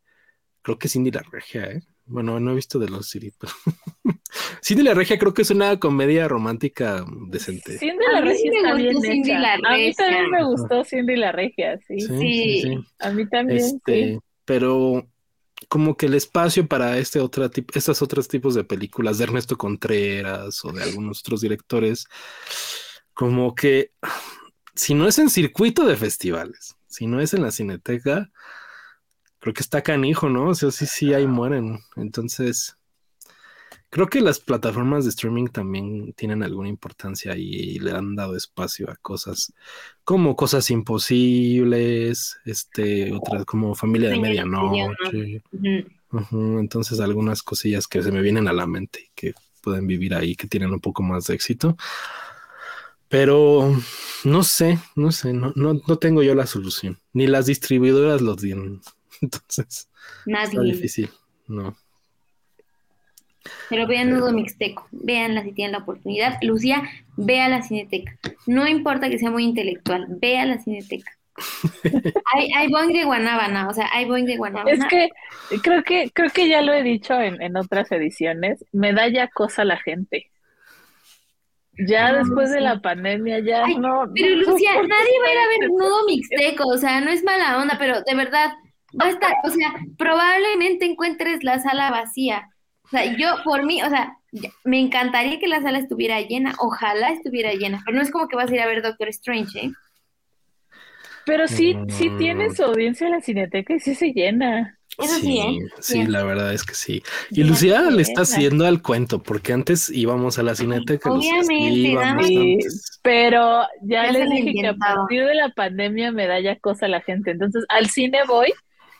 creo que Cindy la Regia, ¿eh? Bueno, no he visto The Lost City, pero (laughs) Cindy la Regia creo que es una comedia romántica decente. Cindy la Regia está bien Cindy hecha. La Regia. A mí también me gustó Cindy la Regia, sí. Sí, sí. A mí también, este, sí. Pero como que el espacio para este otra estos otros tipos de películas de Ernesto Contreras o de algunos otros directores, como que si no es en circuito de festivales, si no es en la cineteca, creo que está canijo, ¿no? O sea, sí, sí, ahí mueren. Entonces, creo que las plataformas de streaming también tienen alguna importancia y le han dado espacio a cosas como cosas imposibles, este, otras como familia de medianoche. Entonces, algunas cosillas que se me vienen a la mente y que pueden vivir ahí, que tienen un poco más de éxito. Pero no sé, no sé, no, no, no tengo yo la solución. Ni las distribuidoras lo tienen. (laughs) Entonces, Nadie. está difícil, no. Pero vean Nudo Mixteco, véanla si tienen la oportunidad. Lucía, vea la Cineteca. No importa que sea muy intelectual, vea la Cineteca. (laughs) hay, hay boing de Guanábana, o sea, hay boing de Guanábana. Es que creo que creo que ya lo he dicho en, en otras ediciones, me da ya cosa la gente. Ya Ah, después de la pandemia ya Ay, no. Pero no Lucía, nadie va a ir a ver Nudo Mixteco, o sea, no es mala onda, pero de verdad, va a estar, o sea, probablemente encuentres la sala vacía. O sea, yo por mí, o sea, me encantaría que la sala estuviera llena, ojalá estuviera llena, pero no es como que vas a ir a ver Doctor Strange, ¿eh? Pero sí, sí Mm. tiene su audiencia la cineteca y sí se llena. Eso sí, ¿eh? sí, Sí. la verdad es que sí. Y Ya Lucía le está haciendo al cuento, porque antes íbamos a la cineteca. Lucía, sí, Obviamente, antes. pero ya Ya les dije que a partir de la pandemia me da ya cosa la gente. Entonces, al cine voy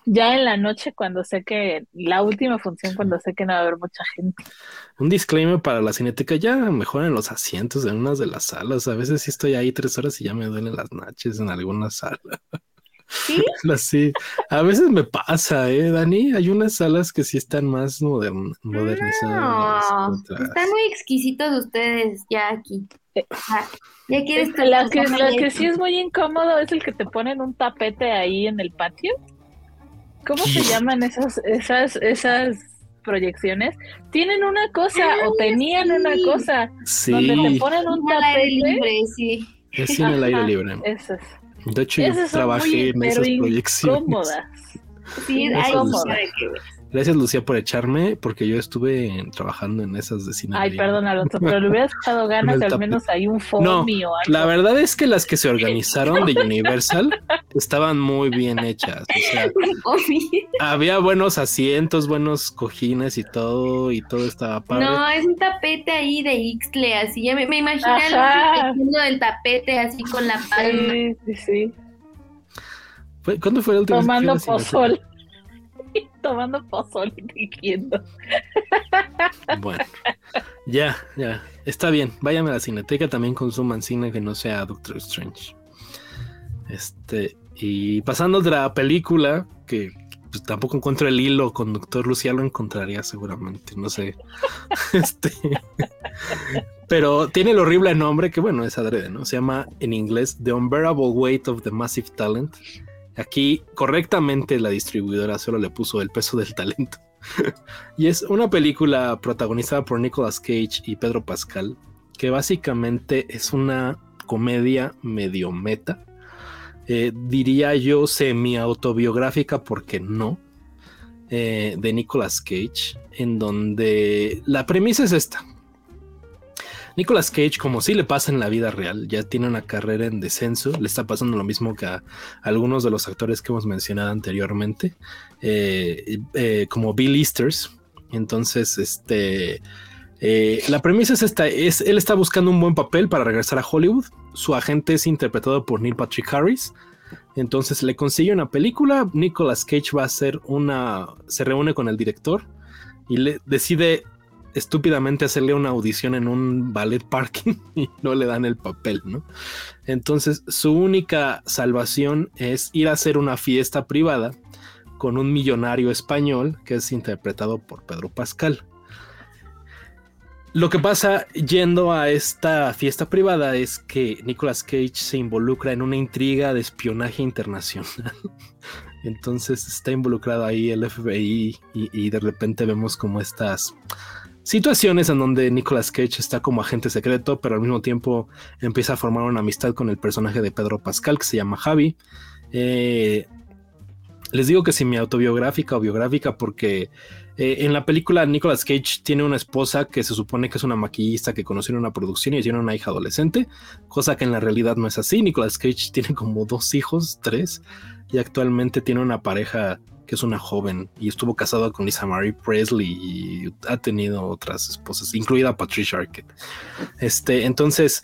ya en la noche cuando sé que, la última función cuando sé que no va a haber mucha gente. Un disclaimer para la cineteca, ya mejoran los asientos en unas de las salas. A veces sí estoy ahí tres horas y ya me duelen las nachas en alguna sala. ¿Sí? (laughs) Así, a veces me pasa, ¿eh, Dani? Hay unas salas que sí están más modern- modernizadas. No, están muy exquisitos ustedes ya aquí. Ah, ya quieres que, ya que sí es muy incómodo es el que te ponen un tapete ahí en el patio. ¿Cómo se llaman esas, esas, esas proyecciones? Tienen una cosa o tenían una cosa Sí, donde te ponen un Al aire tapete. libre, sí. es sí en el aire libre. Esas. De hecho, yo Esas trabajé muy, en esas proyecciones. incómodas. Sí, hay de. Gracias, Lucía, por echarme, porque yo estuve trabajando en esas de cine. Ay, libre. perdón, Alonso, pero le hubieras echado (laughs) ganas, el al menos hay un No, foamy o algo. La verdad es que las que se organizaron de Universal (laughs) estaban muy bien hechas. O sea, (laughs) había buenos asientos, buenos cojines y todo, y todo estaba padre. No, es un tapete ahí de Ixtle, así. Ya me, me al del tapete así con la palma. Sí, sí, sí. ¿Cuándo fue la última vez que Tomando pozol. (laughs) Tomando pozol y tejiendo. Bueno, ya, ya. Está bien. Vayan a la cineteca, también consuman cine que no sea Doctor Strange. Este, y pasando a otra película que pues, tampoco encuentro el hilo conductor, Lucía lo encontraría seguramente, no sé. (laughs) Este, pero tiene el horrible nombre que, bueno, es adrede, ¿no? Se llama en inglés The Unbearable Weight of the Massive Talent. Aquí correctamente la distribuidora solo le puso el peso del talento. (laughs) y es una película protagonizada por Nicolas Cage y Pedro Pascal, que básicamente es una comedia medio meta. Eh, diría yo semi autobiográfica porque no, eh, de Nicolas Cage, en donde la premisa es esta. Nicolas Cage, como sí le pasa en la vida real, ya tiene una carrera en descenso, le está pasando lo mismo que a algunos de los actores que hemos mencionado anteriormente, eh, eh, como Bill Easters. Entonces, este, eh, la premisa es esta: es, él está buscando un buen papel para regresar a Hollywood. Su agente es interpretado por Neil Patrick Harris. Entonces le consigue una película. Nicolas Cage va a hacer una. Se reúne con el director y le decide estúpidamente hacerle una audición en un ballet parking (laughs) y no le dan el papel, ¿no? Entonces su única salvación es ir a hacer una fiesta privada con un millonario español que es interpretado por Pedro Pascal. Lo que pasa yendo a esta fiesta privada es que Nicolas Cage se involucra en una intriga de espionaje internacional. (laughs) Entonces está involucrado ahí el FBI y, de repente vemos como estas situaciones en donde Nicolas Cage está como agente secreto, pero al mismo tiempo empieza a formar una amistad con el personaje de Pedro Pascal que se llama Javi. Eh, les digo que semi autobiográfica o biográfica porque eh, en la película Nicolas Cage tiene una esposa que se supone que es una maquillista que conoció en una producción y tiene una hija adolescente, cosa que en la realidad no es así. Nicolas Cage tiene como dos hijos, tres, y actualmente tiene una pareja que es una joven y estuvo casado con Lisa Marie Presley y ha tenido otras esposas, incluida Patricia Arquette. Este, entonces,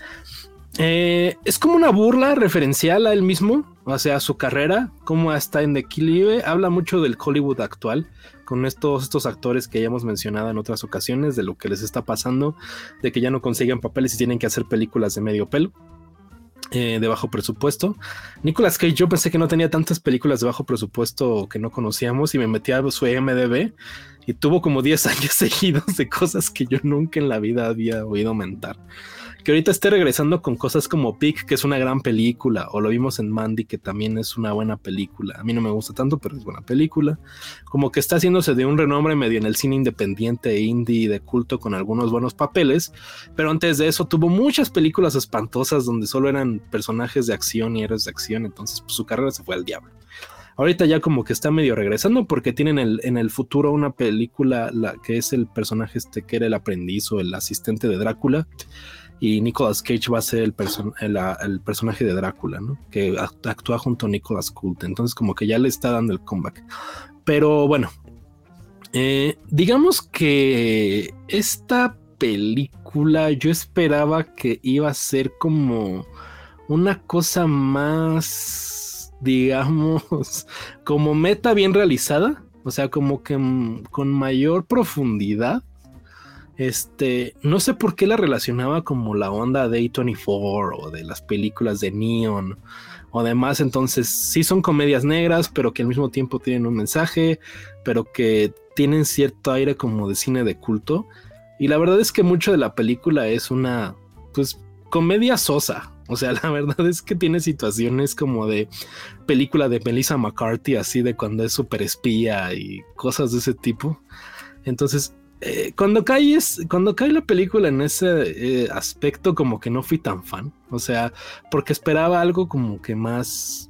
eh, es como una burla referencial a él mismo, o sea, a su carrera, cómo está en declive. Habla mucho del Hollywood actual, con estos, estos actores que ya hemos mencionado en otras ocasiones, de lo que les está pasando, de que ya no consiguen papeles y tienen que hacer películas de medio pelo. Eh, de bajo presupuesto. Nicolas Cage, yo pensé que no tenía tantas películas de bajo presupuesto que no conocíamos y me metí a su IMDB y tuvo como 10 (laughs) años seguidos de cosas que yo nunca en la vida había oído mentar que ahorita esté regresando con cosas como Pick, que es una gran película, o lo vimos en Mandy, que también es una buena película. A mí no me gusta tanto, pero es buena película. Como que está haciéndose de un renombre medio en el cine independiente, indie, de culto, con algunos buenos papeles. Pero antes de eso tuvo muchas películas espantosas donde solo eran personajes de acción y héroes de acción, entonces pues, su carrera se fue al diablo. Ahorita ya como que está medio regresando porque tienen el, en el futuro una película la, que es el personaje este que era el aprendiz o el asistente de Drácula y Nicolas Cage va a ser el, el, personaje de Drácula, ¿no? Que actúa junto a Nicolas Cult. Entonces como que ya le está dando el comeback. Pero bueno, eh, digamos que esta película yo esperaba que iba a ser como una cosa más, digamos, (laughs) como meta bien realizada. O sea, como que con mayor profundidad este, no sé por qué la relacionaba como la onda de A24 o de las películas de Neon o demás. Entonces, sí son comedias negras, pero que al mismo tiempo tienen un mensaje, pero que tienen cierto aire como de cine de culto. Y la verdad es que mucho de la película es una, pues, comedia sosa. O sea, (laughs) la verdad es que tiene situaciones como de película de Melissa McCarthy, así de cuando es super espía y cosas de ese tipo. Entonces, eh, cuando caes, cuando cae la película en ese eh, aspecto, como que no fui tan fan. O sea, porque esperaba algo como que más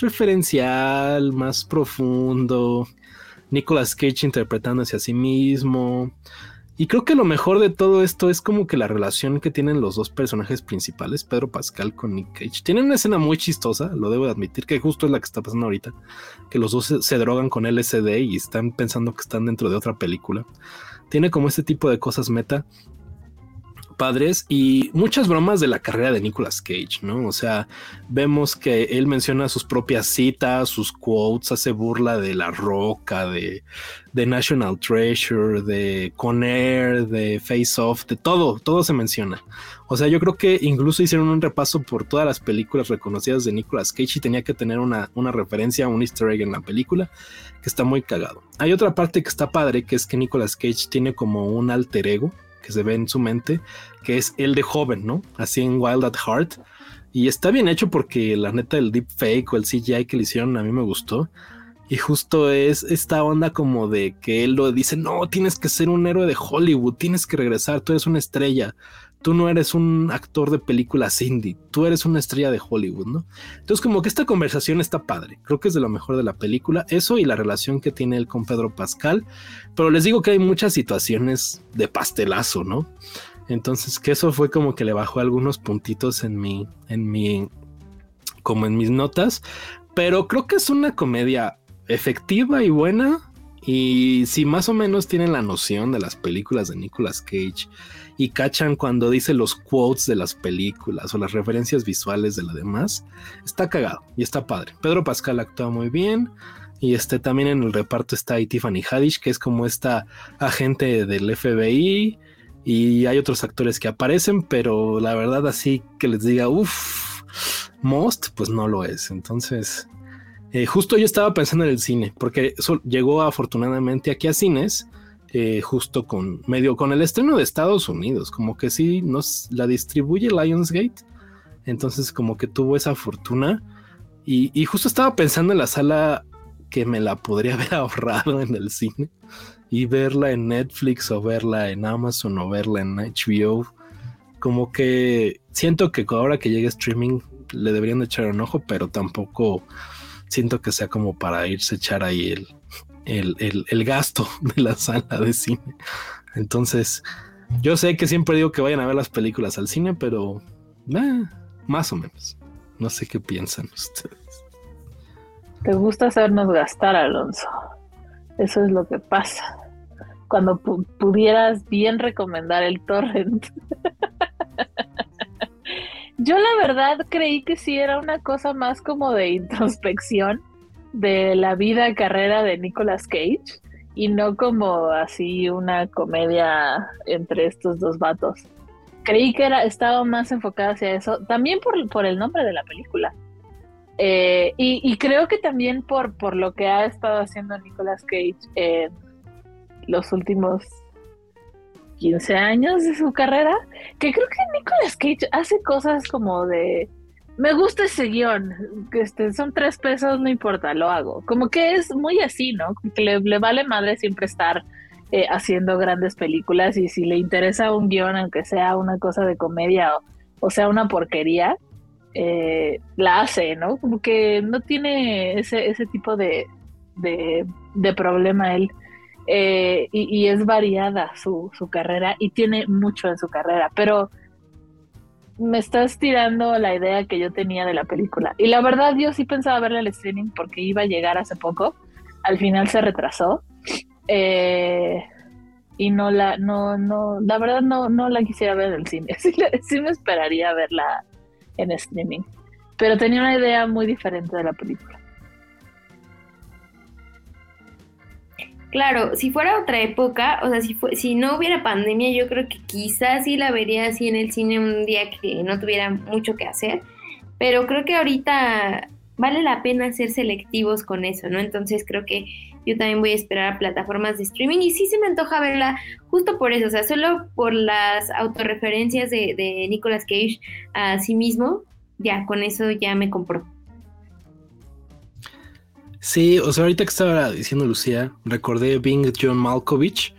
referencial, más profundo. Nicolas Cage interpretándose a sí mismo. Y creo que lo mejor de todo esto es como que la relación que tienen los dos personajes principales, Pedro Pascal con Nick Cage. Tienen una escena muy chistosa, lo debo admitir, que justo es la que está pasando ahorita, que los dos se drogan con LSD y están pensando que están dentro de otra película tiene como este tipo de cosas meta padres y muchas bromas de la carrera de Nicolas Cage, ¿no? O sea, vemos que él menciona sus propias citas, sus quotes, hace burla de La Roca, de, de National Treasure, de Conair, de Face Off, de todo, todo se menciona. O sea, yo creo que incluso hicieron un repaso por todas las películas reconocidas de Nicolas Cage y tenía que tener una, una referencia, un easter egg en la película que está muy cagado. Hay otra parte que está padre, que es que Nicolas Cage tiene como un alter ego que se ve en su mente, que es el de joven, ¿no? Así en Wild at Heart. Y está bien hecho porque la neta el deep fake o el CGI que le hicieron a mí me gustó. Y justo es esta onda como de que él lo dice, no, tienes que ser un héroe de Hollywood, tienes que regresar, tú eres una estrella, tú no eres un actor de películas indie, tú eres una estrella de Hollywood, ¿no? Entonces como que esta conversación está padre, creo que es de lo mejor de la película, eso y la relación que tiene él con Pedro Pascal, pero les digo que hay muchas situaciones de pastelazo, ¿no? Entonces que eso fue como que le bajó algunos puntitos en mi, en mi, como en mis notas, pero creo que es una comedia efectiva y buena. Y si más o menos tienen la noción de las películas de Nicolas Cage y cachan cuando dice los quotes de las películas o las referencias visuales de la demás, está cagado y está padre. Pedro Pascal actúa muy bien. Y este también en el reparto está Tiffany Haddish, que es como esta agente del FBI. Y hay otros actores que aparecen, pero la verdad, así que les diga, uff, Most, pues no lo es. Entonces, eh, justo yo estaba pensando en el cine, porque eso llegó afortunadamente aquí a cines eh, justo con medio con el estreno de Estados Unidos, como que sí nos la distribuye Lionsgate, entonces como que tuvo esa fortuna y, justo estaba pensando en la sala que me la podría (laughs) haber ahorrado en el cine y verla en Netflix o verla en Amazon o verla en HBO. Como que siento que ahora que llegue streaming le deberían de echar un ojo, pero tampoco siento que sea como para irse a echar ahí el, el, gasto (laughs) de la sala de cine. Entonces, yo sé que siempre digo que vayan a ver las películas al cine, pero más o menos. No sé qué piensan (laughs) ustedes. Te gusta hacernos gastar, Alonso. Eso es lo que pasa. Cuando pudieras bien recomendar el torrent. (laughs) Yo la verdad creí que sí era una cosa más como de introspección de la vida carrera de Nicolas Cage y no como así una comedia entre estos dos vatos. creí que era, estaba más enfocada hacia eso, también por, por el nombre de la película. Eh, y, creo que también por, por lo que ha estado haciendo Nicolas Cage en los últimos 15 años de su carrera, que creo que Nicolas Cage hace cosas como de, me gusta ese guion, este, son tres pesos, no importa, lo hago. Como que es muy así, ¿no? Que le, vale madre siempre estar eh, haciendo grandes películas y si le interesa un guion, aunque sea una cosa de comedia o sea una porquería, eh, la hace, ¿no? Como que no tiene ese, ese tipo de, de, problema él. Eh, y, es variada su, su, carrera y tiene mucho en su carrera, pero me estás tirando la idea que yo tenía de la película. Y la verdad, yo sí pensaba verla al streaming porque iba a llegar hace poco. Al final se retrasó. Eh, y no la, no, no, la verdad no, no la quisiera ver en el cine. (laughs) sí me esperaría verla en streaming. Pero tenía una idea muy diferente de la película. Claro, si fuera otra época, o sea, si, fue, si no hubiera pandemia, yo creo que quizás sí la vería así en el cine un día que no tuviera mucho que hacer, pero creo que ahorita vale la pena ser selectivos con eso, ¿no? Entonces creo que yo también voy a esperar a plataformas de streaming y sí se me antoja verla justo por eso, o sea, solo por las autorreferencias de, de Nicolas Cage a sí mismo, ya con eso ya me compró. Sí, o sea, ahorita que estaba diciendo Lucía, recordé Bing John Malkovich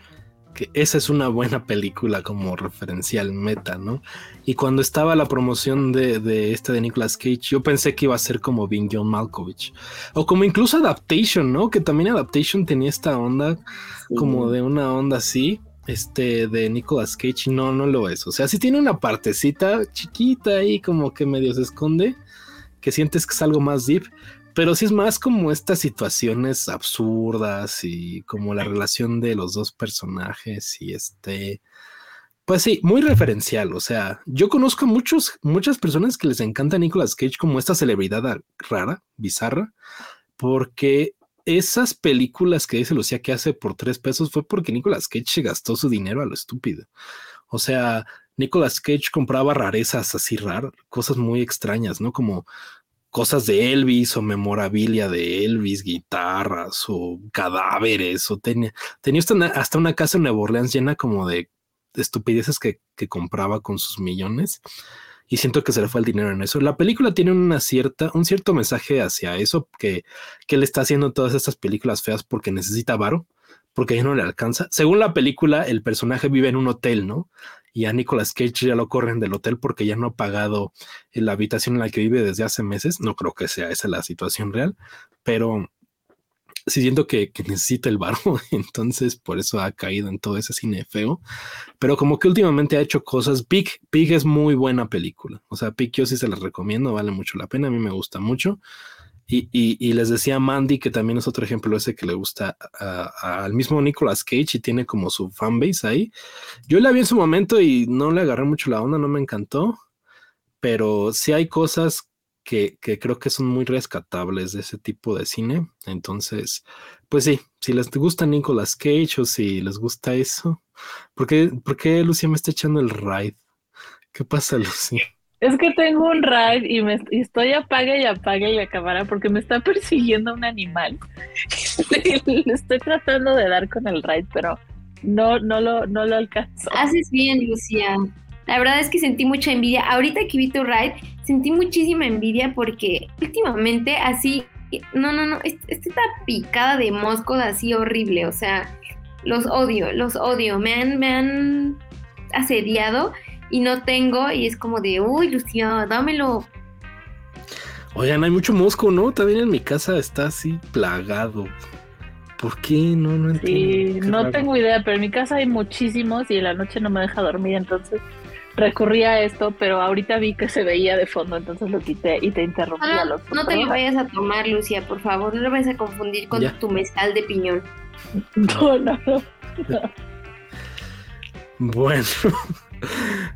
que esa es una buena película como referencial meta, ¿no? Y cuando estaba la promoción de, de este de Nicolas Cage, yo pensé que iba a ser como Bing John Malkovich. O como incluso Adaptation, ¿no? Que también Adaptation tenía esta onda, como de una onda así, este, de Nicolas Cage, no, no lo es. O sea, sí tiene una partecita chiquita ahí, como que medio se esconde, que sientes que es algo más deep, pero sí es más como estas situaciones absurdas y como la relación de los dos personajes y este, pues sí, muy referencial. O sea, yo conozco muchos, muchas personas que les encanta Nicolas Cage como esta celebridad rara, bizarra, porque esas películas que dice Lucía que hace por tres pesos fue porque Nicolas Cage gastó su dinero a lo estúpido. O sea, Nicolas Cage compraba rarezas así raras, cosas muy extrañas, ¿no? Como cosas de Elvis o memorabilia de Elvis, guitarras o cadáveres, o tenía, tenía hasta una, casa en Nueva Orleans llena como de, estupideces que, compraba con sus millones. Y siento que se le fue el dinero en eso. La película tiene una cierta, un cierto mensaje hacia eso, que, que él está haciendo todas estas películas feas porque necesita varo, porque ya no le alcanza. Según la película, el personaje vive en un hotel, ¿no? Y a Nicolas Cage ya lo corren del hotel porque ya no ha pagado la habitación en la que vive desde hace meses. No creo que sea esa la situación real, pero sí siento que, necesita el barro, (laughs) entonces por eso ha caído en todo ese cine feo. Pero como que últimamente ha hecho cosas. Pig, Pig es muy buena película. O sea, Pig yo sí se las recomiendo, vale mucho la pena. A mí me gusta mucho. Y, les decía Mandy, que también es otro ejemplo ese que le gusta al mismo Nicolas Cage y tiene como su fanbase ahí. Yo la vi en su momento y no le agarré mucho la onda, no me encantó, pero sí hay cosas que, creo que son muy rescatables de ese tipo de cine. Entonces, pues sí, si les gusta Nicolas Cage o si les gusta eso, ¿por qué, por qué Lucía me está echando el ride? ¿Qué pasa, Lucía? Es que tengo un ride y, me, estoy apague y apague la cámara porque me está (laughs) persiguiendo un animal. (laughs) Le estoy tratando de dar con el ride, pero no, no lo, no lo alcanzo. Haces bien, Lucía. La verdad es que sentí mucha envidia. Ahorita que vi tu ride, sentí muchísima envidia porque últimamente así, no, no, no, esta picada de moscos así horrible, o sea, los odio, los odio, me han, me han asediado y no tengo y es como de, uy, Lucía, dámelo. Oigan, hay mucho mosco, ¿no? También en mi casa está así plagado. ¿Por qué? No, no entiendo. Sí, no tengo idea, pero en mi casa hay muchísimos y en la noche no me deja dormir, entonces recurrí a esto, pero ahorita vi que se veía de fondo, entonces lo quité y te interrumpí. Ah, no te lo vayas a tomar, Lucia, por favor, no lo vayas a confundir con tu mezcal de piñón. (laughs) No, no, no. Bueno,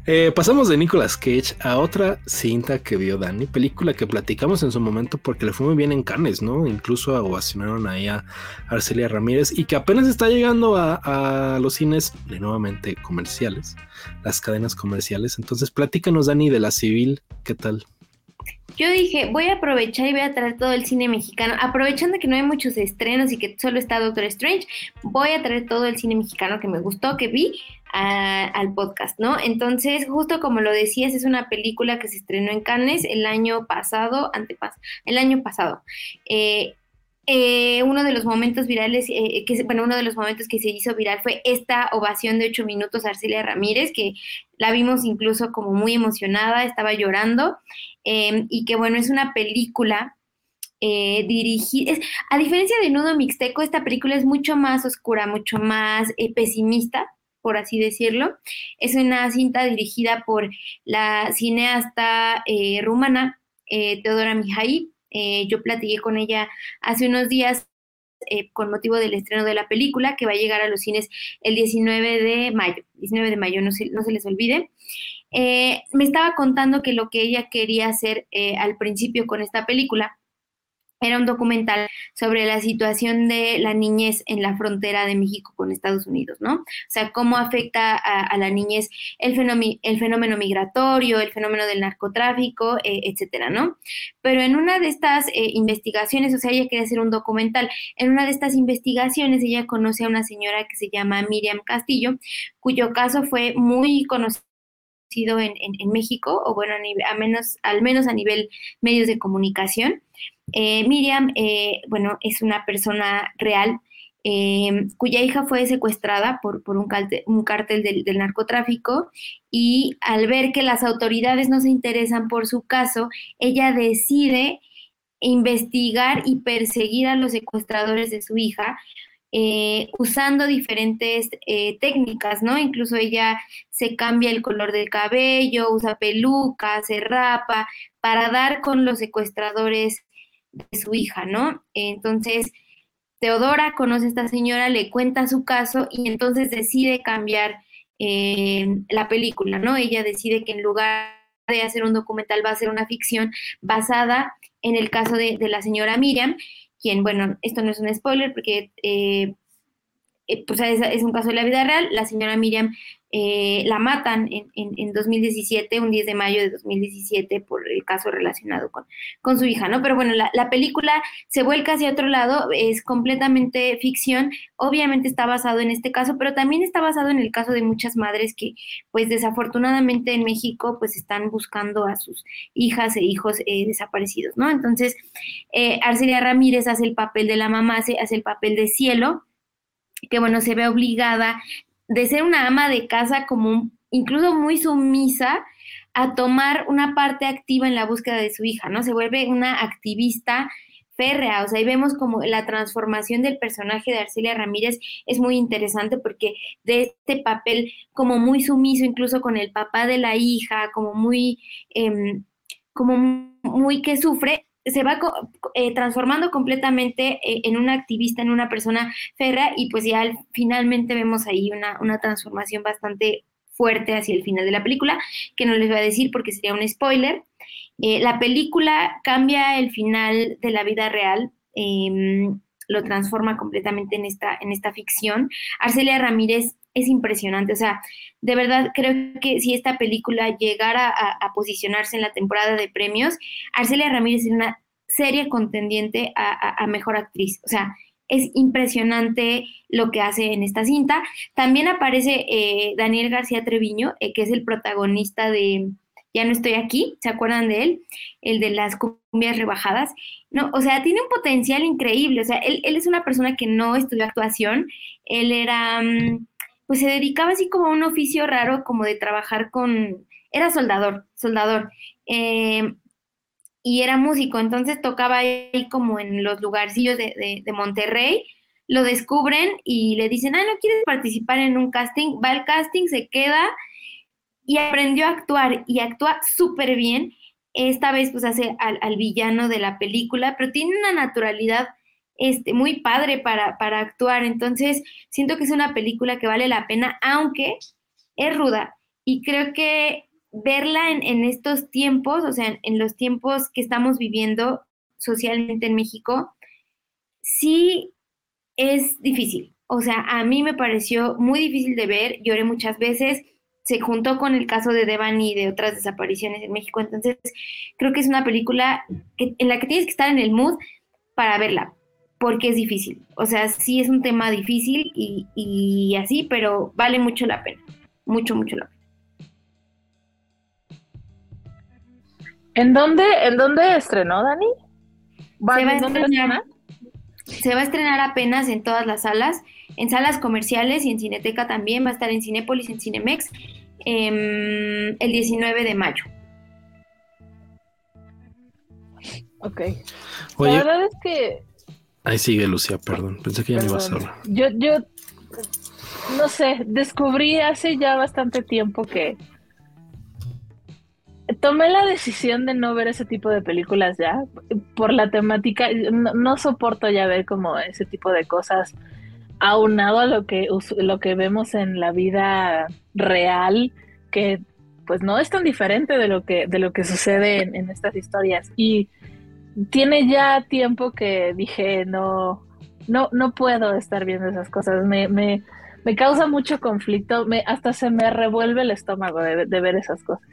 Eh, pasamos de Nicolas Cage a otra cinta que vio Dani, película que platicamos en su momento porque le fue muy bien en Cannes, ¿no? Incluso ovacionaron ahí a Arcelia Ramírez y que apenas está llegando a, los cines de nuevamente comerciales, las cadenas comerciales. Entonces, platícanos, Dani, de la civil, ¿qué tal? Yo dije, voy a aprovechar y voy a traer todo el cine mexicano. Aprovechando que no hay muchos estrenos y que solo está Doctor Strange, voy a traer todo el cine mexicano que me gustó, que vi al podcast, ¿no? Entonces, justo como lo decías, es una película que se estrenó en Cannes el año pasado, antepasado, el año pasado. Eh, eh, uno de los momentos virales, eh, que, bueno, uno de los momentos que se hizo viral fue esta ovación de ocho minutos a Arcelia Ramírez, que la vimos incluso como muy emocionada, estaba llorando, em, y que bueno, es una película eh, dirigida, a diferencia de Nudo Mixteco, esta película es mucho más oscura, mucho más pesimista, por así decirlo. Es una cinta dirigida por la cineasta rumana Teodora Mihai, eh, yo platiqué con ella hace unos días eh, con motivo del estreno de la película que va a llegar a los cines el 19 de mayo. 19 de mayo, no se, les olvide. Eh, me estaba contando que lo que ella quería hacer al principio con esta película era un documental sobre la situación de la niñez en la frontera de México con Estados Unidos, ¿no? O sea, cómo afecta a, la niñez el fenómeno, migratorio, el fenómeno del narcotráfico, eh, etcétera, ¿no? Pero en una de estas eh, investigaciones, o sea, ella quería hacer un documental, en una de estas investigaciones ella conoce a una señora que se llama Miriam Castillo, cuyo caso fue muy conocido en, en, México, o bueno, a, menos, al menos a nivel medios de comunicación. Eh, Miriam, eh, bueno, es una persona real eh, cuya hija fue secuestrada por, por un, un, cártel del, del, narcotráfico y al ver que las autoridades no se interesan por su caso, ella decide investigar y perseguir a los secuestradores de su hija usando diferentes técnicas, ¿no? Incluso ella se cambia el color del cabello, usa peluca, se rapa, para dar con los secuestradores de su hija, ¿no? Entonces, Teodora conoce a esta señora, le cuenta su caso y entonces decide cambiar eh, la película, ¿no? Ella decide que en lugar de hacer un documental va a ser una ficción basada en el caso de, la señora Miriam quien, bueno, esto no es un spoiler porque eh, eh, pues es, un caso de la vida real, la señora Miriam eh, la matan en, en, 2017, un 10 de mayo de 2017, por el caso relacionado con, con su hija, ¿no? Pero bueno, la, película se vuelca hacia otro lado, es completamente ficción, obviamente está basado en este caso, pero también está basado en el caso de muchas madres que, pues desafortunadamente en México, pues están buscando a sus hijas e hijos eh, desaparecidos, ¿no? Entonces, eh, Arcelia Ramírez hace el papel de la mamá, hace el papel de cielo, que bueno, se ve obligada de ser una ama de casa como incluso muy sumisa a tomar una parte activa en la búsqueda de su hija, ¿no? Se vuelve una activista férrea, o sea, y vemos como la transformación del personaje de Arcelia Ramírez es muy interesante porque de este papel como muy sumiso, incluso con el papá de la hija, como muy, em, como muy que sufre, se va eh, transformando completamente eh, en una activista, en una persona férrea y pues ya finalmente vemos ahí una, una transformación bastante fuerte hacia el final de la película, que no les voy a decir porque sería un spoiler. Eh, la película cambia el final de la vida real, em, lo transforma completamente en esta, en esta ficción. Arcelia Ramírez es impresionante, o sea, de verdad creo que si esta película llegara a, posicionarse en la temporada de premios, Arcelia Ramírez es una seria contendiente a, mejor actriz, o sea, es impresionante lo que hace en esta cinta. También aparece eh, Daniel García Treviño, eh, que es el protagonista de Ya no estoy aquí, ¿se acuerdan de él? El de las cumbias rebajadas. No, o sea, tiene un potencial increíble, o sea, él, él es una persona que no estudió actuación, él era... Mm, pues se dedicaba así como a un oficio raro, como de trabajar con, era soldador, soldador, eh, y era músico, entonces tocaba ahí como en los lugarcillos de, de, Monterrey, lo descubren y le dicen, ah, ¿no quieres participar en un casting? Va al casting, se queda y aprendió a actuar y actúa súper bien. Esta vez pues hace al, al, villano de la película, pero tiene una naturalidad este, muy padre para, para actuar. Entonces, siento que es una película que vale la pena, aunque es ruda. y creo que verla en, estos tiempos, o sea, en, los tiempos que estamos viviendo socialmente en México, sí es difícil. O sea, a mí me pareció muy difícil de ver, lloré muchas veces, se juntó con el caso de Devani y de otras desapariciones en México, entonces creo que es una película en la que tienes que estar en el mood para verla, porque es difícil. O sea, sí es un tema difícil y, y así, pero vale mucho la pena, mucho, mucho la pena. ¿En dónde, ¿En dónde estrenó, Dani? Se va, a estrenar, se va a estrenar apenas en todas las salas, en salas comerciales y en Cineteca también, va a estar en Cinépolis, en Cinemex, em, el 19 de mayo. Ok. la verdad es que... Ahí sigue Lucía, perdón, pensé que ya me ibas a hablar. Yo, yo, no sé, descubrí hace ya bastante tiempo que tomé la decisión de no ver ese tipo de películas ya, por la temática, no, soporto ya ver como ese tipo de cosas aunado a lo que, lo que vemos en la vida real, que pues no es tan diferente de lo que, de lo que sucede en, estas historias. Y tiene ya tiempo que dije, no, no, no puedo estar viendo esas cosas, me, me, me causa mucho conflicto, me, hasta se me revuelve el estómago de ver esas cosas.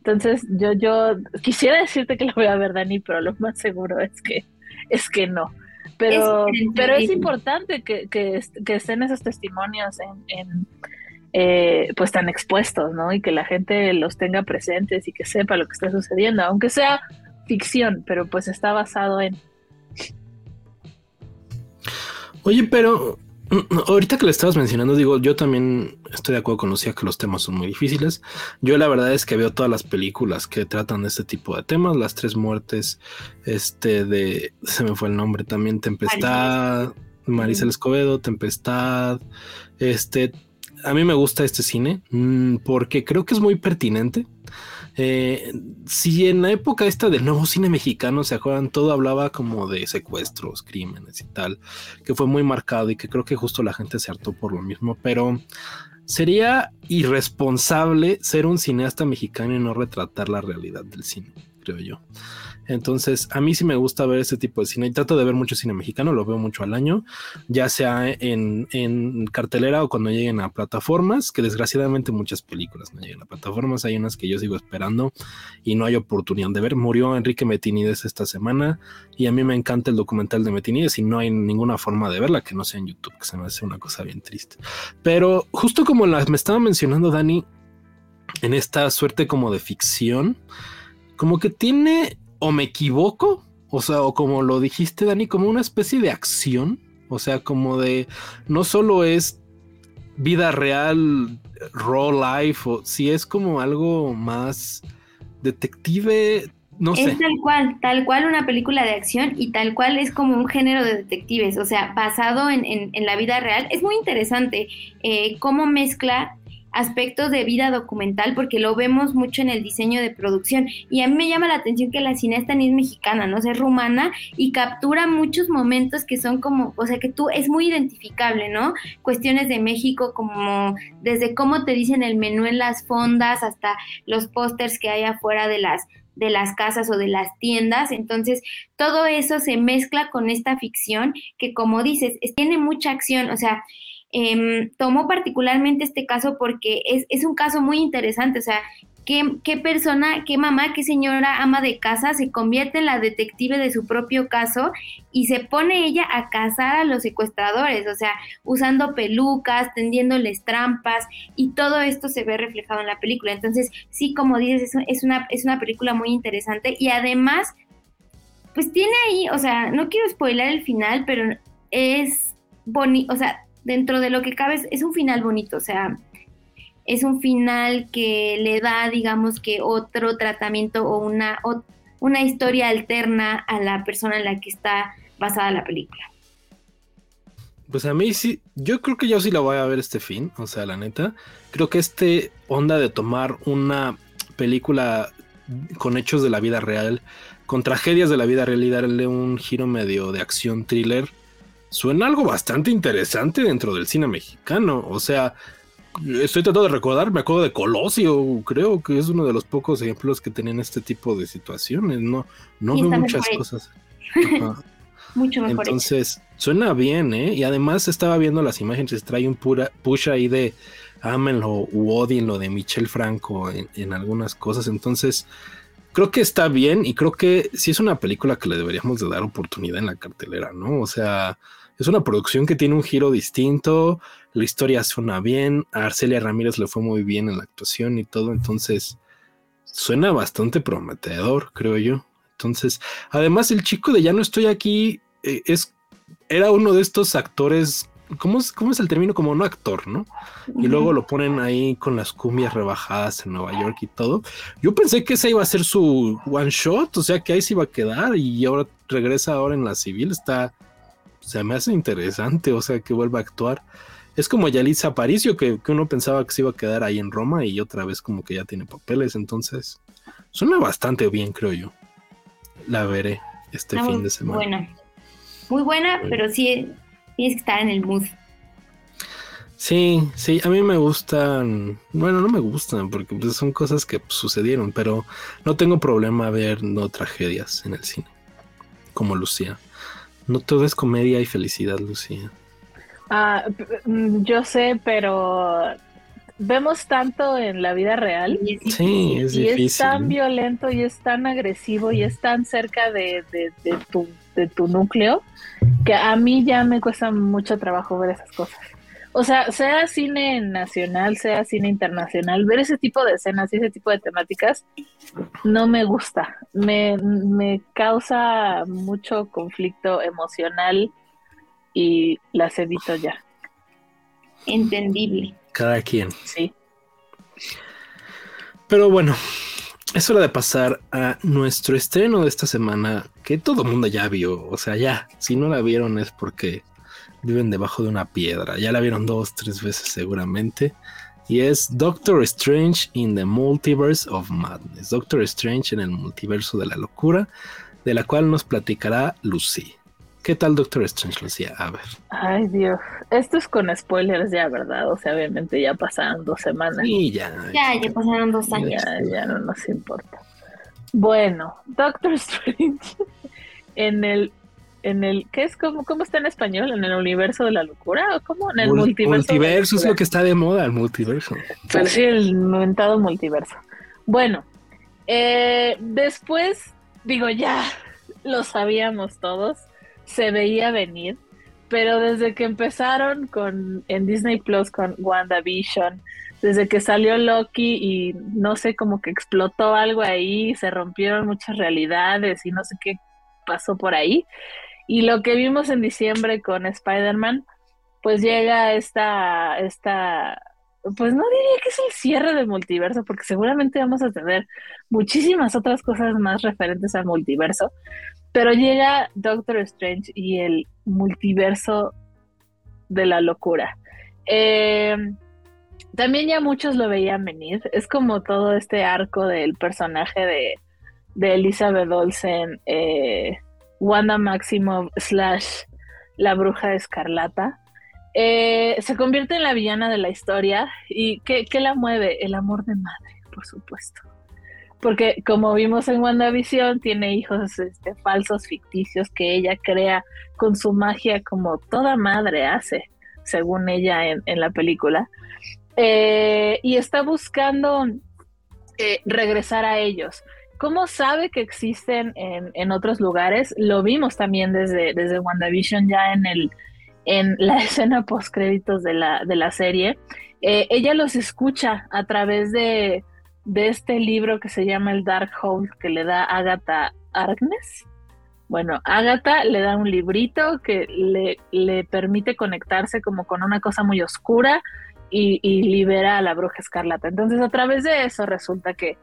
Entonces, yo, yo quisiera decirte que lo voy a ver, Dani, pero lo más seguro es que, es que no. Pero es, pero es importante que, que, que, estén esos testimonios en, eh, pues tan expuestos, ¿no? Y que la gente los tenga presentes y que sepa lo que está sucediendo, aunque sea ficción, pero pues está basado en. Oye, pero Ahorita que le estabas mencionando, digo, yo también estoy de acuerdo con Lucía que los temas son muy difíciles. Yo la verdad es que veo todas las películas que tratan de este tipo de temas, las tres muertes, este de, se me fue el nombre también, Tempestad, Marisa Escobedo, Tempestad, este, a mí me gusta este cine mm, porque creo que es muy pertinente. Eh, si en la época esta del nuevo cine mexicano, se acuerdan, todo hablaba como de secuestros, crímenes y tal, que fue muy marcado y que creo que justo la gente se hartó por lo mismo, pero sería irresponsable ser un cineasta mexicano y no retratar la realidad del cine, creo yo. Entonces, a mí sí me gusta ver ese tipo de cine y trato de ver mucho cine mexicano, lo veo mucho al año, ya sea en, cartelera o cuando lleguen a plataformas, que desgraciadamente muchas películas no llegan a plataformas, hay unas que yo sigo esperando y no hay oportunidad de ver. Murió Enrique Metinides esta semana y a mí me encanta el documental de Metinides y no hay ninguna forma de verla que no sea en YouTube, que se me hace una cosa bien triste. Pero justo como la, me estaba mencionando Dani, en esta suerte como de ficción, como que tiene o me equivoco, o sea, o como lo dijiste, Dani, como una especie de acción, o sea, como de no solo es vida real, raw life, o si es como algo más detective, no es tal cual, tal cual una película de acción y tal cual es como un género de detectives, o sea, basado en, en, la vida real. Es muy interesante eh, cómo mezcla aspectos de vida documental porque lo vemos mucho en el diseño de producción y a mí me llama la atención que la cineasta ni es mexicana, no es rumana y captura muchos momentos que son como, o sea, que tú es muy identificable, ¿no? Cuestiones de México como desde cómo te dicen el menú en las fondas hasta los pósters que hay afuera de las de las casas o de las tiendas. Entonces, todo eso se mezcla con esta ficción que, como dices, tiene mucha acción. O sea, eh, tomó particularmente este caso porque es, es, un caso muy interesante, o sea, ¿qué, ¿qué, persona, qué mamá, qué señora ama de casa se convierte en la detective de su propio caso y se pone ella a cazar a los secuestradores, o sea, usando pelucas, tendiéndoles trampas y todo esto se ve reflejado en la película. Entonces, sí, como dices, es, es una, es una película muy interesante y además, pues tiene ahí, o sea, no quiero spoiler el final, pero es bonito, o sea, dentro de lo que cabe es, un final bonito, o sea, es un final que le da, digamos que otro tratamiento o una, una historia alterna a la persona en la que está basada la película. Pues a mí sí, yo creo que yo sí la voy a ver este fin, o sea, la neta, creo que este onda de tomar una película con hechos de la vida real, con tragedias de la vida real y darle un giro medio de acción thriller, suena algo bastante interesante dentro del cine mexicano. O sea, Estoy tratando de recordar, me acuerdo de Colosio, creo que es uno de los pocos ejemplos que tenían este tipo de situaciones, no, no veo muchas cosas. (laughs) Mucho mejor. Entonces, suena bien, ¿eh? Y además estaba viendo las imágenes, trae un pura, push ahí de Amenlo u Odin, de Michel Franco en, algunas cosas. Entonces, creo que está bien y creo que sí es una película que le deberíamos de dar oportunidad en la cartelera, ¿no? O sea, es una producción que tiene un giro distinto, la historia suena bien, a Arcelia Ramírez le fue muy bien en la actuación y todo, entonces suena bastante prometedor, creo yo. Entonces, además el chico de Ya no estoy aquí eh, es era uno de estos actores ¿Cómo es, ¿Cómo es, el término? Como no actor, ¿no? Y luego lo ponen ahí con las cumbias rebajadas en Nueva York y todo. Yo pensé que ese iba a ser su one shot, o sea que ahí se iba a quedar y ahora regresa ahora en la civil. Está, se me hace interesante, o sea que vuelva a actuar. Es como Yalitza Aparicio, que, que uno pensaba que se iba a quedar ahí en Roma y otra vez como que ya tiene papeles, entonces suena bastante bien, creo yo. La veré este fin de semana. Buena. Muy buena, pero sí tienes que estar en el mood. Sí, sí, a mí me gustan, bueno, no me gustan porque pues, son cosas que sucedieron, pero no tengo problema ver no tragedias en el cine, como Lucía. No todo es comedia y felicidad, Lucía. Ah, mm, yo sé, pero vemos tanto en la vida real. sí, es y difícil. es tan violento y es tan agresivo y es tan cerca de, de, tu, de tu núcleo que a mí ya me cuesta mucho trabajo ver esas cosas. O sea, sea cine nacional, sea cine internacional, ver ese tipo de escenas y ese tipo de temáticas no me gusta. Me, me causa mucho conflicto emocional y las evito ya. Entendible. Cada quien. Sí. Pero bueno, es hora de pasar a nuestro estreno de esta semana, que todo el mundo ya vio. O sea, ya, si no la vieron es porque viven debajo de una piedra. Ya la vieron dos, tres veces seguramente. Y es Doctor Strange in the Multiverse of Madness. Doctor Strange en el multiverso de la locura, de la cual nos platicará Lucy. ¿Qué tal Doctor Strange, Lucía? A ver. Ay, Dios. Esto es con spoilers ya, ¿verdad? O sea, obviamente ya pasaron dos semanas. Sí, ya. Ya, ya pasaron dos años. Ya, ya no nos importa. Bueno, Doctor (laughs) Strange en el en el ¿qué es cómo, cómo está en español? ¿En el universo de la locura o cómo? En el multiverso. Multiverso es lo que está de moda, el multiverso. Pero sí, el inventado multiverso. Bueno, eh, después digo ya lo sabíamos todos se veía venir, pero desde que empezaron con en Disney Plus con WandaVision, desde que salió Loki y no sé, como que explotó algo ahí, se rompieron muchas realidades y no sé qué pasó por ahí. Y lo que vimos en diciembre con Spider-Man, pues llega esta, esta, pues no diría que es el cierre del multiverso, porque seguramente vamos a tener muchísimas otras cosas más referentes al multiverso, pero llega Doctor Strange y el multiverso de la locura. Eh, también ya muchos lo veían venir. Es como todo este arco del personaje de, de Elizabeth Olsen, eh, Wanda Maximoff slash la bruja escarlata. Eh, se convierte en la villana de la historia. ¿Y qué, qué la mueve? El amor de madre, por supuesto porque como vimos en WandaVision, tiene hijos este, falsos, ficticios, que ella crea con su magia como toda madre hace, según ella en, la película. Eh, y está buscando eh, regresar a ellos. ¿Cómo sabe que existen en, otros lugares? Lo vimos también desde, desde WandaVision ya en, el, en la (laughs) escena post créditos de la, de la serie. Eh, ella los escucha a través de, de este libro que se llama El Dark Hole que le da Agatha Argnes. Bueno, Agatha le da un librito que le, le permite conectarse como con una cosa muy oscura y, libera a la bruja escarlata. Entonces, a través de eso resulta que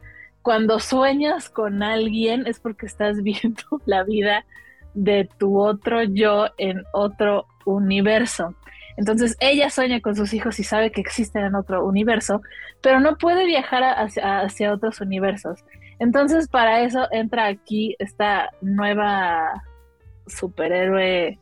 cuando sueñas con alguien es porque estás (laughs) viendo la vida de tu otro yo en otro universo. Entonces ella sueña con sus hijos y sabe que existen en otro universo, pero no puede viajar hacia, otros universos. Entonces para eso entra aquí esta nueva superhéroe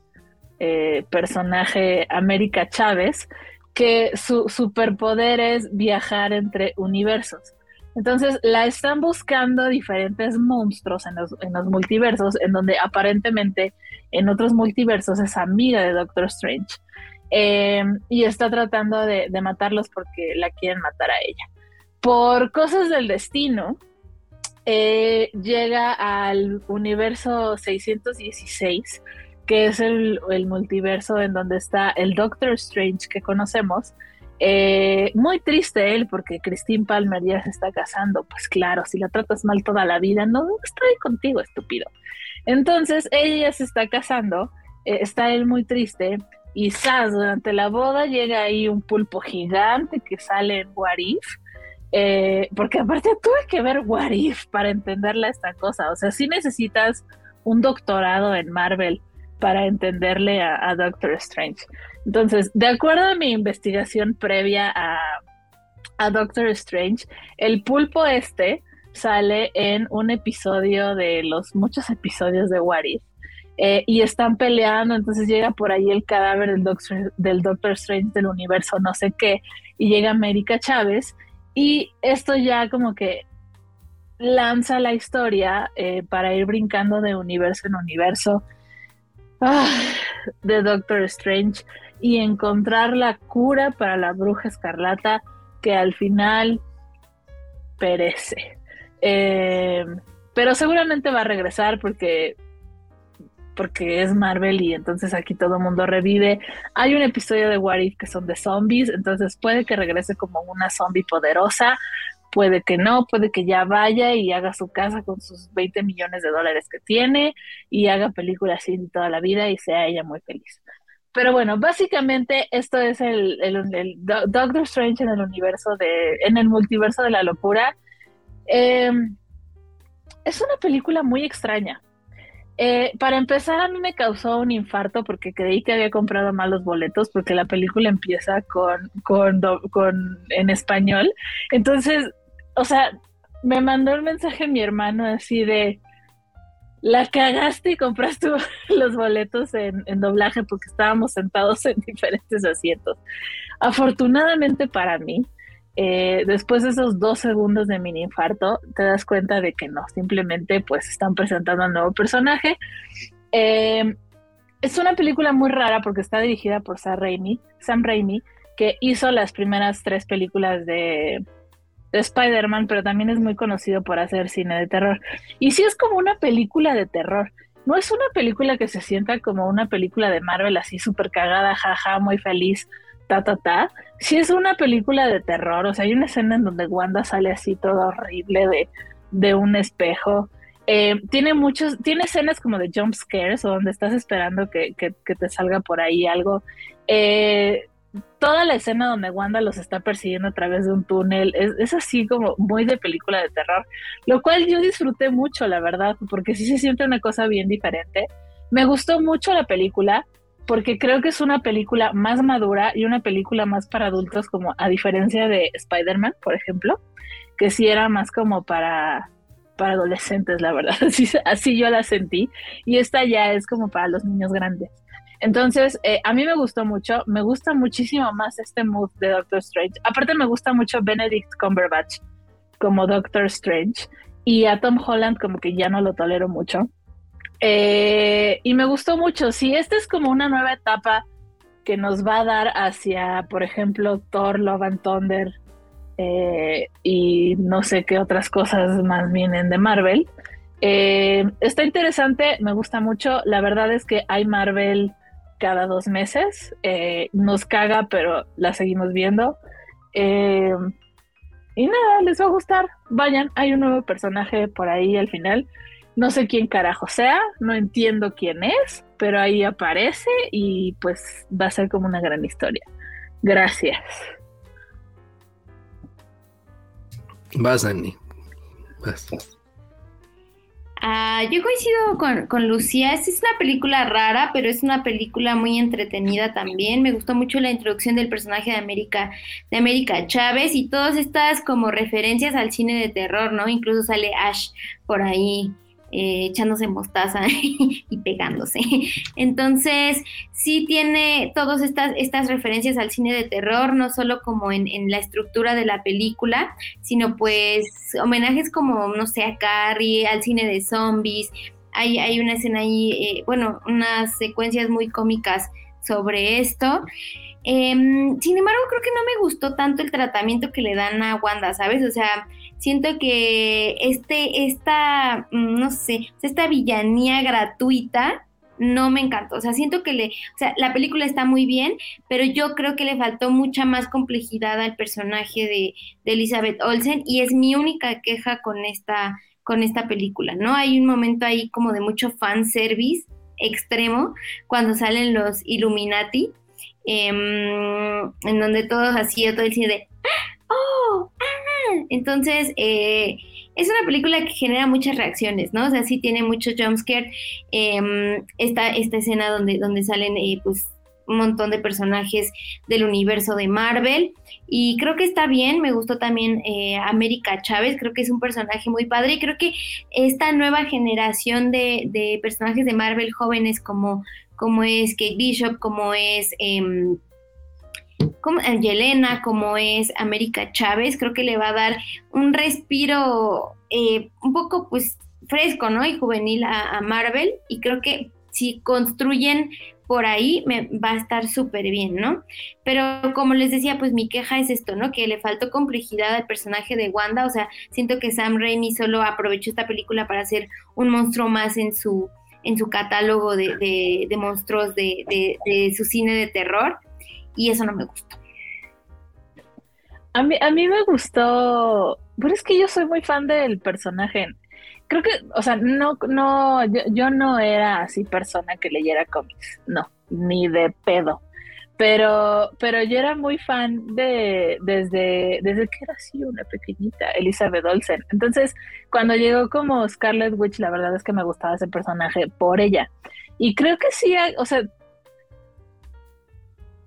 eh, personaje América Chávez, que su superpoder es viajar entre universos. Entonces la están buscando diferentes monstruos en los, en los multiversos, en donde aparentemente en otros multiversos es amiga de Doctor Strange. Em, y está tratando de, matarlos porque la quieren matar a ella. Por cosas del destino, eh, llega al universo 616, que es el, el, multiverso en donde está el Doctor Strange que conocemos, eh, muy triste él porque Christine Palmer ya se está casando. Pues claro, si la tratas mal toda la vida, no estoy contigo, estúpido. Entonces ella se está casando, eh, está él muy triste y Sas durante la boda llega ahí un pulpo gigante que sale en Warif. Eh, porque aparte tuve que ver Warif para entenderle esta cosa. O sea, si necesitas un doctorado en Marvel para entenderle a Doctor Strange. Entonces, de acuerdo a mi investigación previa a, Doctor Strange, el pulpo este sale en un episodio de los muchos episodios de What If, eh, y están peleando, entonces llega por ahí el cadáver del Doctor, Strange del universo no sé qué, y llega América Chávez, y esto ya como que lanza la historia eh, para ir brincando de universo en universo. Ah, de Doctor Strange y encontrar la cura para la bruja escarlata que al final perece. Eh, pero seguramente va a regresar porque porque es Marvel y entonces aquí todo el mundo revive. Hay un episodio de What If que son de zombies, entonces puede que regrese como una zombie poderosa, puede que no, puede que ya vaya y haga su casa con sus 20 millones de dólares que tiene y haga películas así toda la vida y sea ella muy feliz. Pero bueno, básicamente esto es el, Doctor Strange en el universo de, en el multiverso de la locura. Em, es una película muy extraña. Eh, para empezar, a mí me causó un infarto porque creí que había comprado mal los boletos porque la película empieza con, con, con en español. Entonces, o sea, me mandó el mensaje mi hermano así de, la cagaste y compraste (laughs) los boletos en, doblaje porque estábamos sentados en diferentes asientos. Afortunadamente para mí, eh, después de esos dos segundos de mini infarto, te das cuenta de que no, simplemente pues están presentando un nuevo personaje. Eh, es una película muy rara porque está dirigida por Sam Raimi, Sam Raimi, que hizo las primeras tres películas de, Spider-Man, pero también es muy conocido por hacer cine de terror. Y sí es como una película de terror. No es una película que se sienta como una película de Marvel así súper cagada, jaja, muy feliz, ta, ta, ta. Sí es una película de terror. O sea, hay una escena en donde Wanda sale así todo horrible de, de un espejo. Eh, tiene muchos, tiene escenas como de jump scares o donde estás esperando que, que, que te salga por ahí algo. Eh, toda la escena donde Wanda los está persiguiendo a través de un túnel es, así como muy de película de terror, lo cual yo disfruté mucho, la verdad, porque sí se siente una cosa bien diferente. Me gustó mucho la película porque creo que es una película más madura y una película más para adultos, como a diferencia de Spider-Man, por ejemplo, que sí era más como para para adolescentes, la verdad. (laughs) Así, así yo la sentí. Y esta ya es como para los niños grandes. Entonces, eh, a mí me gustó mucho, me gusta muchísimo más este mood de Doctor Strange. Aparte me gusta mucho Benedict Cumberbatch como Doctor Strange y a Tom Holland como que ya no lo tolero mucho. Eh, y me gustó mucho, sí, esta es como una nueva etapa que nos va a dar hacia, por ejemplo, Thor, Love and Thunder eh, y no sé qué otras cosas más vienen de Marvel. está interesante, me gusta mucho. La verdad es que hay Marvel cada dos meses. Eh, nos caga, pero la seguimos viendo. Eh, y nada, les va a gustar. Vayan, hay un nuevo personaje por ahí al final. No sé quién carajo sea, no entiendo quién es, pero ahí aparece y pues va a ser como una gran historia. Gracias. Vas, Annie. Vas. Ah, yo coincido con, con, Lucía, esta es una película rara, pero es una película muy entretenida también. Me gustó mucho la introducción del personaje de América, de América Chávez y todas estas como referencias al cine de terror, ¿no? Incluso sale Ash por ahí eh, echándose mostaza (laughs) y pegándose. Entonces, sí tiene todas estas, estas referencias al cine de terror, no solo como en, la estructura de la película, sino pues homenajes como, no sé, a Carrie, al cine de zombies. Hay, hay una escena ahí, eh, bueno, unas secuencias muy cómicas sobre esto. Em, sin embargo, creo que no me gustó tanto el tratamiento que le dan a Wanda, ¿sabes? O sea, siento que este, esta, mm, no sé, esta villanía gratuita no me encantó. O sea, siento que le, o sea, la película está muy bien, pero yo creo que le faltó mucha más complejidad al personaje de, de Elizabeth Olsen y es mi única queja con esta, con esta película, ¿no? Hay un momento ahí como de mucho fan service extremo cuando salen los Illuminati, em, en donde todos así, todo el cine de, ¡oh! ¡ah! Entonces, eh, es una película que genera muchas reacciones, ¿no? O sea, sí tiene mucho jumpscare. Eh, esta, esta escena donde, donde salen, eh, pues, un montón de personajes del universo de Marvel y creo que está bien, me gustó también eh, América Chávez, creo que es un personaje muy padre y creo que esta nueva generación de, personajes de Marvel jóvenes como, como es Kate Bishop, como es... Eh, como Yelena, como es América Chávez, creo que le va a dar un respiro eh, un poco pues fresco, ¿no? Y juvenil a, Marvel y creo que si construyen por ahí me va a estar súper bien, ¿no? Pero como les decía, pues mi queja es esto, ¿no? Que le faltó complejidad al personaje de Wanda, o sea, siento que Sam Raimi solo aprovechó esta película para hacer un monstruo más en su, en su catálogo de, de, monstruos de, de, su cine de terror, y eso no me gustó. A mí, a mí me gustó, pero es que yo soy muy fan del personaje creo que, o sea, no, no, yo, no era así persona que leyera cómics, no, ni de pedo. Pero, pero yo era muy fan de, desde, desde que era así una pequeñita, Elizabeth Olsen. Entonces, cuando llegó como Scarlet Witch, la verdad es que me gustaba ese personaje por ella. Y creo que sí, o sea,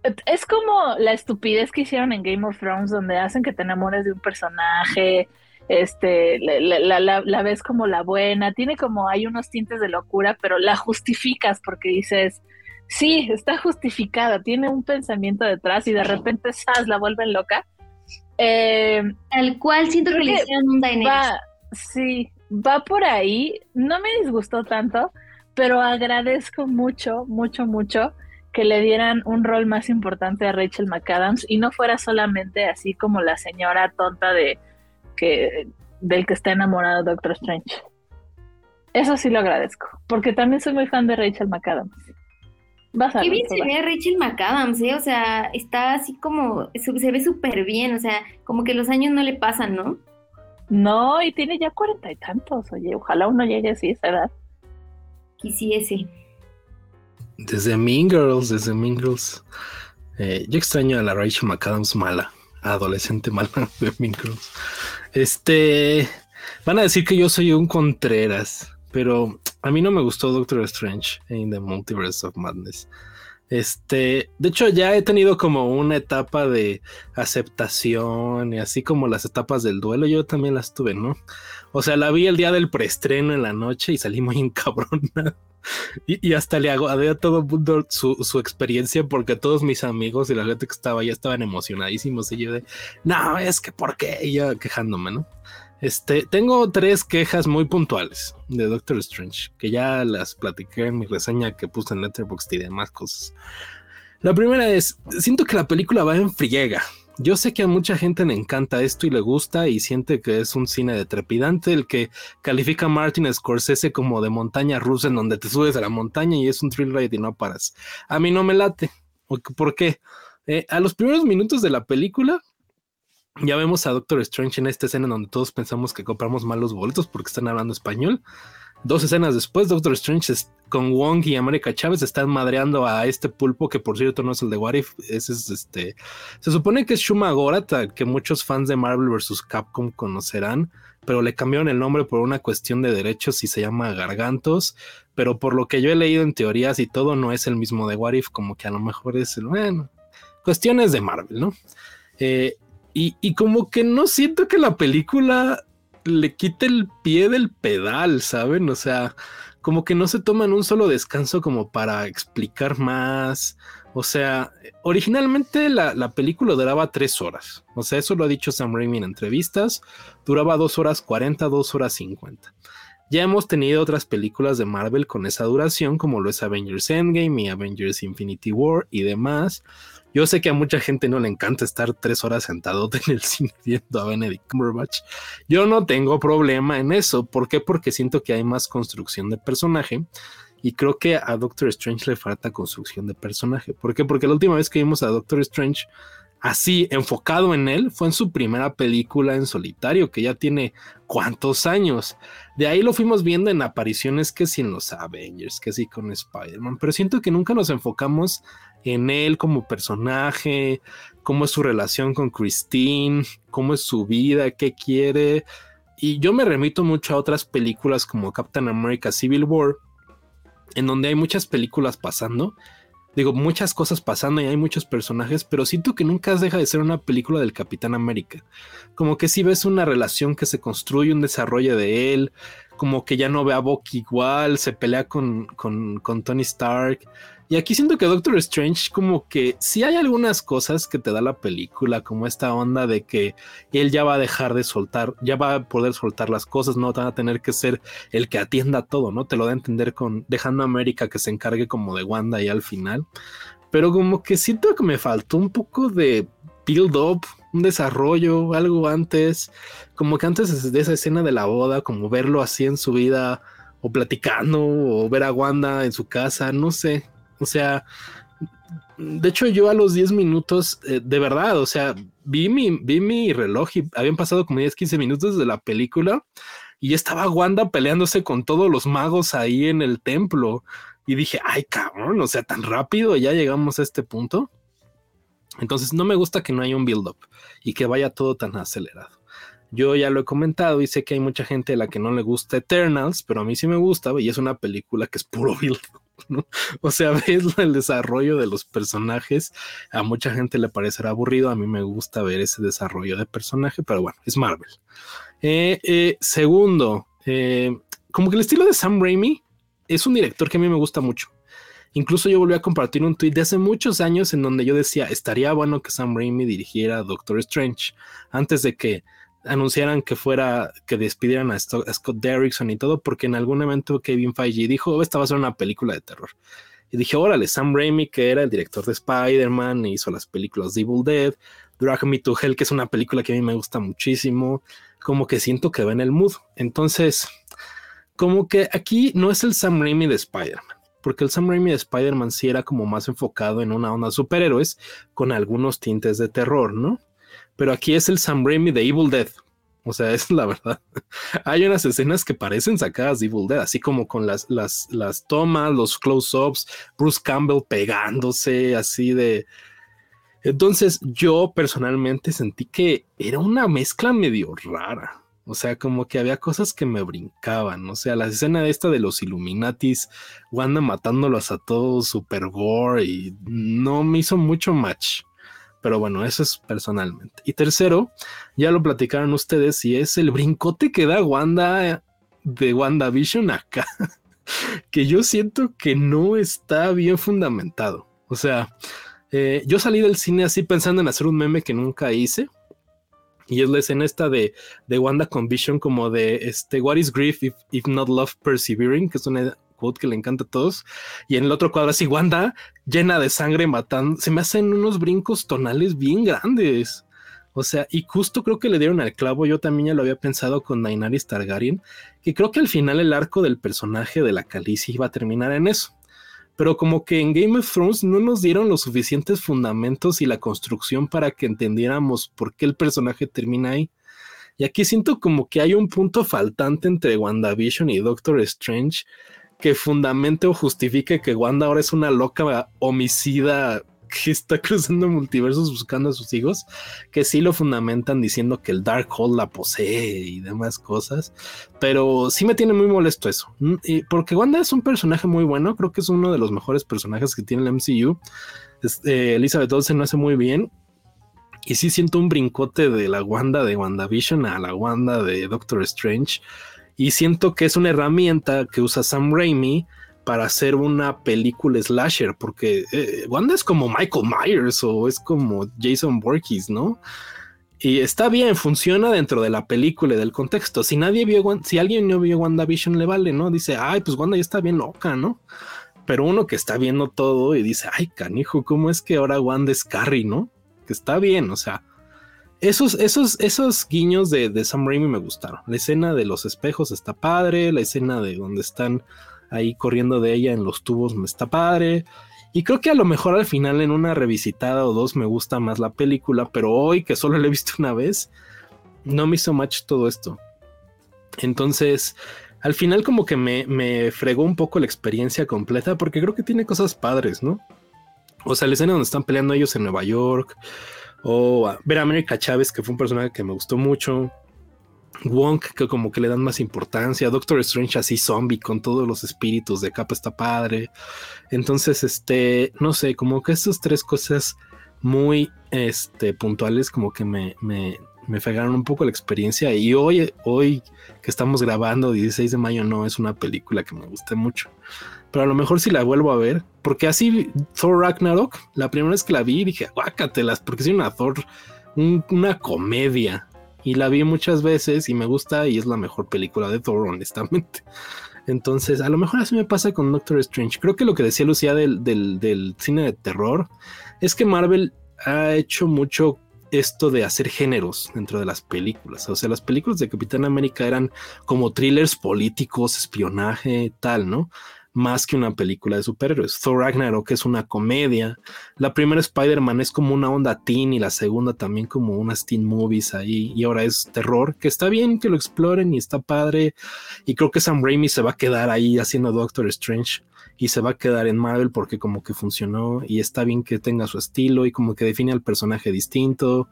es como la estupidez que hicieron en Game of Thrones, donde hacen que te enamores de un personaje, este, la, la, la, ves como la buena, tiene como, hay unos tintes de locura, pero la justificas porque dices, sí, está justificada, tiene un pensamiento detrás y de repente, ¡zas!, la vuelven loca. Eh, Tal cual siento que le hicieron un Va, sí, va por ahí, no me disgustó tanto, pero agradezco mucho, mucho, mucho que le dieran un rol más importante a Rachel McAdams y no fuera solamente así como la señora tonta de que del que está enamorado Doctor Strange. Eso sí lo agradezco, porque también soy muy fan de Rachel McAdams. Qué bien se ve Rachel McAdams, ¿eh? O sea, está así como, se ve súper bien, o sea, como que los años no le pasan, ¿no? No, y tiene ya cuarenta y tantos, oye, ojalá uno llegue así a esa edad. Quisiese. Desde Mean Girls, desde Mean Girls. Eh, yo extraño a la Rachel McAdams mala, adolescente mala (laughs) de Mean Girls. Este. Van a decir que yo soy un Contreras, pero a mí no me gustó Doctor Strange en The Multiverse of Madness. Este, de hecho, ya he tenido como una etapa de aceptación y así como las etapas del duelo, yo también las tuve, ¿no? O sea, la vi el día del preestreno en la noche y salí muy (laughs) encabrona. Y, hasta le hago a todo el mundo su, experiencia porque todos mis amigos y la gente que estaba ya estaban emocionadísimos y yo de, no, es que por qué, y yo quejándome, ¿no? Este, tengo tres quejas muy puntuales de Doctor Strange, que ya las platiqué en mi reseña que puse en Letterboxd y demás cosas. La primera es, siento que la película va en friega. Yo sé que a mucha gente le encanta esto y le gusta y siente que es un cine de trepidante, el que califica a Martin Scorsese como de montaña rusa en donde te subes a la montaña y es un thrill ride y no paras. A mí no me late. ¿Por qué? Eh, a los primeros minutos de la película ya vemos a Doctor Strange en esta escena donde todos pensamos que compramos malos boletos porque están hablando español. Dos escenas después, Doctor Strange con Wong y América Chávez están madreando a este pulpo que por cierto no es el de What If, ese es este. Se supone que es Shuma Gorath, que muchos fans de Marvel vs. Capcom conocerán, pero le cambiaron el nombre por una cuestión de derechos y se llama Gargantos. Pero por lo que yo he leído en teorías y todo, no es el mismo de What If, como que a lo mejor es el. Bueno, cuestiones de Marvel, ¿no? Eh, y, como que no siento que la película le quita el pie del pedal, ¿saben? O sea, como que no se toman un solo descanso como para explicar más. O sea, originalmente la, la, película duraba tres horas. O sea, eso lo ha dicho Sam Raimi en entrevistas. Duraba dos horas cuarenta, dos horas cincuenta. Ya hemos tenido otras películas de Marvel con esa duración, como lo es Avengers Endgame y Avengers Infinity War y demás. Yo sé que a mucha gente no le encanta estar tres horas sentado (laughs) en el cine viendo a Benedict Cumberbatch. Yo no tengo problema en eso. ¿Por qué? Porque siento que hay más construcción de personaje. Y creo que a Doctor Strange le falta construcción de personaje. ¿Por qué? Porque la última vez que vimos a Doctor Strange así enfocado en él fue en su primera película en solitario, que ya tiene cuántos años. De ahí lo fuimos viendo en apariciones que sí en los Avengers, que sí con Spider-Man, pero siento que nunca nos enfocamos en él como personaje, cómo es su relación con Christine, cómo es su vida, qué quiere. Y yo me remito mucho a otras películas como Captain America Civil War, en donde hay muchas películas pasando digo, muchas cosas pasando y hay muchos personajes, pero siento que nunca deja de ser una película del Capitán América. Como que si ves una relación que se construye, un desarrollo de él, como que ya no ve a Bucky igual, se pelea con, con, con Tony Stark. Y aquí siento que Doctor Strange como que sí hay algunas cosas que te da la película, como esta onda de que él ya va a dejar de soltar, ya va a poder soltar las cosas, no van a tener que ser el que atienda todo, ¿no? Te lo da a entender con dejando a América que se encargue como de Wanda y al final. Pero como que siento que me faltó un poco de build up, un desarrollo, algo antes, como que antes de esa escena de la boda, como verlo así en su vida o platicando o ver a Wanda en su casa, no sé, o sea, de hecho yo a los 10 minutos, eh, de verdad, o sea, vi mi, vi mi reloj y habían pasado como 10, 15 minutos de la película y estaba Wanda peleándose con todos los magos ahí en el templo. Y dije, ay cabrón, o sea, tan rápido ya llegamos a este punto. Entonces no me gusta que no haya un build-up y que vaya todo tan acelerado. Yo ya lo he comentado y sé que hay mucha gente a la que no le gusta Eternals, pero a mí sí me gusta y es una película que es puro build-up. (laughs) O sea, (laughs) ves el desarrollo de los personajes. A mucha gente le parecerá aburrido. A mí me gusta ver ese desarrollo de personaje, pero bueno, es Marvel. Eh, eh, segundo, eh, como que el estilo de Sam Raimi es un director que a mí me gusta mucho. Incluso yo volví a compartir un tweet de hace muchos años en donde yo decía, estaría bueno que Sam Raimi dirigiera Doctor Strange antes de que anunciaran que fuera, que despidieran a, Scott Derrickson y todo, porque en algún evento Kevin Feige dijo, esta va a ser una película de terror. Y dije, órale, Sam Raimi, que era el director de Spider-Man, hizo las películas Evil Dead, Drag Me to Hell, que es una película que a mí me gusta muchísimo, como que siento que va en el mood. Entonces, como que aquí no es el Sam Raimi de Spider-Man, porque el Sam Raimi de Spider-Man sí era como más enfocado en una onda de superhéroes con algunos tintes de terror, ¿no? Pero aquí es el Sam Raimi de Evil Dead. O sea, (laughs) es la verdad. Hay unas escenas que parecen sacadas de Evil Dead, así como con las, las, las tomas, los close-ups, Bruce Campbell pegándose así de... Entonces yo personalmente sentí que era una mezcla medio rara. O sea, como que había cosas que me brincaban. O sea, la escena esta de los Illuminatis, Wanda matándolos a todos, super gore, y no me hizo mucho match. Pero bueno, eso es personalmente. Y tercero, ya lo platicaron ustedes, y es el brincote que da Wanda de WandaVision acá, (laughs) que yo siento que no está bien fundamentado. O sea, eh, yo salí del cine así pensando en hacer un meme que nunca hice. Y es la escena esta de, de Wanda con Vision como de este, What is grief if, if not love persevering? Que es una quote que le encanta a todos. Y en el otro cuadro así, Wanda llena de sangre matando. Se me hacen unos brincos tonales bien grandes. O sea, y justo creo que le dieron al clavo. Yo también ya lo había pensado con Daenerys Targaryen, que creo que al final el arco del personaje de la Calicia iba a terminar en eso. Pero como que en Game of Thrones no nos dieron los suficientes fundamentos y la construcción para que entendiéramos por qué el personaje termina ahí. Y aquí siento como que hay un punto faltante entre WandaVision y Doctor Strange que fundamente o justifique que Wanda ahora es una loca homicida que está (laughs) cruzando multiversos buscando a sus hijos, que sí lo fundamentan diciendo que el Darkhold la posee y demás cosas, pero sí me tiene muy molesto eso, mm, porque Wanda es un personaje muy bueno, creo que es uno de los mejores personajes que tiene el MCU, este, Elizabeth Olsen lo hace muy bien, Y sí siento un brincote de la Wanda de WandaVision a la Wanda de Doctor Strange. Y siento que es una herramienta que usa Sam Raimi para hacer una película slasher, porque eh, Wanda es como Michael Myers o es como Jason Voorhees, ¿no? Y está bien, funciona dentro de la película y del contexto. Si nadie vio, si alguien no vio WandaVision, le vale, ¿no? Dice, ay, pues Wanda ya está bien loca, ¿no? Pero uno que está viendo todo y dice, ay, canijo, ¿cómo es que ahora Wanda es Carrie, ¿no? Que está bien, o sea, esos, esos, esos guiños de, de Sam Raimi me gustaron. La escena de los espejos está padre, la escena de donde están ahí corriendo de ella en los tubos está padre. Y creo que a lo mejor al final en una revisitada o dos me gusta más la película, pero hoy que solo la he visto una vez, no me hizo match todo esto. Entonces, al final como que me, me fregó un poco la experiencia completa porque creo que tiene cosas padres, ¿no? O sea, la escena donde están peleando ellos en Nueva York, o ver a América Chávez, que fue un personaje que me gustó mucho. Wong, que como que le dan más importancia. Doctor Strange así zombie con todos los espíritus de capa está padre. Entonces, este, no sé, como que estas tres cosas muy este, puntuales como que me, me, me fregaron un poco la experiencia. Y hoy, hoy que estamos grabando, 16 de mayo, no es una película que me guste mucho. Pero a lo mejor si la vuelvo a ver, porque así Thor Ragnarok, la primera vez que la vi dije, guácatelas, porque es una Thor, una comedia y la vi muchas veces y me gusta y es la mejor película de Thor, honestamente. Entonces, a lo mejor así me pasa con Doctor Strange. Creo que lo que decía Lucía del, del, cine de terror es que Marvel ha hecho mucho esto de hacer géneros dentro de las películas. O sea, las películas de Capitán América eran como thrillers políticos, espionaje, tal, ¿no? Más que una película de superhéroes. Thor Ragnarok es una comedia. La primera Spider-Man es como una onda teen y la segunda también como unas teen movies ahí. Y ahora es terror, que está bien que lo exploren y está padre. Y creo que Sam Raimi se va a quedar ahí haciendo Doctor Strange y se va a quedar en Marvel porque como que funcionó y está bien que tenga su estilo y como que define al personaje distinto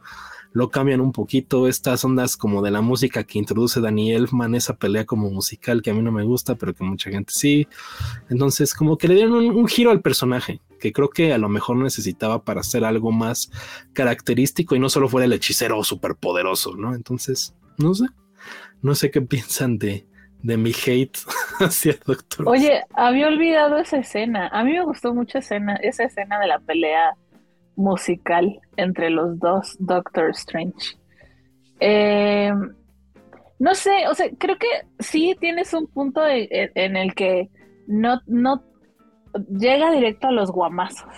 lo cambian un poquito. Estas ondas como de la música que introduce Danny Elfman, esa pelea como musical que a mí no me gusta, pero que mucha gente sí. Entonces, como que le dieron un, giro al personaje, que creo que a lo mejor necesitaba para hacer algo más característico y no solo fuera el hechicero superpoderoso, ¿no? Entonces, no sé, no sé qué piensan de, de mi hate (laughs) hacia Doctor. Oye, había olvidado esa escena. A mí me gustó mucho escena, esa escena de la pelea musical entre los dos Doctor Strange. Eh, no sé, o sea, creo que sí tienes un punto en el que no, no llega directo a los guamazos.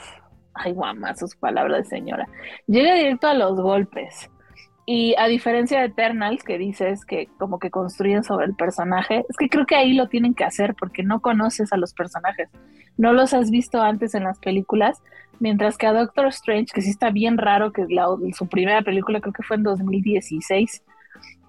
Ay, guamazos, palabra de señora. Llega directo a los golpes. Y a diferencia de Eternals, que dices que como que construyen sobre el personaje, es que creo que ahí lo tienen que hacer porque no conoces a los personajes. No los has visto antes en las películas, mientras que a Doctor Strange, que sí está bien raro, que su primera película creo que fue en 2016,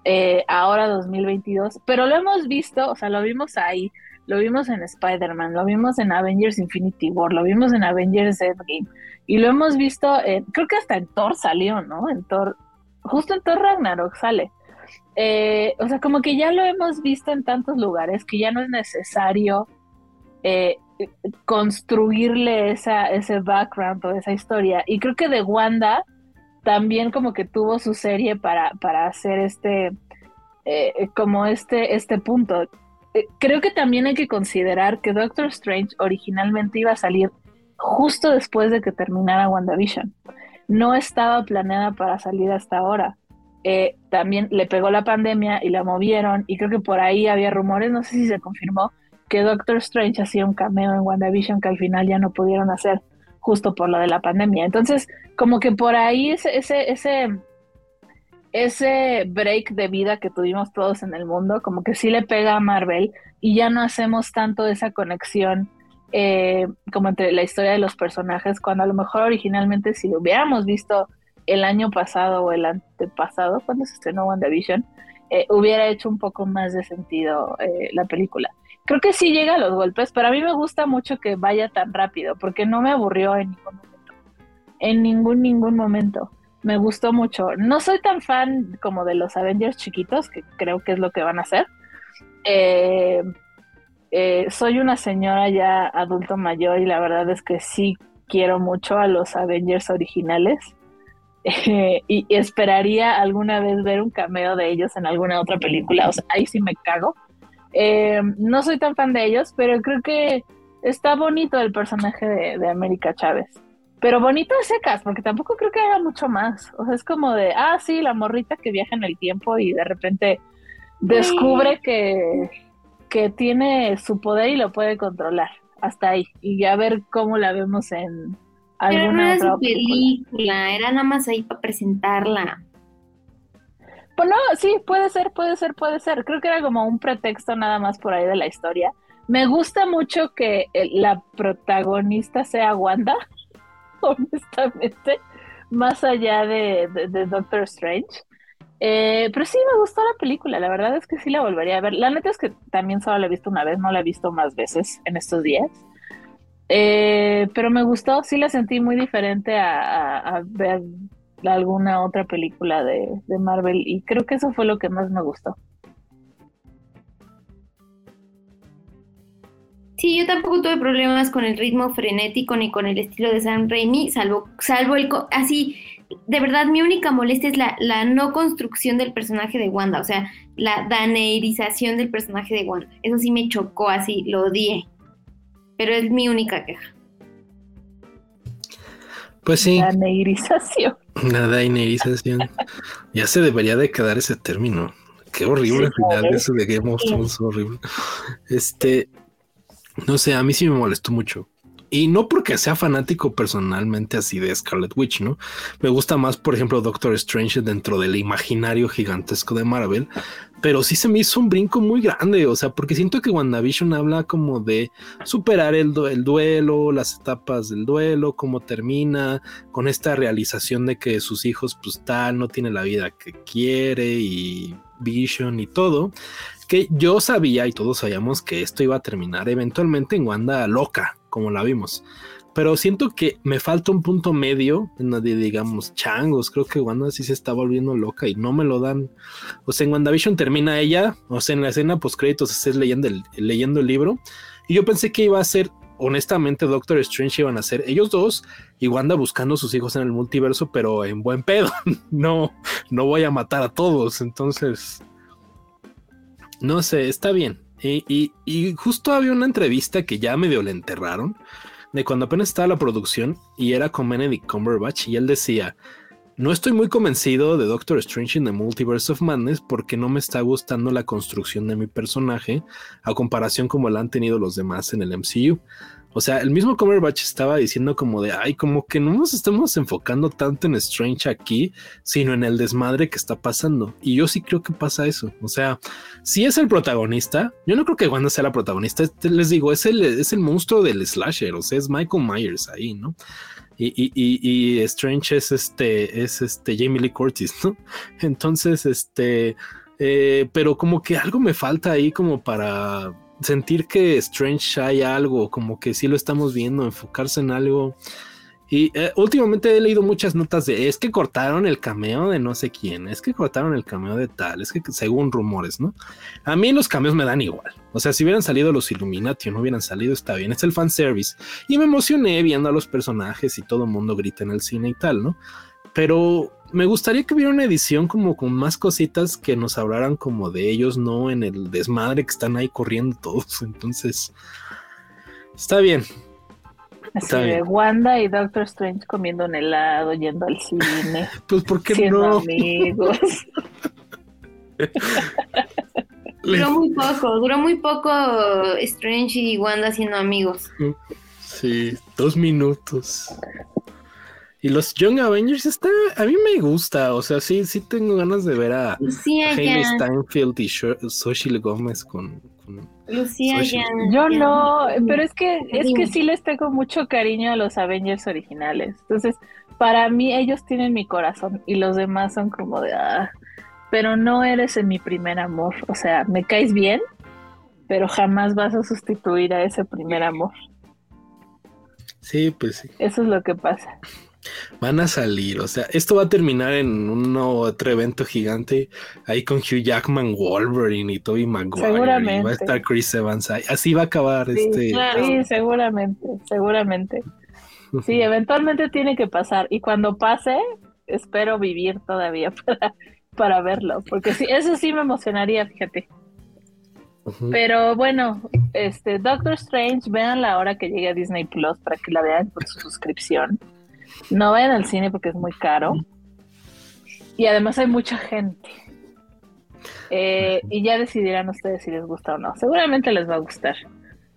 eh, ahora 2022, pero lo hemos visto, o sea, lo vimos ahí, lo vimos en Spider-Man, lo vimos en Avengers Infinity War, lo vimos en Avengers Endgame, y lo hemos visto, creo que hasta en Thor salió, ¿no? En Thor justo en Thor Ragnarok sale. Eh, o sea, como que ya lo hemos visto en tantos lugares que ya no es necesario eh, construirle esa, ese background o esa historia. Y creo que de Wanda también como que tuvo su serie para, para hacer este, eh, como este, este punto. creo que también hay que considerar que Doctor Strange originalmente iba a salir justo después de que terminara WandaVision no estaba planeada para salir hasta ahora. Eh, también le pegó la pandemia y la movieron y creo que por ahí había rumores, no sé si se confirmó, que Doctor Strange hacía un cameo en WandaVision que al final ya no pudieron hacer justo por lo de la pandemia. Entonces, como que por ahí ese, ese, ese, ese break de vida que tuvimos todos en el mundo, como que sí le pega a Marvel y ya no hacemos tanto esa conexión eh, como entre la historia de los personajes, cuando a lo mejor originalmente si lo hubiéramos visto el año pasado o el antepasado, cuando se estrenó WandaVision, eh, hubiera hecho un poco más de sentido eh, la película. Creo que sí llega a los golpes, pero a mí me gusta mucho que vaya tan rápido, porque no me aburrió en ningún momento. En ningún, ningún momento. Me gustó mucho. No soy tan fan como de los Avengers chiquitos, que creo que es lo que van a hacer. Eh, eh, soy una señora ya adulto mayor y la verdad es que sí quiero mucho a los Avengers originales. eh, y esperaría alguna vez ver un cameo de ellos en alguna otra película. O sea, ahí sí me cago. Eh, no soy tan fan de ellos, pero creo que está bonito el personaje de, de América Chávez. Pero bonito de secas, porque tampoco creo que haga mucho más. O sea, es como de, ah, sí, la morrita que viaja en el tiempo y de repente descubre que, que tiene su poder y lo puede controlar. Hasta ahí. Y ya ver cómo la vemos en Pero no era su película, era nada más ahí para presentarla. Pues no, sí, puede ser, puede ser, puede ser. Creo que era como un pretexto nada más por ahí de la historia. Me gusta mucho que la protagonista sea Wanda, (laughs) honestamente, más allá de, Doctor Strange. Eh, pero sí me gustó la película, la verdad es que sí la volvería a ver. La neta es que también solo la he visto una vez, no la he visto más veces en estos días. Eh, pero me gustó, sí la sentí muy diferente a, a- a alguna otra película de, de Marvel y creo que eso fue lo que más me gustó. Sí, yo tampoco tuve problemas con el ritmo frenético ni con el estilo de Sam Raimi, salvo, salvo el... Así, de verdad, mi única molestia es la, la no construcción del personaje de Wanda, o sea, la daneirización del personaje de Wanda. Eso sí me chocó así, lo odié. Pero es mi única queja. Pues sí, La la dainerización. Ya se debería de quedar ese término. Qué horrible al Sí, final ¿sabes? eso de Game of Sí. Thrones, horrible. Este, no sé, a mí sí me molestó mucho. Y no porque sea fanático personalmente así de Scarlet Witch, ¿no? Me gusta más, por ejemplo, Doctor Strange dentro del imaginario gigantesco de Marvel, pero sí se me hizo un brinco muy grande, o sea, porque siento que WandaVision habla como de superar el, el duelo, las etapas del duelo, cómo termina, con esta realización de que sus hijos, pues tal, no tiene la vida que quiere y Vision y todo, que yo sabía y todos sabíamos que esto iba a terminar eventualmente en Wanda loca, como la vimos. Pero siento que me falta un punto medio en donde digamos changos. Creo que Wanda sí se está volviendo loca y no me lo dan. O sea, en WandaVision termina ella, o sea, en la escena post créditos estés leyendo el, leyendo el libro. Y yo pensé que iba a ser, honestamente, Doctor Strange iban a ser ellos dos y Wanda buscando a sus hijos en el multiverso, pero en buen pedo. (laughs) no, no voy a matar a todos. Entonces, no sé, está bien. Y, y- y justo había una entrevista que ya medio le enterraron, de cuando apenas estaba la producción y era con Benedict Cumberbatch y él decía, no estoy muy convencido de Doctor Strange in the Multiverse of Madness porque no me está gustando la construcción de mi personaje a comparación como la han tenido los demás en el MCU. O sea, el mismo Cumberbatch estaba diciendo como de, ay, como que no nos estamos enfocando tanto en Strange aquí, sino en el desmadre que está pasando. Y yo sí creo que pasa eso. O sea, si es el protagonista, yo no creo que Wanda sea la protagonista. Este, Les digo, es el, es el monstruo del slasher, o sea, es Michael Myers ahí, ¿no? Y, y, y, Strange es este, es este Jamie Lee Curtis, ¿no? Entonces, este, eh, pero como que algo me falta ahí como para sentir que Strange hay algo, como que sí lo estamos viendo, enfocarse en algo. Y eh, últimamente he leído muchas notas de es que cortaron el cameo de no sé quién, es que cortaron el cameo de tal, es que según rumores, ¿no? A mí los cameos me dan igual. O sea, si hubieran salido los Illuminati o no hubieran salido, está bien, es el fanservice. Y me emocioné viendo a los personajes y todo el mundo grita en el cine y tal, ¿no? Pero me gustaría que hubiera una edición como con más cositas que nos hablaran como de ellos, no en el desmadre que están ahí corriendo todos. (laughs) Entonces, está bien. Así Está de bien. Wanda y Doctor Strange comiendo un helado, yendo al cine, (laughs) Pues, ¿por qué siendo no? amigos. (laughs) Duró muy poco, duró muy poco Strange y Wanda siendo amigos. Sí, dos minutos. Y los Young Avengers está, a mí me gusta, o sea, sí, sí tengo ganas de ver a Hailey ya, Steinfeld y Xochitl Gómez con, con- Lucía ya. Yo ya. no, pero es que es que sí les tengo mucho cariño a los Avengers originales. Entonces, para mí ellos tienen mi corazón y los demás son como de, ah, pero no eres en mi primer amor. O sea, me caes bien, pero jamás vas a sustituir a ese primer amor. Sí, pues sí. Eso es lo que pasa. Van a salir, o sea, esto va a terminar en un otro evento gigante ahí con Hugh Jackman, Wolverine y Tobey Maguire. y Seguramente. va a estar Chris Evans ahí. Así va a acabar Sí, este. claro. Sí, seguramente, seguramente. (laughs) Sí, eventualmente tiene que pasar. Y cuando pase, espero vivir todavía (laughs) para, para verlo, porque sí, eso sí me emocionaría, fíjate. Pero bueno, este Doctor Strange, vean la hora que llegue a Disney Plus para que la vean por su suscripción. No vayan al cine porque es muy caro. Y además hay mucha gente. Eh, y ya decidirán ustedes si les gusta o no. Seguramente les va a gustar.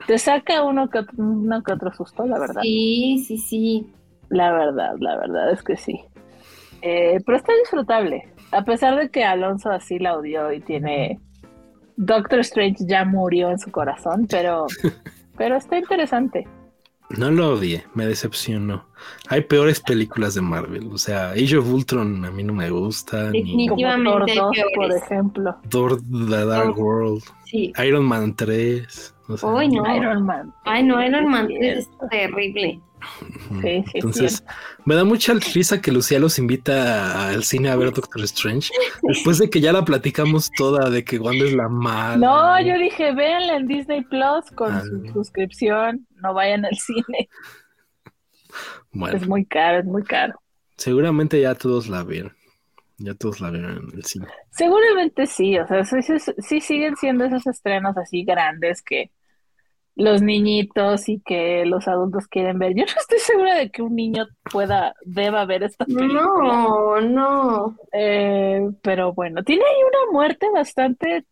Te saca uno que otro, uno que otro susto, la verdad. Sí, sí, sí. La verdad, la verdad es que sí. Eh, pero está disfrutable. A pesar de que Alonso así la odió y tiene Doctor Strange ya murió en su corazón, pero, (laughs) pero está interesante. No lo odié, me decepcionó. Hay peores películas de Marvel, o sea, Age of Ultron a mí no me gusta. Definitivamente, Thor 2, por ejemplo. Thor The Dark World. Sí. Iron Man 3. O sea, no. Iron Man. Ay, no, Iron Man 3 es terrible. Sí, sí, Entonces, me da mucha risa que Lucía los invita al cine a ver Doctor Strange. Después de que ya la platicamos toda de que Wanda es la mala. No, yo dije, véanla en Disney Plus con ah, su suscripción, no vayan al cine. Bueno. Es muy caro, es muy caro. Seguramente ya todos la vieron. Ya todos la vieron en el cine. Seguramente sí, o sea, sí siguen siendo esos estrenos así grandes que los niñitos y que los adultos quieren ver. Yo no estoy segura de que un niño pueda, deba ver esta película. No, no. Eh, pero bueno, tiene ahí una muerte bastante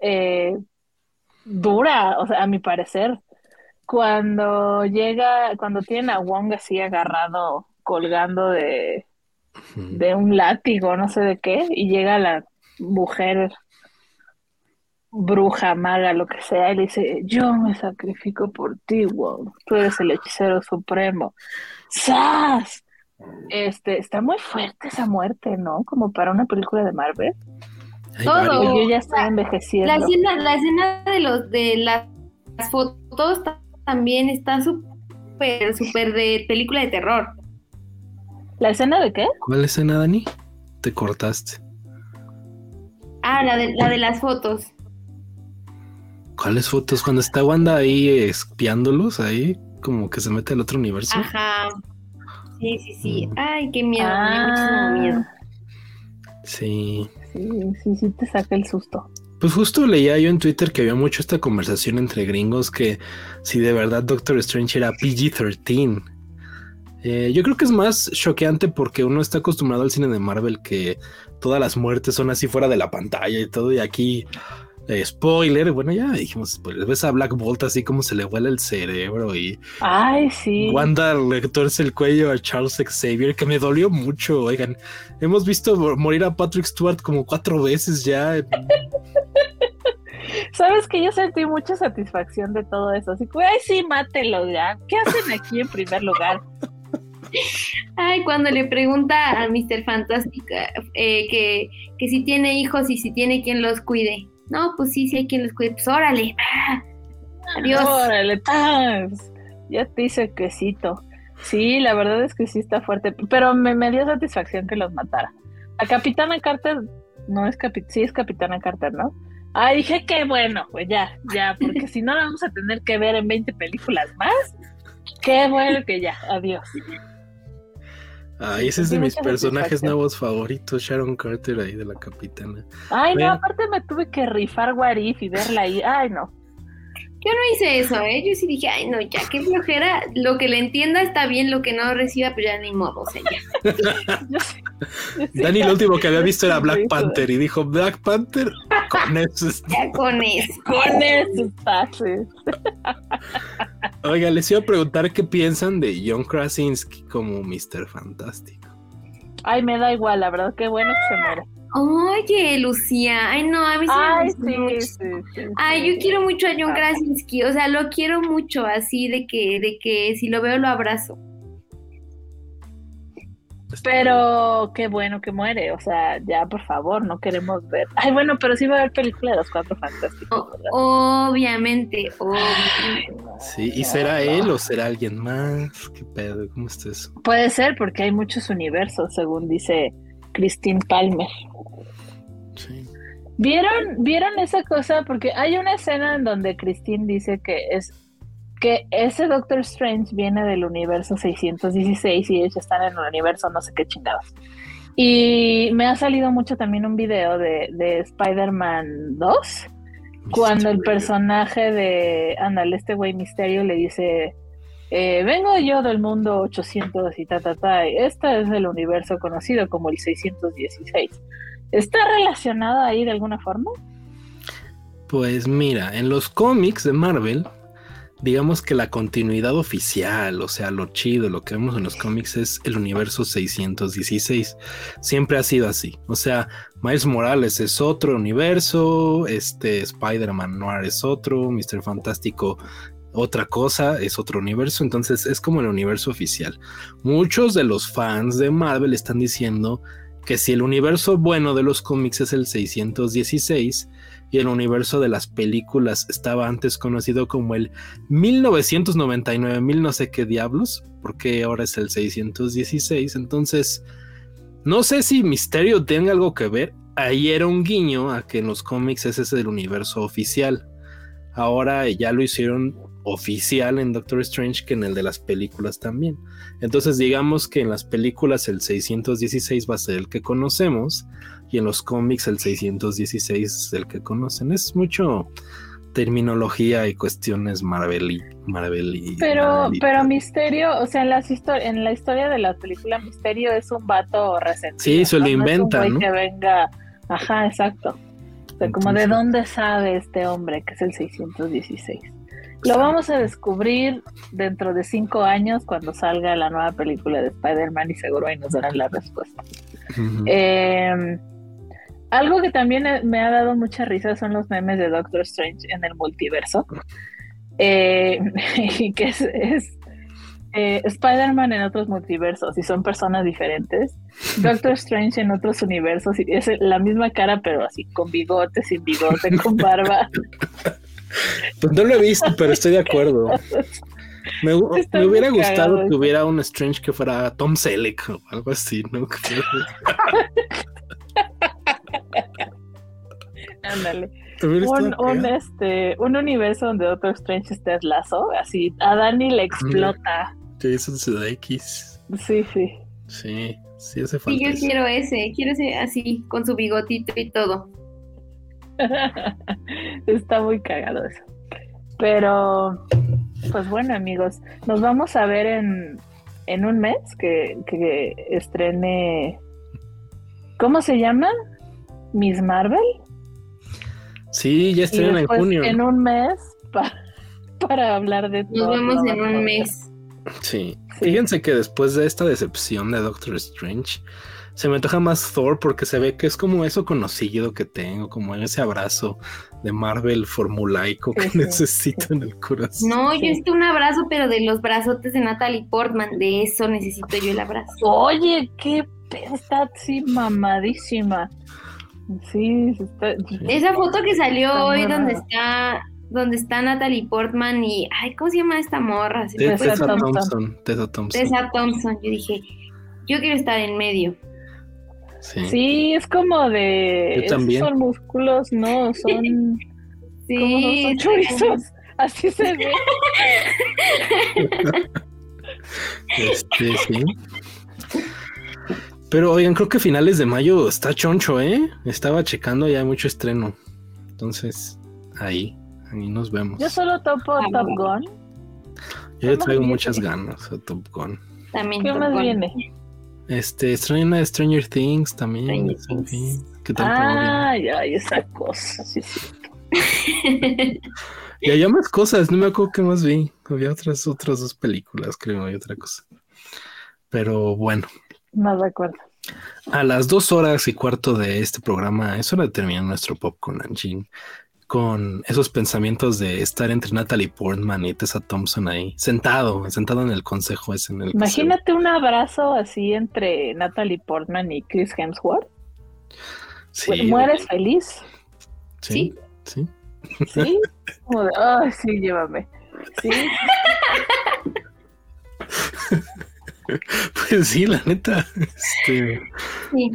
eh, dura, o sea, a mi parecer. Cuando llega, cuando tienen a Wong así agarrado, colgando de, de un látigo, no sé de qué, y llega la mujer bruja, maga, lo que sea, y le dice, yo me sacrifico por ti, wow, tú eres el hechicero supremo. ¡Sas! Este, está muy fuerte esa muerte, ¿no? Como para una película de Marvel. Todo. Yo ya estoy envejeciendo. La escena, la escena de los de las fotos también está súper, súper de película de terror. ¿La escena de qué? ¿Cuál escena, Dani? Te cortaste. Ah, la de, la de las fotos. ¿Cuáles fotos? Cuando está Wanda ahí espiándolos, ahí como que se mete al otro universo. Ajá. Sí, sí, sí. Mm. Ay, qué miedo, ah. miedo. Sí. Sí, sí, sí te saca el susto. Pues justo leía yo en Twitter que había mucho esta conversación entre gringos que si de verdad Doctor Strange era PG-13. Eh, yo creo que es más choqueante porque uno está acostumbrado al cine de Marvel que todas las muertes son así fuera de la pantalla y todo y aquí eh, spoiler, bueno, ya dijimos Ves a Black Bolt así como se le vuela el cerebro y. Ay, sí. Wanda le torce el cuello a Charles Xavier, que me dolió mucho. Oigan, hemos visto morir a Patrick Stewart como cuatro veces ya. Sabes que yo sentí mucha satisfacción de todo eso. Así que, ay, sí, mátelo ya. ¿Qué hacen aquí en primer lugar? (laughs) Ay, cuando le pregunta a Mr. Fantástica eh, que, que si tiene hijos y si tiene quien los cuide. No, pues sí, sí hay quien los cuide. Pues órale. Adiós. Órale, ya te hice quesito. Sí, la verdad es que sí está fuerte, pero me, me dio satisfacción que los matara. La Capitana Carter no es Capitana, sí es Capitana Carter, ¿no? Ah, dije que bueno, pues ya, ya, porque si no la vamos a tener que ver en 20 películas más. Qué bueno que ya, adiós. Ay, ese es de mis personajes nuevos favoritos, Sharon Carter ahí de la capitana. Ay, no, aparte me tuve que rifar Warif y verla ahí. Ay, no. Yo no hice eso, ¿eh? Yo sí dije, ay, no, ya, qué flojera. Lo que le entienda está bien, lo que no reciba, pues ya ni modo, o sea, (laughs) Dani, lo último que había visto era Black Panther y dijo, Black Panther, con eso (laughs) Ya con eso. Con eso está, (laughs) Oiga, les iba a preguntar qué piensan de John Krasinski como Mr. Fantástico. Ay, me da igual, la verdad, qué bueno que se muere. Oye, Lucía, ay no, a mí sí me sí, Sí, ay, yo quiero mucho a John Krasinski, o sea, lo quiero mucho, así de que, de que si lo veo lo abrazo. Pero qué bueno que muere, o sea, ya por favor, no queremos ver. Ay, bueno, pero sí va a haber película de los cuatro fantásticos. obviamente, obviamente. Sí, ¿y será él o será alguien más? ¿Qué pedo? ¿Cómo está eso? Puede ser, porque hay muchos universos, según dice Christine Palmer. Sí. ¿Vieron, ¿Vieron esa cosa? Porque hay una escena en donde Christine dice que es que ese Doctor Strange viene del universo 616 y ellos están en el universo no sé qué chingados. Y me ha salido mucho también un video de, de Spider-Man 2, cuando el personaje de, ándale, este güey misterio le dice, eh, vengo yo del mundo 800 y ta, este es el universo conocido como el 616. ¿Está relacionado ahí de alguna forma? Pues mira, en los cómics de Marvel, digamos que la continuidad oficial, o sea, lo chido, lo que vemos en los cómics es el universo 616. Siempre ha sido así. O sea, Miles Morales es otro universo, este Spider-Man Noir es otro, Mr. Fantástico otra cosa, es otro universo, entonces es como el universo oficial. Muchos de los fans de Marvel están diciendo que si el universo bueno de los cómics es el 616, y el universo de las películas estaba antes conocido como el 1999 mil no sé qué diablos, porque ahora es el 616, entonces no sé si Misterio tenga algo que ver, ahí era un guiño a que en los cómics ese es el universo oficial. Ahora ya lo hicieron oficial en Doctor Strange que en el de las películas también. Entonces digamos que en las películas el 616 va a ser el que conocemos y en los cómics el 616 es el que conocen. Es mucho terminología y cuestiones Marvel y Marvel pero pero Misterio o sea en las en la historia de la película Misterio es un vato resentido sí se lo inventa no, que venga ajá exacto. O sea como de dónde sabe este hombre que es el 616 lo vamos a descubrir dentro de cinco años cuando salga la nueva película de Spider-Man y seguro ahí nos darán la respuesta. eh, algo que también me ha dado mucha risa son los memes de Doctor Strange en el multiverso. Eh, (laughs) y que es, eh, Spider-Man en otros multiversos y son personas diferentes. Doctor Strange en otros universos y es la misma cara, pero así, con bigote, sin bigote, con barba. (laughs) Pues no lo he visto, pero estoy de acuerdo. Me, hubiera gustado que hubiera un Strange que fuera Tom Selleck o algo así, ¿no? (laughs) Ándale. Un, este, un universo donde Doctor Strange esté lazo, así a Dani le explota. Jason X. Sí, sí. Sí, sí falta. Sí, yo quiero ese, quiero ese así, con su bigotito y todo. (laughs) Está muy cagado eso. Pero, pues bueno, amigos, nos vamos a ver en, en un mes que, que estrene. ¿Cómo se llama? Miss Marvel. Sí, ya estrena en junio. En un mes (laughs) para hablar de todo. Nos vemos en un mes. Sí. Fíjense que después de esta decepción de Doctor Strange, se me antoja más Thor porque se ve que es como eso conocido que tengo, como ese abrazo de Marvel formulaico que necesito en el corazón. No, yo necesito un abrazo, pero de los brazotes de Natalie Portman, de eso necesito yo el abrazo. Oye, qué está así mamadísima. Sí, está... Esa foto que salió hoy donde está donde está Natalie Portman y ay, ¿cómo se llama esta morra? Tessa Thompson. Tessa Thompson. Tessa Thompson. Yo dije, yo quiero estar en medio. Sí, es como de. Son músculos, no, son. (laughs) sí, son chorizos. Así se ve. este, sí. Pero oigan, creo que finales de mayo está choncho, ¿eh? Estaba checando ya mucho estreno. Entonces, ahí, ahí nos vemos. Yo solo topo Top Gun. Yo le traigo muchas ganas a Top Gun. También ¿Qué más viene? Este, Stranger, Stranger Things también. ¿Qué tal ay, ay, esa cosa, sí, sí. (laughs) y había más cosas, no me acuerdo qué más vi. Había otras, otras dos películas, creo, y otra cosa. Pero bueno, no recuerdo. A las dos horas y cuarto de este programa es hora de terminar nuestro Popcorn Engine con esos pensamientos de estar entre Natalie Portman y Tessa Thompson ahí, sentado, sentado en el consejo ese. En el Imagínate un abrazo así entre Natalie Portman y Chris Hemsworth. Sí. ¿Mueres feliz? Sí. Sí. Sí. Como de, ay, sí, llévame. Sí. (laughs) Pues sí, la neta. Este... Sí.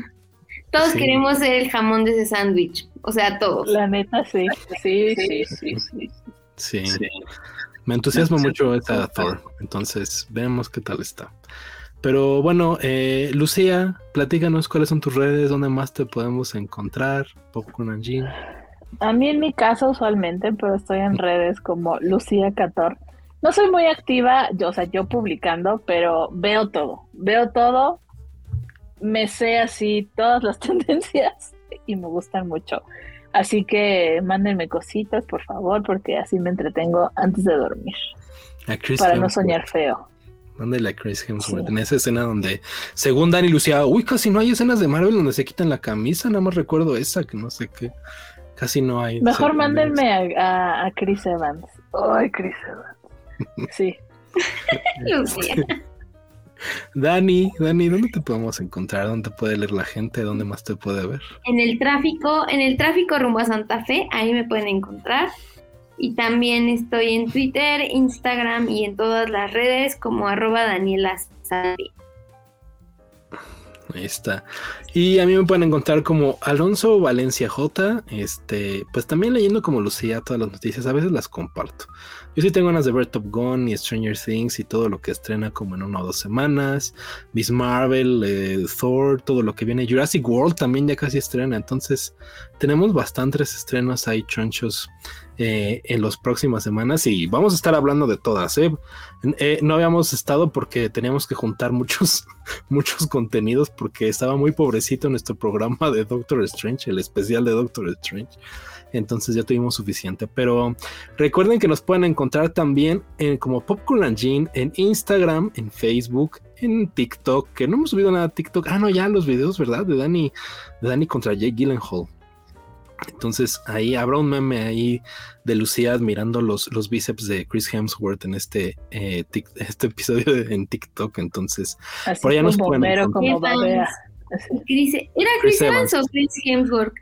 Todos queremos ser el jamón de ese sándwich. O sea, todos. La neta, sí. Sí, sí, sí, sí. Sí. Me entusiasma mucho esta Thor, entonces veamos qué tal está. Pero bueno, eh, Lucía, platícanos cuáles son tus redes, dónde más te podemos encontrar, Popcorn Engine. A mí en mi caso usualmente, pero estoy en redes como Lucía Cator. No soy muy activa, yo, o sea, yo publicando, pero veo todo, veo todo, me sé así todas las (laughs) tendencias y me gustan mucho. Así que mándenme cositas, por favor, porque así me entretengo antes de dormir. para no soñar feo. Mándale a Chris Hemsworth en esa escena donde, según Dani Lucía, uy, casi no hay escenas de Marvel donde se quitan la camisa, nada más recuerdo esa, que no sé qué. Casi no hay. Mejor mándenme a, a, Chris Evans. Ay, Chris Evans. Sí. (laughs) (laughs) Lucía. Dani, Dani, ¿dónde te podemos encontrar? ¿Dónde puede leer la gente? ¿Dónde más te puede ver? En el tráfico, en el tráfico rumbo a Santa Fe, ahí me pueden encontrar. Y también estoy en Twitter, Instagram y en todas las redes como arroba Daniela Ahí está. Y a mí me pueden encontrar como Alonso Valencia J. Este, pues también leyendo como Lucía todas las noticias, a veces las comparto. Yo sí tengo ganas de ver Top Gun y Stranger Things y todo lo que estrena como en una o dos semanas. Miss Marvel, eh, Thor, todo lo que viene. Jurassic World también ya casi estrena. Entonces tenemos bastantes estrenos ahí, chonchos, eh, en las próximas semanas y vamos a estar hablando de todas. ¿eh? no habíamos estado porque teníamos que juntar muchos, (laughs) muchos contenidos porque estaba muy pobrecito nuestro programa de Doctor Strange, el especial de Doctor Strange entonces ya tuvimos suficiente. Pero recuerden que nos pueden encontrar también en, como Popcorn and Jean en Instagram, en Facebook, en TikTok, que no hemos subido nada a TikTok. Ah, no, ya los videos, ¿verdad? De Dani, de Dani contra Jake Gyllenhaal. Entonces ahí habrá un meme ahí de Lucía admirando los, los bíceps de Chris Hemsworth en este, eh, este episodio en TikTok. Entonces, por allá nos pueden encontrar. ¿Era Chris, Evans o Chris Hemsworth?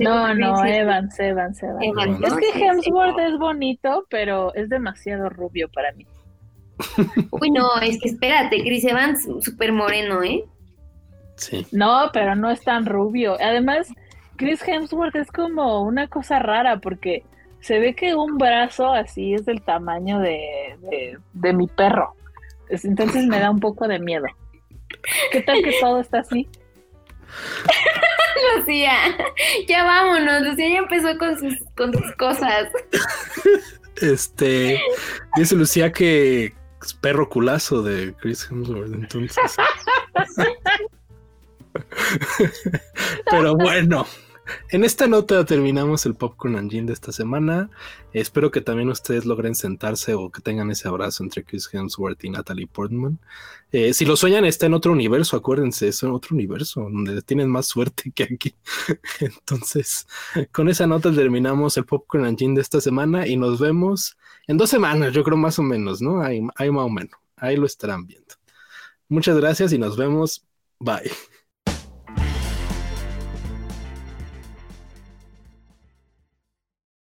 No, no, Evans, Evans, Evans. Es que Hemsworth es bonito, pero es demasiado rubio para mí. (laughs) Uy, no, es que espérate, Chris Evans, súper moreno, ¿eh? Sí. No, pero no es tan rubio. Además, Chris Hemsworth es como una cosa rara porque se ve que un brazo así es del tamaño de, de, de mi perro. Entonces me da un poco de miedo. ¿Qué tal que todo está así? (laughs) Lucía, (laughs) ya vámonos. Lucía ya empezó con sus, con sus cosas. Este, dice Lucía que es perro culazo de Chris Hemsworth, entonces. (laughs) Pero bueno, en esta nota terminamos el Popcorn Engine de esta semana. Espero que también ustedes logren sentarse o que tengan ese abrazo entre Chris Hemsworth y Natalie Portman. Eh, si lo sueñan, está en otro universo, acuérdense, es en otro universo donde tienen más suerte que aquí. (laughs) Entonces, con esa nota terminamos el Popcorn Engine de esta semana y nos vemos en dos semanas, yo creo más o menos, ¿no? Ahí, ahí más o menos, ahí lo estarán viendo. Muchas gracias y nos vemos. Bye.